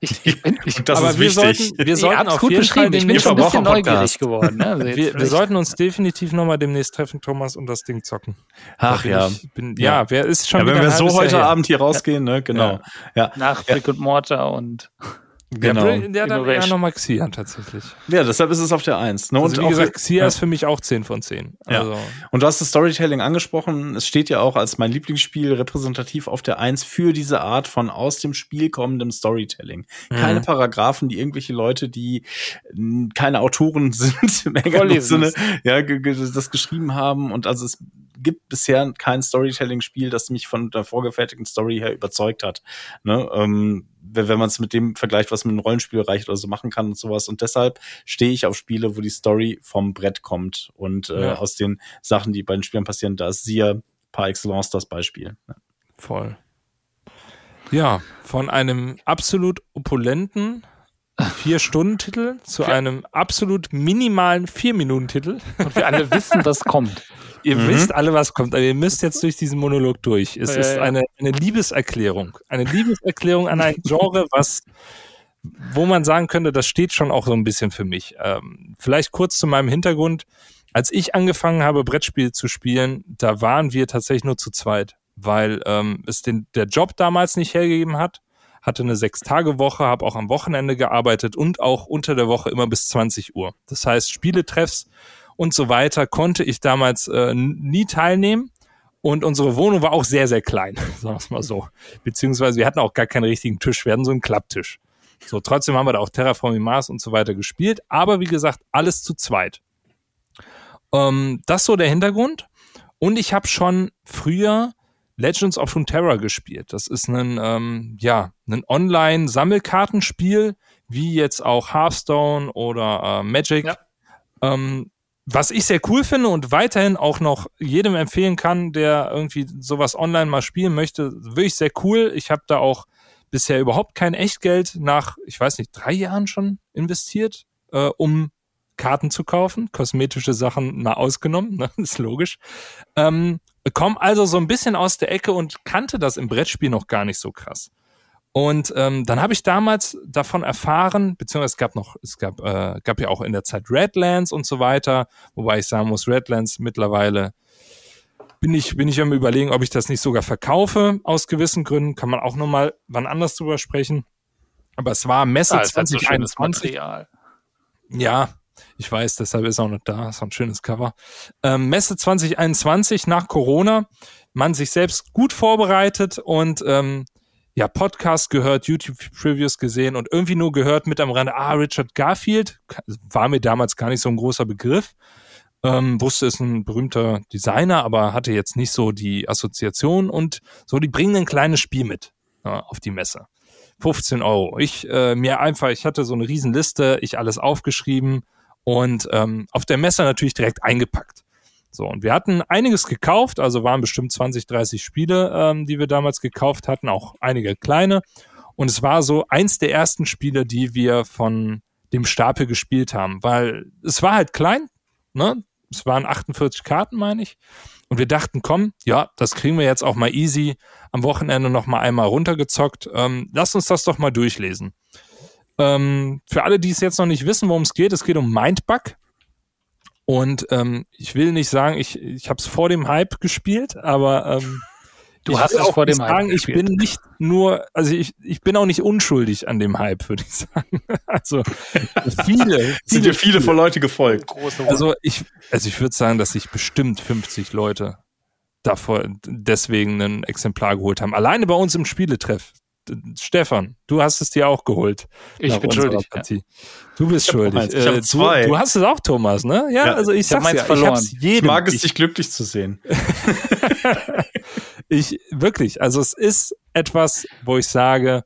Ich, ich bin, ich, Das aber ist wir wichtig. sollten, wir sollten habt's auf gut jeden Fall beschrieben. Ich bin schon ein bisschen neugierig geworden. Ne? Also wir, wir sollten uns definitiv nochmal demnächst treffen, Thomas, und das Ding zocken. Ach bin ja. Ich, bin, ja, wer ist schon Ja, wenn wir so heute Jahr her. Abend hier rausgehen, ne? Genau. Ja, nach Brick und Mortar und genau. Ja, der dann eher nochmal Xia tatsächlich. Ja, deshalb ist es auf der Eins. Ne? Also wie auch- gesagt, Xia ja. ist für mich auch 10 von 10. Ja. Also, Und du hast das Storytelling angesprochen. Es steht ja auch als mein Lieblingsspiel repräsentativ auf der Eins für diese Art von aus dem Spiel kommendem Storytelling. Keine Mhm. Paragraphen, die irgendwelche Leute, die keine Autoren sind, im engeren Sinne, ja, das geschrieben haben. Und also es gibt bisher kein Storytelling-Spiel, das mich von der vorgefertigten Story her überzeugt hat. Ne? Ähm, wenn wenn man es mit dem vergleicht, was mit einem Rollenspiel reicht oder so machen kann und sowas. Und deshalb stehe ich auf Spiele, wo die Story vom Brett kommt und äh, Ja. aus den Sachen, die bei den Spielern passieren, da ist Sia par excellence das Beispiel. voll. Ja, von einem absolut opulenten Vier-Stunden-Titel zu einem absolut minimalen Vier-Minuten-Titel. Und wir alle wissen, was kommt. Ihr Mhm. wisst alle, was kommt. Also ihr müsst jetzt durch diesen Monolog durch. Es Ja, ist ja. eine, eine Liebeserklärung. Eine Liebeserklärung an ein Genre, was, wo man sagen könnte, das steht schon auch so ein bisschen für mich. Ähm, vielleicht kurz zu meinem Hintergrund. Als ich angefangen habe, Brettspiele zu spielen, da waren wir tatsächlich nur zu zweit, weil ähm, es den, der Job damals nicht hergegeben hat. Hatte eine Sechs-Tage-Woche, habe auch am Wochenende gearbeitet und auch unter der Woche immer bis 20 Uhr. Das heißt, Spieletreffs und so weiter konnte ich damals äh, nie teilnehmen. Und unsere Wohnung war auch sehr, sehr klein, sagen wir es mal so. Beziehungsweise wir hatten auch gar keinen richtigen Tisch, wir hatten so einen Klapptisch. So, trotzdem haben wir da auch Terraforming Mars und so weiter gespielt. Aber wie gesagt, alles zu zweit. Ähm, das so der Hintergrund. Und ich habe schon früher Legends of Runeterra gespielt. Das ist ein, ähm, ja, ein Online-Sammelkartenspiel, wie jetzt auch Hearthstone oder äh, Magic. Ja. Ähm, was ich sehr cool finde und weiterhin auch noch jedem empfehlen kann, der irgendwie sowas online mal spielen möchte, wirklich sehr cool. Ich habe da auch bisher überhaupt kein Echtgeld nach, ich weiß nicht, drei Jahren schon investiert, äh, um Karten zu kaufen. Kosmetische Sachen mal ausgenommen, ne? ist logisch. Ähm, komm also so ein bisschen aus der Ecke und kannte das im Brettspiel noch gar nicht so krass. Und ähm, dann habe ich damals davon erfahren, beziehungsweise es gab noch, es gab, äh, gab ja auch in der Zeit Redlands und so weiter, wobei ich sagen muss, Redlands mittlerweile bin ich, bin ich am überlegen, ob ich das nicht sogar verkaufe, aus gewissen Gründen, kann man auch nochmal wann anders drüber sprechen. Aber es war Messe Ah, so schönes 2021. Material. Ja, ich weiß, deshalb ist er auch noch da. Ist auch ein schönes Cover. Ähm, Messe 2021 nach Corona. Man sich selbst gut vorbereitet und ähm, ja, Podcast gehört, YouTube-Previews gesehen und irgendwie nur gehört mit am Rande, ah, Richard Garfield, war mir damals gar nicht so ein großer Begriff. Ähm, wusste, ist ein berühmter Designer, aber hatte jetzt nicht so die Assoziation und so, die bringen ein kleines Spiel mit ja, auf die Messe. 15 Euro. Ich äh, mir einfach, ich hatte so eine Riesenliste, ich alles aufgeschrieben und ähm, auf der Messe natürlich direkt eingepackt. So, und wir hatten einiges gekauft, also waren bestimmt 20, 30 Spiele, ähm, die wir damals gekauft hatten, auch einige kleine. Und es war so eins der ersten Spiele, die wir von dem Stapel gespielt haben, weil es war halt klein, ne? Es waren 48 Karten, meine ich. Und wir dachten, komm, ja, das kriegen wir jetzt auch mal easy am Wochenende noch mal einmal runtergezockt. Ähm, lass uns das doch mal durchlesen. Ähm, für alle, die es jetzt noch nicht wissen, worum es geht, es geht um Mindbug. Und ähm, ich will nicht sagen, ich, ich habe es vor dem Hype gespielt, aber ähm, du ich hast es vor dem Hype gespielt. Ich bin nicht nur, also ich, ich bin auch nicht unschuldig an dem Hype, würde ich sagen. Also viele, viele sind dir viele von Leute gefolgt. Also ich, also ich würde sagen, dass sich bestimmt 50 Leute davor deswegen ein Exemplar geholt haben. Alleine bei uns im Spieletreff Stefan, du hast es dir auch geholt. Ich bin schuldig. Ja. Du bist ich schuldig. Ich äh, zwei. Du, du, hast es auch, Thomas, ne? Ja, ja also ich, ich sag's ja, verloren. ich, jedem, ich mag es, dich glücklich zu sehen. ich, wirklich, also es ist etwas, wo ich sage,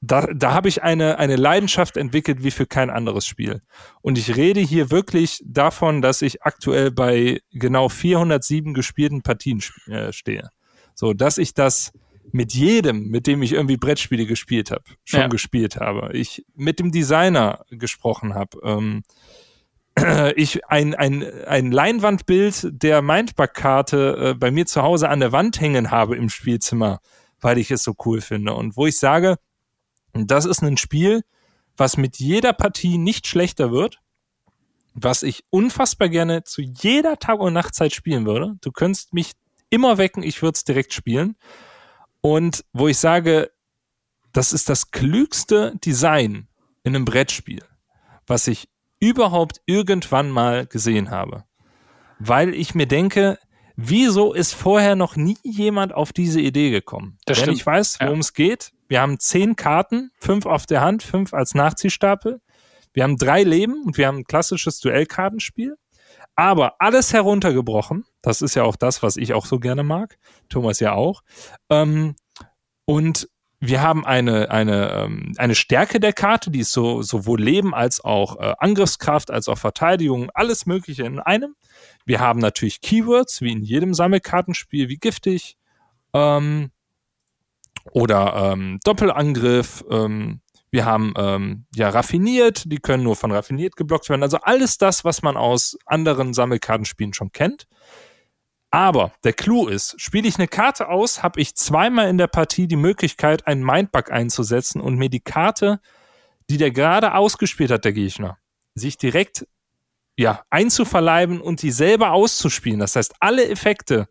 da, da habe ich eine, eine Leidenschaft entwickelt wie für kein anderes Spiel. Und ich rede hier wirklich davon, dass ich aktuell bei genau 407 gespielten Partien äh, stehe. So, dass ich das mit jedem, mit dem ich irgendwie Brettspiele gespielt habe, schon ja. gespielt habe. Ich mit dem Designer gesprochen habe. Ähm, ich ein, ein, ein Leinwandbild der Mindbug-Karte äh, bei mir zu Hause an der Wand hängen habe im Spielzimmer, weil ich es so cool finde. Und wo ich sage, das ist ein Spiel, was mit jeder Partie nicht schlechter wird, was ich unfassbar gerne zu jeder Tag- und Nachtzeit spielen würde. Du könntest mich immer wecken, ich würde es direkt spielen. Und wo ich sage, das ist das klügste Design in einem Brettspiel, was ich überhaupt irgendwann mal gesehen habe. Weil ich mir denke, wieso ist vorher noch nie jemand auf diese Idee gekommen? Das Wenn stimmt. ich weiß, worum ja. es geht, wir haben zehn Karten, fünf auf der Hand, fünf als Nachziehstapel. Wir haben drei Leben und wir haben ein klassisches Duellkartenspiel. Aber alles heruntergebrochen, das ist ja auch das, was ich auch so gerne mag, Thomas ja auch. Ähm, und wir haben eine, eine, ähm, eine Stärke der Karte, die ist so, sowohl Leben als auch äh, Angriffskraft, als auch Verteidigung, alles Mögliche in einem. Wir haben natürlich Keywords, wie in jedem Sammelkartenspiel, wie giftig ähm, oder ähm, Doppelangriff, ähm, wir haben ähm, ja raffiniert, die können nur von raffiniert geblockt werden. Also alles das, was man aus anderen Sammelkartenspielen schon kennt. Aber der Clou ist, spiele ich eine Karte aus, habe ich zweimal in der Partie die Möglichkeit, einen Mindbug einzusetzen und mir die Karte, die der gerade ausgespielt hat, der Gegner, sich direkt ja, einzuverleiben und die selber auszuspielen. Das heißt, alle Effekte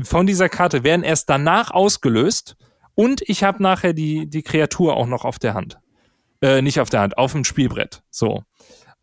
von dieser Karte werden erst danach ausgelöst und ich habe nachher die, die Kreatur auch noch auf der Hand. Äh, nicht auf der Hand, auf dem Spielbrett. So.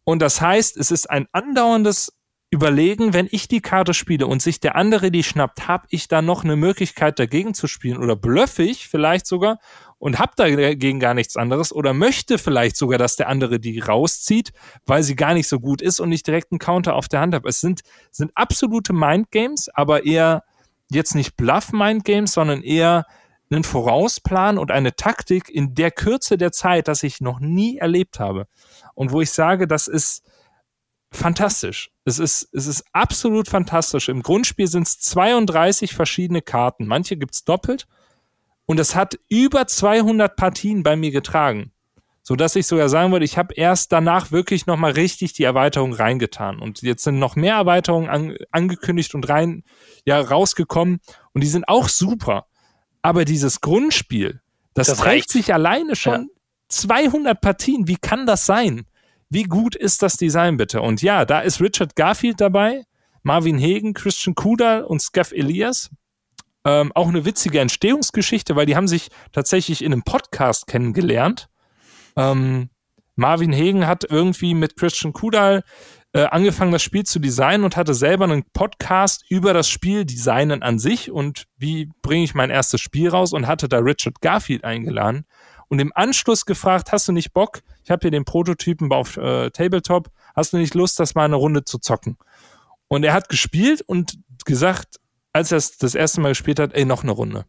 Und das heißt, es ist ein andauerndes Überlegen, wenn ich die Karte spiele und sich der andere die schnappt, habe ich da noch eine Möglichkeit dagegen zu spielen oder blöffe ich vielleicht sogar und habe dagegen gar nichts anderes oder möchte vielleicht sogar, dass der andere die rauszieht, weil sie gar nicht so gut ist und ich direkt einen Counter auf der Hand habe. Es sind, sind absolute Mindgames, aber eher jetzt nicht Bluff-Mindgames, sondern eher einen Vorausplan und eine Taktik in der Kürze der Zeit, das ich noch nie erlebt habe. Und wo ich sage, das ist fantastisch. Es ist, es ist absolut fantastisch. Im Grundspiel sind es 32 verschiedene Karten. Manche gibt's doppelt. Und es hat über 200 Partien bei mir getragen. So dass ich sogar sagen würde, ich habe erst danach wirklich nochmal richtig die Erweiterung reingetan. Und jetzt sind noch mehr Erweiterungen an, angekündigt und rein, ja, rausgekommen. Und die sind auch super. Aber dieses Grundspiel, das, das trägt sich alleine schon ja. 200 Partien. Wie kann das sein? Wie gut ist das Design bitte? Und ja, da ist Richard Garfield dabei, Marvin Hagen, Christian Kudal und Skeff Elias. Ähm, auch eine witzige Entstehungsgeschichte, weil die haben sich tatsächlich in einem Podcast kennengelernt. Ähm, Marvin Hagen hat irgendwie mit Christian Kudal äh, angefangen, das Spiel zu designen und hatte selber einen Podcast über das Spiel Designen an sich und wie bringe ich mein erstes Spiel raus und hatte da Richard Garfield eingeladen und im Anschluss gefragt, hast du nicht Bock? Ich habe hier den Prototypen auf äh, Tabletop. Hast du nicht Lust, das mal eine Runde zu zocken? Und er hat gespielt und gesagt, als er es das erste Mal gespielt hat, ey, noch eine Runde.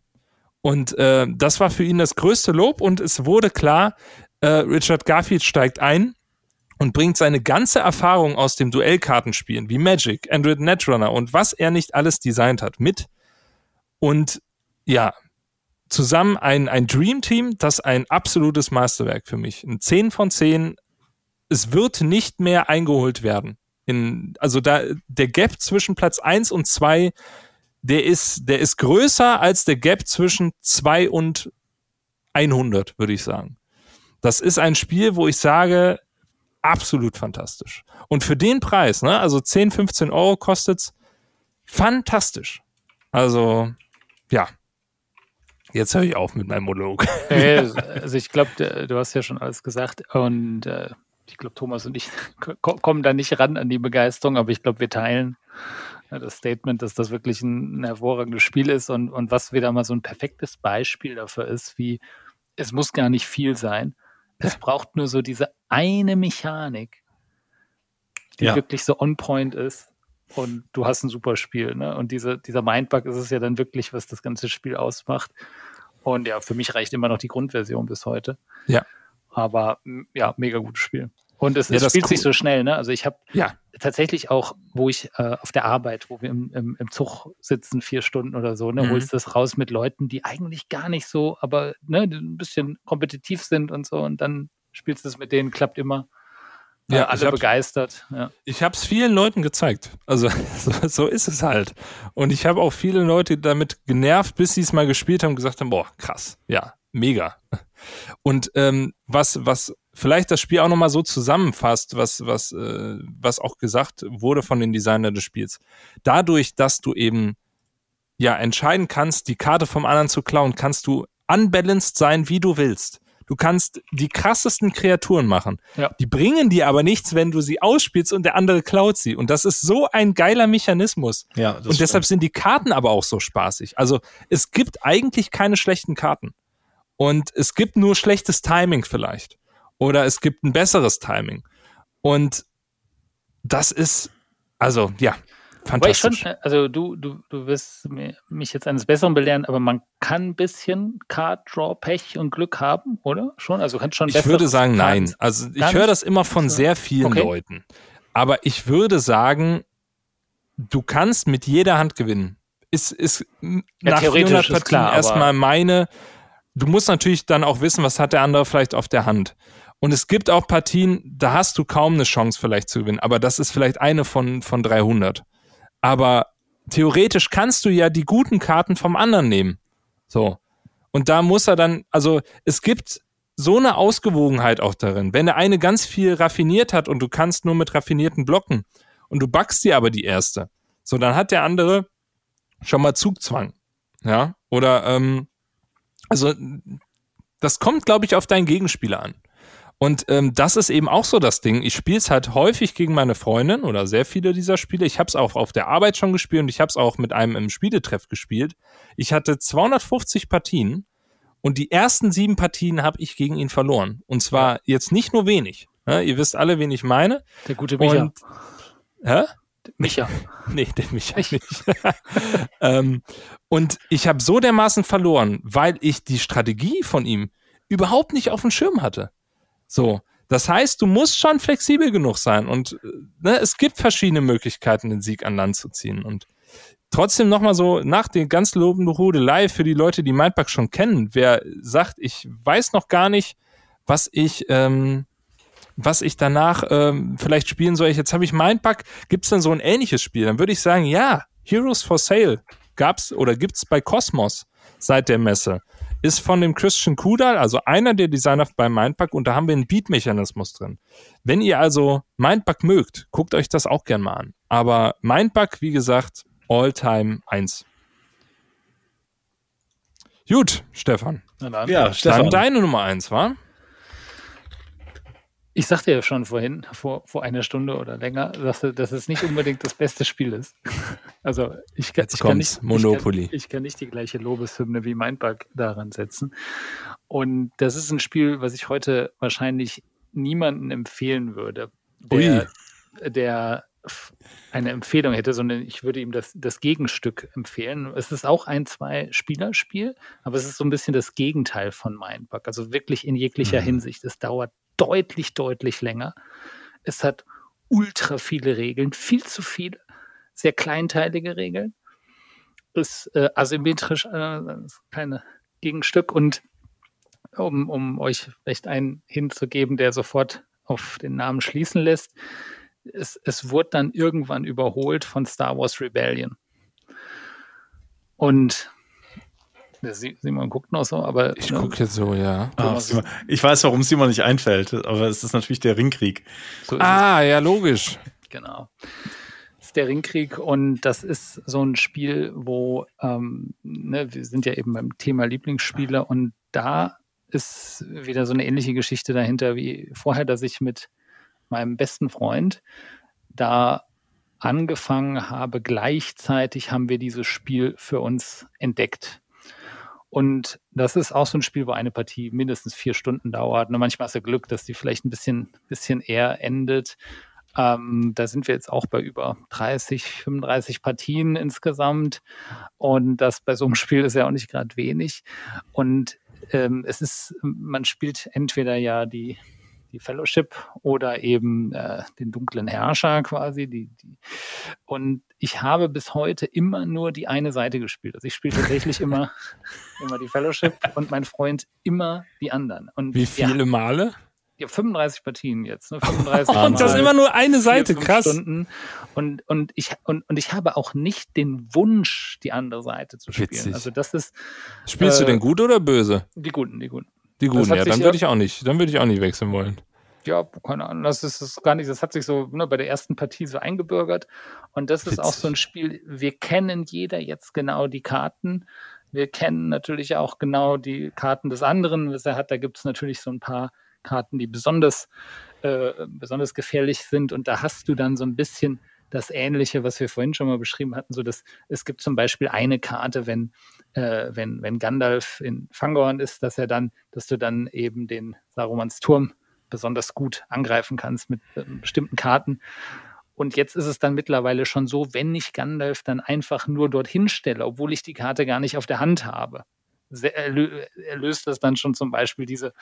Und äh, das war für ihn das größte Lob und es wurde klar, äh, Richard Garfield steigt ein und bringt seine ganze Erfahrung aus dem Duellkartenspielen wie Magic, Android Netrunner und was er nicht alles designt hat mit. Und ja, zusammen ein, ein Dream Team, das ein absolutes Meisterwerk für mich. Ein 10 von 10. Es wird nicht mehr eingeholt werden. In, also da, der Gap zwischen Platz 1 und 2, der ist, der ist größer als der Gap zwischen 2 und 100, würde ich sagen. Das ist ein Spiel, wo ich sage, absolut fantastisch. Und für den Preis, ne, also 10, 15 Euro kostet's, fantastisch. Also, ja. Jetzt höre ich auf mit meinem Monolog. also ich glaube, du hast ja schon alles gesagt und äh, ich glaube, Thomas und ich kommen da nicht ran an die Begeisterung, aber ich glaube, wir teilen das Statement, dass das wirklich ein, ein hervorragendes Spiel ist und, und was wieder mal so ein perfektes Beispiel dafür ist, wie es muss gar nicht viel sein. Es braucht nur so diese eine Mechanik, die ja. wirklich so on point ist und du hast ein super Spiel. Ne? Und diese, dieser Mindbug ist es ja dann wirklich, was das ganze Spiel ausmacht. Und ja, für mich reicht immer noch die Grundversion bis heute. Ja. Aber ja, mega gutes Spiel. Und es, ja, es spielt sich so schnell, ne? Also ich habe ja. tatsächlich auch, wo ich äh, auf der Arbeit, wo wir im, im, im, Zug sitzen, vier Stunden oder so, ne, mhm. holst das raus mit Leuten, die eigentlich gar nicht so, aber ne, ein bisschen kompetitiv sind und so, und dann spielst du es mit denen, klappt immer. Ja, alle begeistert. Ja. Ich habe es vielen Leuten gezeigt. Also so, so, ist es halt. Und ich habe auch viele Leute damit genervt, bis sie es mal gespielt haben, gesagt haben, boah, krass, ja, mega. Und ähm, was, was vielleicht das Spiel auch nochmal so zusammenfasst, was, was, äh, was auch gesagt wurde von den Designern des Spiels. Dadurch, dass du eben ja entscheiden kannst, die Karte vom anderen zu klauen, kannst du unbalanced sein, wie du willst. Du kannst die krassesten Kreaturen machen. Ja. Die bringen dir aber nichts, wenn du sie ausspielst und der andere klaut sie. Und das ist so ein geiler Mechanismus. Ja, und stimmt. deshalb sind die Karten aber auch so spaßig. Also es gibt eigentlich keine schlechten Karten. Und es gibt nur schlechtes Timing vielleicht. Oder es gibt ein besseres Timing. Und das ist, also ja, fantastisch. Schon, also du, du, du wirst mich jetzt eines Besseren belehren, aber man kann ein bisschen Card Draw Pech und Glück haben, oder? Schon? Also kannst schon Ich würde sagen, Karten nein. Also ich höre das immer von sehr vielen okay. Leuten. Aber ich würde sagen, du kannst mit jeder Hand gewinnen. Ist, ist ja, nach 400 Partien erstmal meine du musst natürlich dann auch wissen, was hat der andere vielleicht auf der Hand. Und es gibt auch Partien, da hast du kaum eine Chance vielleicht zu gewinnen, aber das ist vielleicht eine von, von 300. Aber theoretisch kannst du ja die guten Karten vom anderen nehmen. So. Und da muss er dann, also es gibt so eine Ausgewogenheit auch darin. Wenn der eine ganz viel raffiniert hat und du kannst nur mit raffinierten blocken und du backst dir aber die erste, so dann hat der andere schon mal Zugzwang. Ja. Oder ähm, also das kommt, glaube ich, auf deinen Gegenspieler an. Und ähm, das ist eben auch so das Ding. Ich spiele es halt häufig gegen meine Freundin oder sehr viele dieser Spiele. Ich habe es auch auf der Arbeit schon gespielt und ich habe es auch mit einem im Spieletreff gespielt. Ich hatte 250 Partien und die ersten sieben Partien habe ich gegen ihn verloren. Und zwar jetzt nicht nur wenig. Ja, ihr wisst alle, wen ich meine. Der gute Micha. Und, hä? Micha. nee, der Micha nicht. ähm, und ich habe so dermaßen verloren, weil ich die Strategie von ihm überhaupt nicht auf dem Schirm hatte. So. Das heißt, du musst schon flexibel genug sein und äh, ne, es gibt verschiedene Möglichkeiten, den Sieg an Land zu ziehen. Und trotzdem nochmal so nach den ganz lobenden Rudelei für die Leute, die Mindbug schon kennen, wer sagt, ich weiß noch gar nicht, was ich ähm, was ich danach ähm, vielleicht spielen soll. Jetzt habe ich Mindbug. Gibt es dann so ein ähnliches Spiel? Dann würde ich sagen, ja, Heroes for Sale gab's oder gibt's bei Cosmos seit der Messe. Ist von dem Christian Kudal, also einer der Designer bei Mindbug und da haben wir einen Beat-Mechanismus drin. Wenn ihr also Mindbug mögt, guckt euch das auch gern mal an. Aber Mindbug, wie gesagt, All-Time 1. Gut, Stefan. Ja, Stefan. Dann deine Nummer 1, war? Ich sagte ja schon vorhin, vor, vor einer Stunde oder länger, sagte, dass es nicht unbedingt das beste Spiel ist. Also ich, kann, ich kann nicht, Monopoly. Ich kann, ich kann, nicht die gleiche Lobeshymne wie Mindbug daran setzen. Und das ist ein Spiel, was ich heute wahrscheinlich niemanden empfehlen würde, der, der eine Empfehlung hätte, sondern ich würde ihm das, das Gegenstück empfehlen. Es ist auch ein Zwei-Spieler-Spiel, aber es ist so ein bisschen das Gegenteil von Mindbug. Also wirklich in jeglicher mhm. Hinsicht. Es dauert deutlich, deutlich länger. Es hat ultra viele Regeln, viel zu viele, sehr kleinteilige Regeln. Ist äh, asymmetrisch, äh, keine Gegenstück und um, um euch vielleicht einen hinzugeben, der sofort auf den Namen schließen lässt, es, es wurde dann irgendwann überholt von Star Wars Rebellion. Und Simon guckt noch so, aber. Ich ne, gucke jetzt so, ja. Ah, ich weiß, warum Simon nicht einfällt, aber es ist natürlich der Ringkrieg. So ah, es. ja, logisch. Genau. Das ist der Ringkrieg und das ist so ein Spiel, wo ähm, ne, wir sind ja eben beim Thema Lieblingsspiele und da ist wieder so eine ähnliche Geschichte dahinter wie vorher, dass ich mit meinem besten Freund da angefangen habe. Gleichzeitig haben wir dieses Spiel für uns entdeckt. Und das ist auch so ein Spiel, wo eine Partie mindestens vier Stunden dauert. Und manchmal hast du Glück, dass die vielleicht ein bisschen, bisschen eher endet. Ähm, da sind wir jetzt auch bei über 30, 35 Partien insgesamt. Und das bei so einem Spiel ist ja auch nicht gerade wenig. Und ähm, es ist, man spielt entweder ja die, die Fellowship oder eben äh, den dunklen Herrscher quasi. Die, die. Und ich habe bis heute immer nur die eine Seite gespielt. Also ich spiele tatsächlich immer, immer die Fellowship und mein Freund immer die anderen. Und Wie viele ja, Male? Ja, 35 Partien jetzt. Ne? 35 und das ist immer nur eine Seite, vier, krass. Stunden. Und, und, ich, und, und ich habe auch nicht den Wunsch, die andere Seite zu spielen. Witzig. Also das ist. Spielst äh, du denn gut oder böse? Die guten, die guten. Die guten, ja, dann würde ich auch nicht, dann würde ich auch nicht wechseln wollen. Ja, keine Ahnung, das ist, das gar nicht, das hat sich so ne, bei der ersten Partie so eingebürgert. Und das Witzig. ist auch so ein Spiel, wir kennen jeder jetzt genau die Karten. Wir kennen natürlich auch genau die Karten des anderen, was er hat. Da gibt es natürlich so ein paar Karten, die besonders, äh, besonders gefährlich sind. Und da hast du dann so ein bisschen das Ähnliche, was wir vorhin schon mal beschrieben hatten, so dass es gibt zum Beispiel eine Karte, wenn, äh, wenn, wenn Gandalf in Fangorn ist, dass er dann, dass du dann eben den Sarumans Turm besonders gut angreifen kannst mit äh, bestimmten Karten. Und jetzt ist es dann mittlerweile schon so, wenn ich Gandalf dann einfach nur dorthin stelle, obwohl ich die Karte gar nicht auf der Hand habe, löst das dann schon zum Beispiel diese,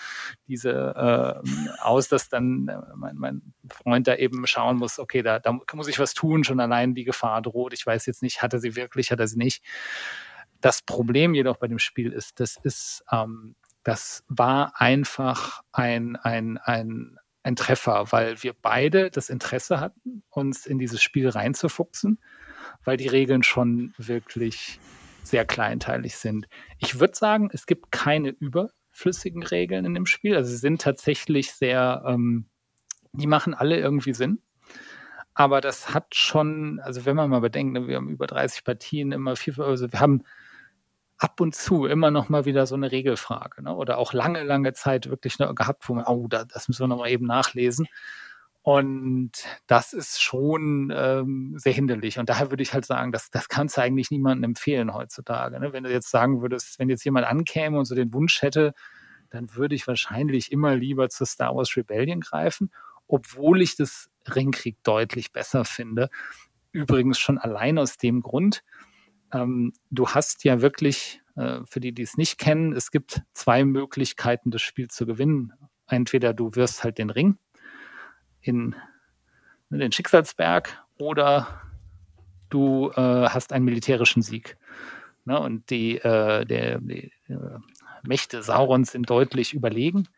diese äh, aus, dass dann äh, mein, mein, Freund da eben schauen muss, okay, da, da muss ich was tun, schon allein die Gefahr droht. Ich weiß jetzt nicht, hat er sie wirklich, hat er sie nicht. Das Problem jedoch bei dem Spiel ist, das ist, ähm, das war einfach ein, ein, ein, ein Treffer, weil wir beide das Interesse hatten, uns in dieses Spiel reinzufuchsen, weil die Regeln schon wirklich sehr kleinteilig sind. Ich würde sagen, es gibt keine überflüssigen Regeln in dem Spiel. Also sie sind tatsächlich sehr, ähm, die machen alle irgendwie Sinn. Aber das hat schon, also wenn man mal bedenkt, ne, wir haben über 30 Partien, immer viel, also wir haben ab und zu immer noch mal wieder so eine Regelfrage, ne? oder auch lange, lange Zeit wirklich ne, gehabt, wo man, oh, da, das müssen wir noch mal eben nachlesen. Und das ist schon ähm, sehr hinderlich. Und daher würde ich halt sagen, das, das kannst du eigentlich niemandem empfehlen heutzutage. Ne? Wenn du jetzt sagen würdest, wenn jetzt jemand ankäme und so den Wunsch hätte, dann würde ich wahrscheinlich immer lieber zu Star Wars Rebellion greifen, obwohl ich das Ringkrieg deutlich besser finde. Übrigens schon allein aus dem Grund, ähm, du hast ja wirklich, äh, für die, die es nicht kennen, es gibt zwei Möglichkeiten, das Spiel zu gewinnen. Entweder du wirst halt den Ring in, in den Schicksalsberg oder du äh, hast einen militärischen Sieg. Ne? Und die, äh, der, die äh, Mächte Saurons sind deutlich überlegen.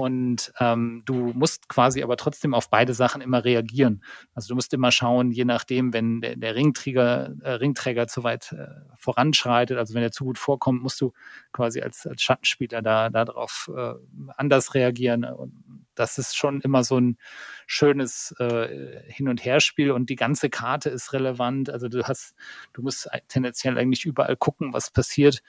Und ähm, du musst quasi aber trotzdem auf beide Sachen immer reagieren. Also du musst immer schauen, je nachdem, wenn der, der Ringträger, äh, Ringträger zu weit äh, voranschreitet, also wenn er zu gut vorkommt, musst du quasi als, als Schattenspieler da darauf äh, anders reagieren. Und das ist schon immer so ein schönes äh, Hin- und Herspiel und die ganze Karte ist relevant. Also du hast, du musst tendenziell eigentlich überall gucken, was passiert.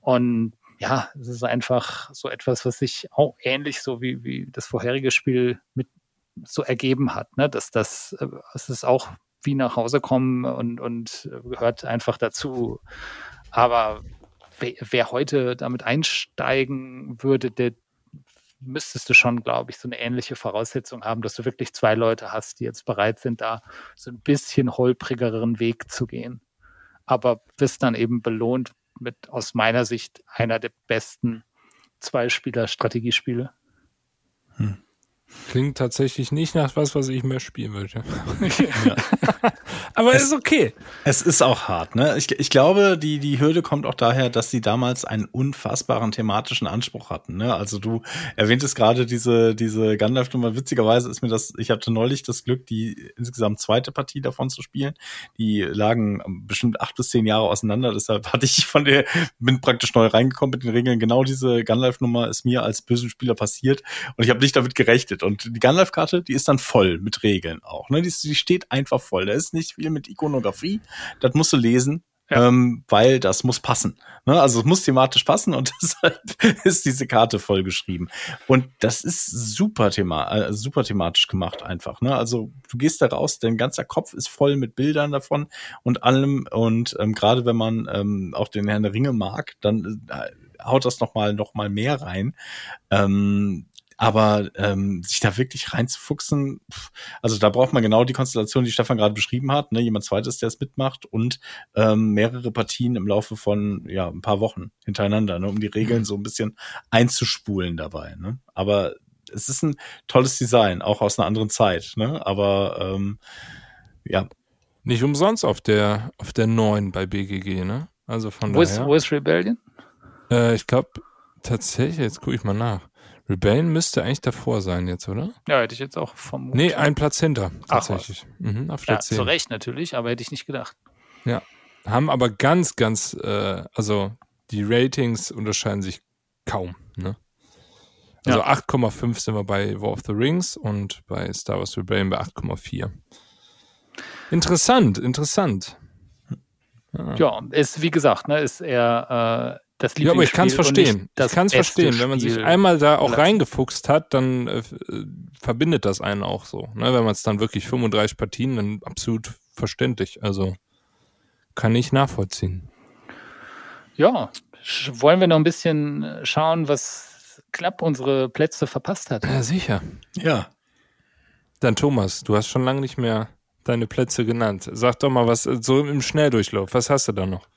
Und ja, es ist einfach so etwas, was sich auch ähnlich so wie, wie das vorherige Spiel mit so ergeben hat, ne? dass das, äh, es ist auch wie nach Hause kommen und, und gehört einfach dazu. Aber wer, wer heute damit einsteigen würde, der müsstest du schon, glaube ich, so eine ähnliche Voraussetzung haben, dass du wirklich zwei Leute hast, die jetzt bereit sind, da so ein bisschen holprigeren Weg zu gehen. Aber wirst dann eben belohnt mit aus meiner Sicht einer der besten Zweispieler-Strategiespiele. Hm. Klingt tatsächlich nicht nach was, was ich mehr spielen würde. ja. Aber es ist okay. Es ist auch hart, ne? Ich, ich glaube, die, die Hürde kommt auch daher, dass sie damals einen unfassbaren thematischen Anspruch hatten, ne? Also du erwähntest gerade diese, diese Gandalf-Nummer. Witzigerweise ist mir das, ich hatte neulich das Glück, die insgesamt zweite Partie davon zu spielen. Die lagen bestimmt acht bis zehn Jahre auseinander. Deshalb hatte ich von der, bin praktisch neu reingekommen mit den Regeln. Genau diese Gandalf-Nummer ist mir als bösen Spieler passiert und ich habe nicht damit gerechnet. Und die Gandalf-Karte, die ist dann voll mit Regeln auch. Ne? Die, die steht einfach voll. Da ist nicht viel mit Ikonografie. Das musst du lesen. Ja. Ähm, weil das muss passen. Ne? Also es muss thematisch passen und deshalb ist diese Karte vollgeschrieben. Und das ist super Thema, äh, super thematisch gemacht einfach. Ne? Also du gehst da raus, dein ganzer Kopf ist voll mit Bildern davon und allem. Und ähm, gerade wenn man ähm, auch den Herrn der Ringe mag, dann äh, haut das noch mal noch mal mehr rein. Ähm, aber ähm, sich da wirklich reinzufuchsen, also da braucht man genau die Konstellation, die Stefan gerade beschrieben hat, ne? jemand zweites, der es mitmacht und ähm, mehrere Partien im Laufe von ja ein paar Wochen hintereinander, ne? um die Regeln mhm. so ein bisschen einzuspulen dabei. Ne? Aber es ist ein tolles Design, auch aus einer anderen Zeit. Ne? Aber ähm, ja. Nicht umsonst auf der auf der 9 bei BGG, ne? Also von wo daher. Ist, wo ist Rebellion? Äh, ich glaube tatsächlich, jetzt gucke ich mal nach. Rebellion müsste eigentlich davor sein jetzt, oder? Ja, hätte ich jetzt auch vermutet. Nee, ein Platz hinter, tatsächlich. Ach, mhm, auf der ja, 10. zu Recht natürlich, aber hätte ich nicht gedacht. Ja, haben aber ganz, ganz, äh, also die Ratings unterscheiden sich kaum, ne? Also ja. 8,5 sind wir bei War of the Rings und bei Star Wars Rebellion bei 8,4. Interessant, interessant. Ja. ja, ist wie gesagt, ne, ist eher das Ja, aber ich kann es verstehen. Ich kann es verstehen. Wenn man sich einmal da auch reingefuchst hat, dann äh, äh, verbindet das einen auch so. Ne? Wenn man es dann wirklich 35 Partien, dann absolut verständlich. Also kann ich nachvollziehen. Ja, wollen wir noch ein bisschen äh, schauen, was Klapp unsere Plätze verpasst hat? Ja, sicher. Ja. Dann Thomas, du hast schon lange nicht mehr deine Plätze genannt. Sag doch mal was, äh, so im Schnelldurchlauf, was hast du da noch?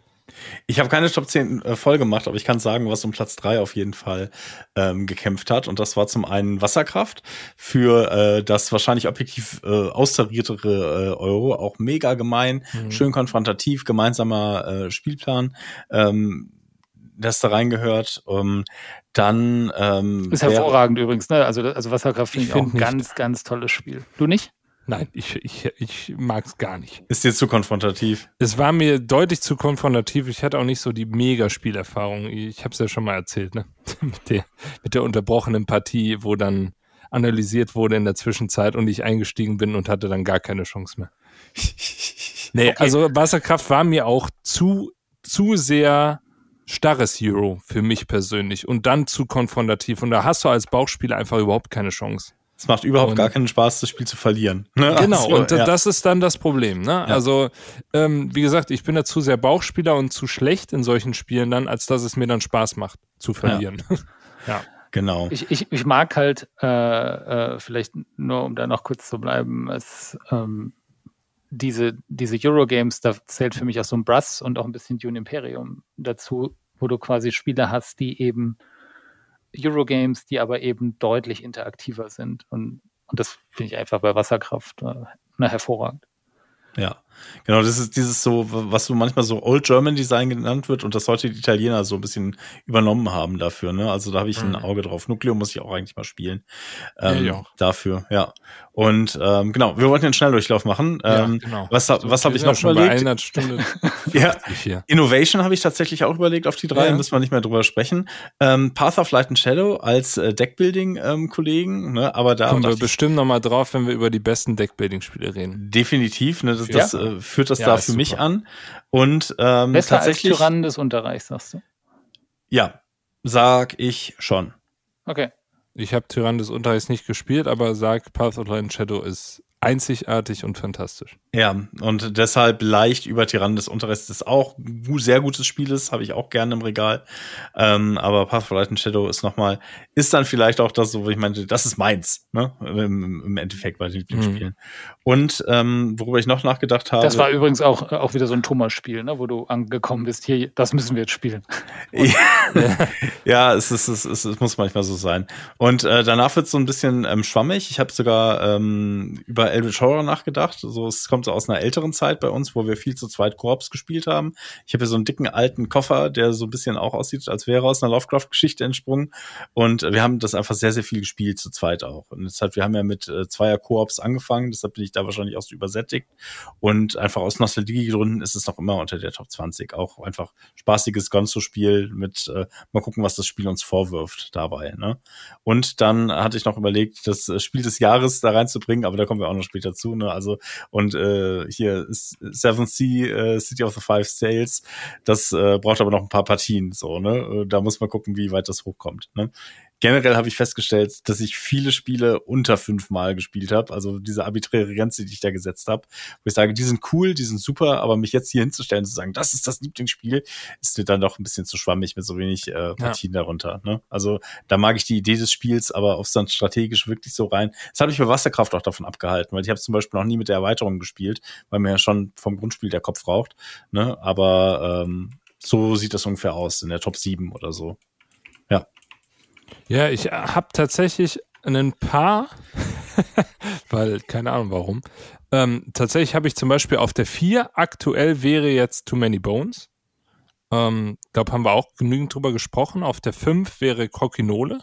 Ich habe keine Top 10 äh, voll gemacht, aber ich kann sagen, was um Platz 3 auf jeden Fall ähm, gekämpft hat. Und das war zum einen Wasserkraft für äh, das wahrscheinlich objektiv äh, austariertere äh, Euro. Auch mega gemein, mhm. schön konfrontativ, gemeinsamer äh, Spielplan. Ähm, das da reingehört. Um, ähm, dann ähm, ist hervorragend übrigens, ne? Also, also Wasserkraft finde ich, find auch ein ganz, ganz tolles Spiel. Du nicht? Nein, ich, ich, ich mag es gar nicht. Ist dir zu konfrontativ? Es war mir deutlich zu konfrontativ. Ich hatte auch nicht so die Mega-Spielerfahrung. Ich habe es ja schon mal erzählt, ne? mit, der, mit der unterbrochenen Partie, wo dann analysiert wurde in der Zwischenzeit und ich eingestiegen bin und hatte dann gar keine Chance mehr. nee, okay. also Wasserkraft war mir auch zu, zu sehr starres Euro für mich persönlich und dann zu konfrontativ. Und da hast du als Bauchspieler einfach überhaupt keine Chance. Es macht überhaupt und, gar keinen Spaß, das Spiel zu verlieren. Ne? Genau, also, und ja. das ist dann das Problem. Ne? Ja. Also, ähm, wie gesagt, ich bin da zu sehr Bauchspieler und zu schlecht in solchen Spielen dann, als dass es mir dann Spaß macht, zu verlieren. Ja. ja. Genau. Ich, ich, ich mag halt, äh, äh, vielleicht nur um da noch kurz zu bleiben, es, ähm, diese, diese Eurogames, da zählt für mich auch so ein Brass und auch ein bisschen Dune Imperium dazu, wo du quasi Spiele hast, die eben Eurogames, die aber eben deutlich interaktiver sind. Und, und das finde ich einfach bei Wasserkraft äh, hervorragend. Ja, genau, das ist dieses so, was so manchmal so Old German Design genannt wird und das sollte die Italiener so ein bisschen übernommen haben dafür, ne? Also da habe ich ein mhm. Auge drauf. Nucleo muss ich auch eigentlich mal spielen. Ähm, ja, dafür, ja. Und ähm, genau, wir wollten einen Schnelldurchlauf machen. Ähm, ja, genau. Was, so, was habe ich noch schon überlegt? Bei einer Stunde ja, Innovation habe ich tatsächlich auch überlegt auf die drei, ja. müssen wir nicht mehr drüber sprechen. Ähm, Path of Light and Shadow als äh, Deckbuilding-Kollegen, ähm, ne? aber da kommen wir bestimmt noch mal drauf, wenn wir über die besten Deckbuilding-Spiele reden. Definitiv, ne? Das, das äh, führt das da für super. mich an. Und ähm, Besser tatsächlich als Tyrannen des Unterreichs, sagst du? Ja, sag ich schon. Okay. Ich habe Tyrann des Unterreichs nicht gespielt, aber sag Path of Light Shadow ist einzigartig und fantastisch. Ja, und deshalb leicht über Tyrannen des Unterrechts ist auch ein sehr gutes Spiel ist, habe ich auch gerne im Regal. Ähm, aber Path of Light and Shadow ist nochmal, ist dann vielleicht auch das, so wo ich meinte, das ist meins, ne? Im, im Endeffekt bei den. Mhm. Und ähm, worüber ich noch nachgedacht habe. Das war übrigens auch, auch wieder so ein Thomas-Spiel, ne? wo du angekommen bist. Hier, das müssen wir jetzt spielen. ja, es, ist, es, ist, es muss manchmal so sein. Und äh, danach wird es so ein bisschen ähm, schwammig. Ich habe sogar ähm, über Eldritch Horror nachgedacht. So, es kommt so aus einer älteren Zeit bei uns, wo wir viel zu zweit Korps gespielt haben. Ich habe hier so einen dicken alten Koffer, der so ein bisschen auch aussieht, als wäre aus einer Lovecraft-Geschichte entsprungen. Und wir haben das einfach sehr, sehr viel gespielt, zu zweit auch. Und deshalb, wir haben ja mit äh, zweier Koops angefangen, deshalb bin ich da wahrscheinlich auch so übersättigt. Und einfach aus Nostalgiegründen ist es noch immer unter der Top 20. Auch einfach spaßiges Gonzo-Spiel mit, äh, mal gucken, was das Spiel uns vorwirft dabei. Ne? Und dann hatte ich noch überlegt, das Spiel des Jahres da reinzubringen, aber da kommen wir auch noch später zu. Ne? Also, und äh, äh, hier Seven Sea, äh, City of the Five Sales. Das äh, braucht aber noch ein paar Partien, so, ne? Äh, da muss man gucken, wie weit das hochkommt. Ne? Generell habe ich festgestellt, dass ich viele Spiele unter fünfmal gespielt habe. Also diese arbiträre Grenze, die ich da gesetzt habe, wo ich sage, die sind cool, die sind super, aber mich jetzt hier hinzustellen zu sagen, das ist das Lieblingsspiel, ist mir dann doch ein bisschen zu schwammig mit so wenig äh, Partien ja. darunter. Ne? Also da mag ich die Idee des Spiels, aber es dann strategisch wirklich so rein. Das habe ich bei Wasserkraft auch davon abgehalten, weil ich habe zum Beispiel noch nie mit der Erweiterung gespielt, weil mir ja schon vom Grundspiel der Kopf raucht. Ne? Aber ähm, so sieht das ungefähr aus in der Top 7 oder so. Ja. Ich habe tatsächlich ein paar, weil keine Ahnung warum. Ähm, tatsächlich habe ich zum Beispiel auf der 4 aktuell wäre jetzt Too Many Bones. Ähm, glaube, haben wir auch genügend drüber gesprochen. Auf der 5 wäre Crokinole.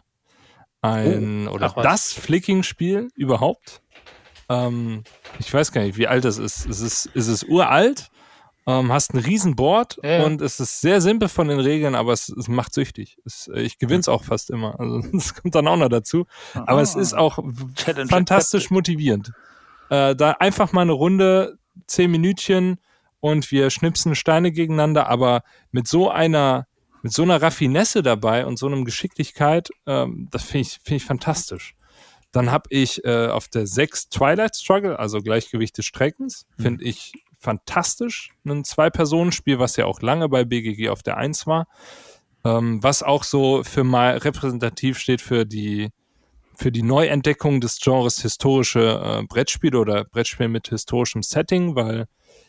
Ein, oh, oder das Flicking-Spiel überhaupt. Ähm, ich weiß gar nicht, wie alt das ist. Ist es, ist es uralt? Ähm, hast ein Riesenboard ja. und es ist sehr simpel von den Regeln, aber es, es macht süchtig. Es, ich gewinne es auch fast immer. Also das kommt dann auch noch dazu. Aha. Aber es ist auch Challenge fantastisch motivierend. Äh, da einfach mal eine Runde, zehn Minütchen und wir schnipsen Steine gegeneinander, aber mit so einer mit so einer Raffinesse dabei und so einem Geschicklichkeit, ähm, das finde ich, finde ich fantastisch. Dann habe ich äh, auf der 6 Twilight Struggle, also Gleichgewicht des Streckens, mhm. finde ich fantastisch. Ein Zwei-Personen-Spiel, was ja auch lange bei BGG auf der 1 war. Ähm, was auch so für mal repräsentativ steht für die, für die Neuentdeckung des Genres historische äh, Brettspiele oder Brettspiele mit historischem Setting, weil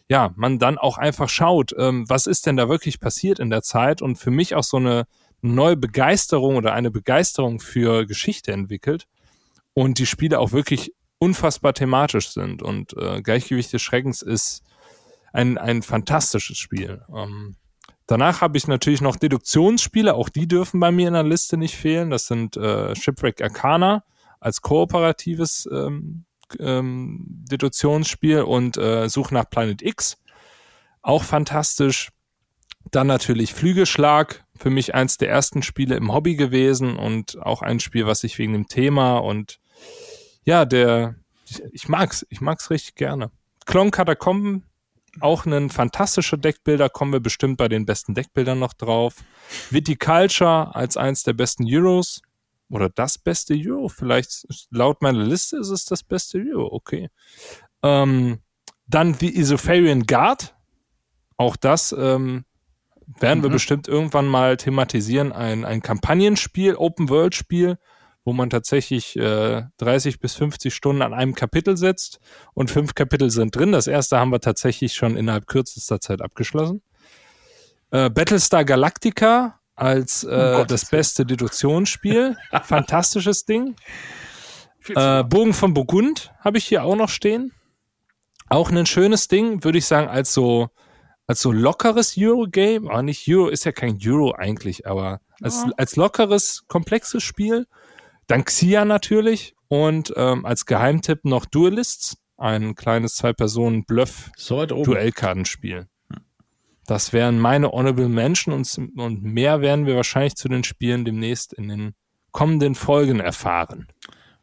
ja, man dann auch einfach schaut, ähm, was ist denn da wirklich passiert in der Zeit und für mich auch so eine neue Begeisterung oder eine Begeisterung für Geschichte entwickelt und die Spiele auch wirklich unfassbar thematisch sind und äh, Gleichgewicht des Schreckens ist ein, ein fantastisches Spiel. Ähm, danach habe ich natürlich noch Deduktionsspiele, auch die dürfen bei mir in der Liste nicht fehlen. Das sind äh, Shipwreck Arcana als kooperatives ähm, ähm, Deduktionsspiel und äh, Such nach Planet X. Auch fantastisch. Dann natürlich Flügelschlag, für mich eins der ersten Spiele im Hobby gewesen und auch ein Spiel, was ich wegen dem Thema und ja, der, ich mag's, ich mag's richtig gerne. Klon Katakomben auch ein fantastischer Deckbilder, kommen wir bestimmt bei den besten Deckbildern noch drauf. Viticulture als eins der besten Euros. Oder das beste Euro. Vielleicht laut meiner Liste ist es das beste Euro. Okay. Ähm, dann The Isopharian Guard. Auch das ähm, werden mhm. wir bestimmt irgendwann mal thematisieren. Ein, ein Kampagnenspiel, Open-World-Spiel, wo man tatsächlich äh, 30 bis 50 Stunden an einem Kapitel sitzt und fünf Kapitel sind drin. Das erste haben wir tatsächlich schon innerhalb kürzester Zeit abgeschlossen. Äh, Battlestar Galactica als äh, oh das beste Deduktionsspiel. Fantastisches Ding. Äh, Bogen von Burgund habe ich hier auch noch stehen. Auch ein schönes Ding, würde ich sagen, als so, als so lockeres Euro-Game. Aber nicht Euro ist ja kein Euro eigentlich, aber als, ja. als lockeres, komplexes Spiel dann Xia natürlich und ähm, als Geheimtipp noch Duelists, ein kleines Zwei-Personen-Bluff-Duellkartenspiel. Das wären meine Honorable Menschen und, und mehr werden wir wahrscheinlich zu den Spielen demnächst in den kommenden Folgen erfahren.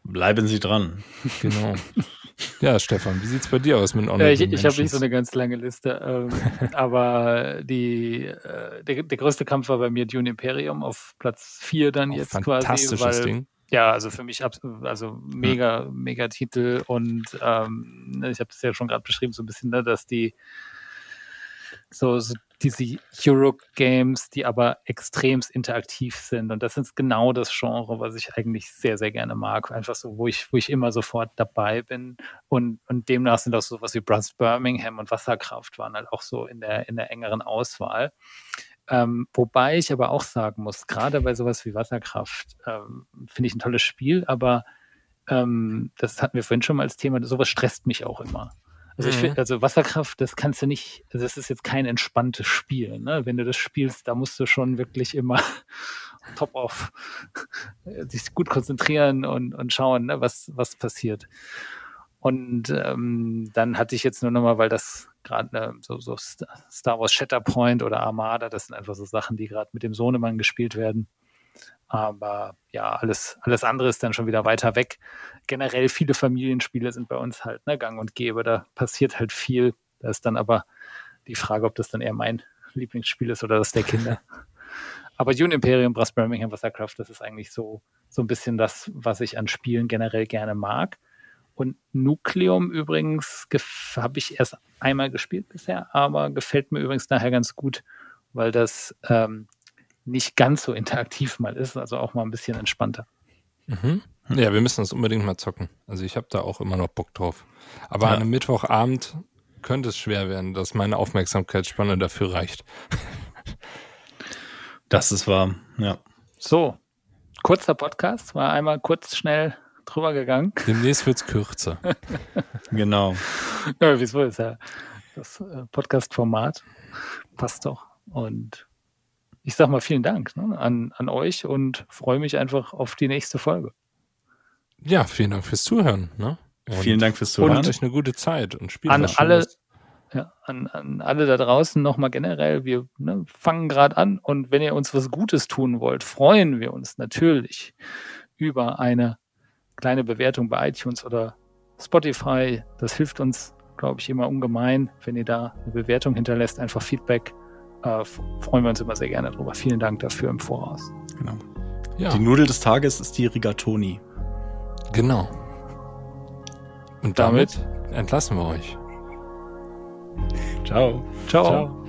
Bleiben Sie dran. Genau. Ja, Stefan, wie sieht's bei dir aus mit Honorable ja, Ich, ich habe nicht so eine ganz lange Liste, ähm, aber die, äh, der, der größte Kampf war bei mir Dune Imperium auf Platz 4 dann oh, jetzt quasi. Fantastisches Ding ja, also für mich also mega, mega Titel und ähm, ne, ich habe das ja schon gerade beschrieben, so ein bisschen, ne, dass die so, so diese Euro-Games, die aber extremst interaktiv sind. Und das ist genau das Genre, was ich eigentlich sehr, sehr gerne mag. Einfach so, wo ich, wo ich immer sofort dabei bin. Und, und demnach sind auch so was wie Brass Birmingham und Wasserkraft waren halt auch so in der, in der engeren Auswahl. Ähm, wobei ich aber auch sagen muss, gerade bei sowas wie Wasserkraft ähm, finde ich ein tolles Spiel, aber ähm, das hatten wir vorhin schon mal als Thema, sowas stresst mich auch immer. Also ich finde, mhm. also Wasserkraft, das kannst du nicht, also das ist jetzt kein entspanntes Spiel. Ne? Wenn du das spielst, da musst du schon wirklich immer top auf dich gut konzentrieren und, und schauen, ne, was, was passiert. Und ähm, dann hatte ich jetzt nur nochmal, weil das gerade äh, so, so Star Wars Shatterpoint oder Armada, das sind einfach so Sachen, die gerade mit dem Sohnemann gespielt werden. Aber ja, alles, alles andere ist dann schon wieder weiter weg. Generell viele Familienspiele sind bei uns halt ne, gang und gäbe. Da passiert halt viel. Da ist dann aber die Frage, ob das dann eher mein Lieblingsspiel ist oder das der Kinder. aber Dune Imperium, Brass Birmingham, Wasserkraft, das ist eigentlich so, so ein bisschen das, was ich an Spielen generell gerne mag. Und Nucleum übrigens habe ich erst einmal gespielt bisher, aber gefällt mir übrigens nachher ganz gut, weil das ähm, nicht ganz so interaktiv mal ist, also auch mal ein bisschen entspannter. Mhm. Ja, wir müssen das unbedingt mal zocken. Also ich habe da auch immer noch Bock drauf. Aber ja. an einem Mittwochabend könnte es schwer werden, dass meine Aufmerksamkeitsspanne dafür reicht. Das ist wahr, ja. So, kurzer Podcast, war einmal kurz schnell drüber gegangen. Demnächst wird es kürzer. genau. Ja, wieso ist ja das äh, Podcast-Format. Passt doch. Und ich sag mal vielen Dank ne, an, an euch und freue mich einfach auf die nächste Folge. Ja, vielen Dank fürs Zuhören. Ne? vielen Dank fürs Zuhören. Und euch eine gute Zeit und spielt an alle, ja, an, an alle da draußen nochmal generell. Wir ne, fangen gerade an und wenn ihr uns was Gutes tun wollt, freuen wir uns natürlich über eine kleine Bewertung bei iTunes oder Spotify. Das hilft uns, glaube ich, immer ungemein, wenn ihr da eine Bewertung hinterlässt, einfach Feedback äh, freuen wir uns immer sehr gerne drüber. Vielen Dank dafür im Voraus. Genau. Ja. Die Nudel des Tages ist die Rigatoni. Genau. Und damit, damit entlassen wir euch. Ciao. Ciao. Ciao.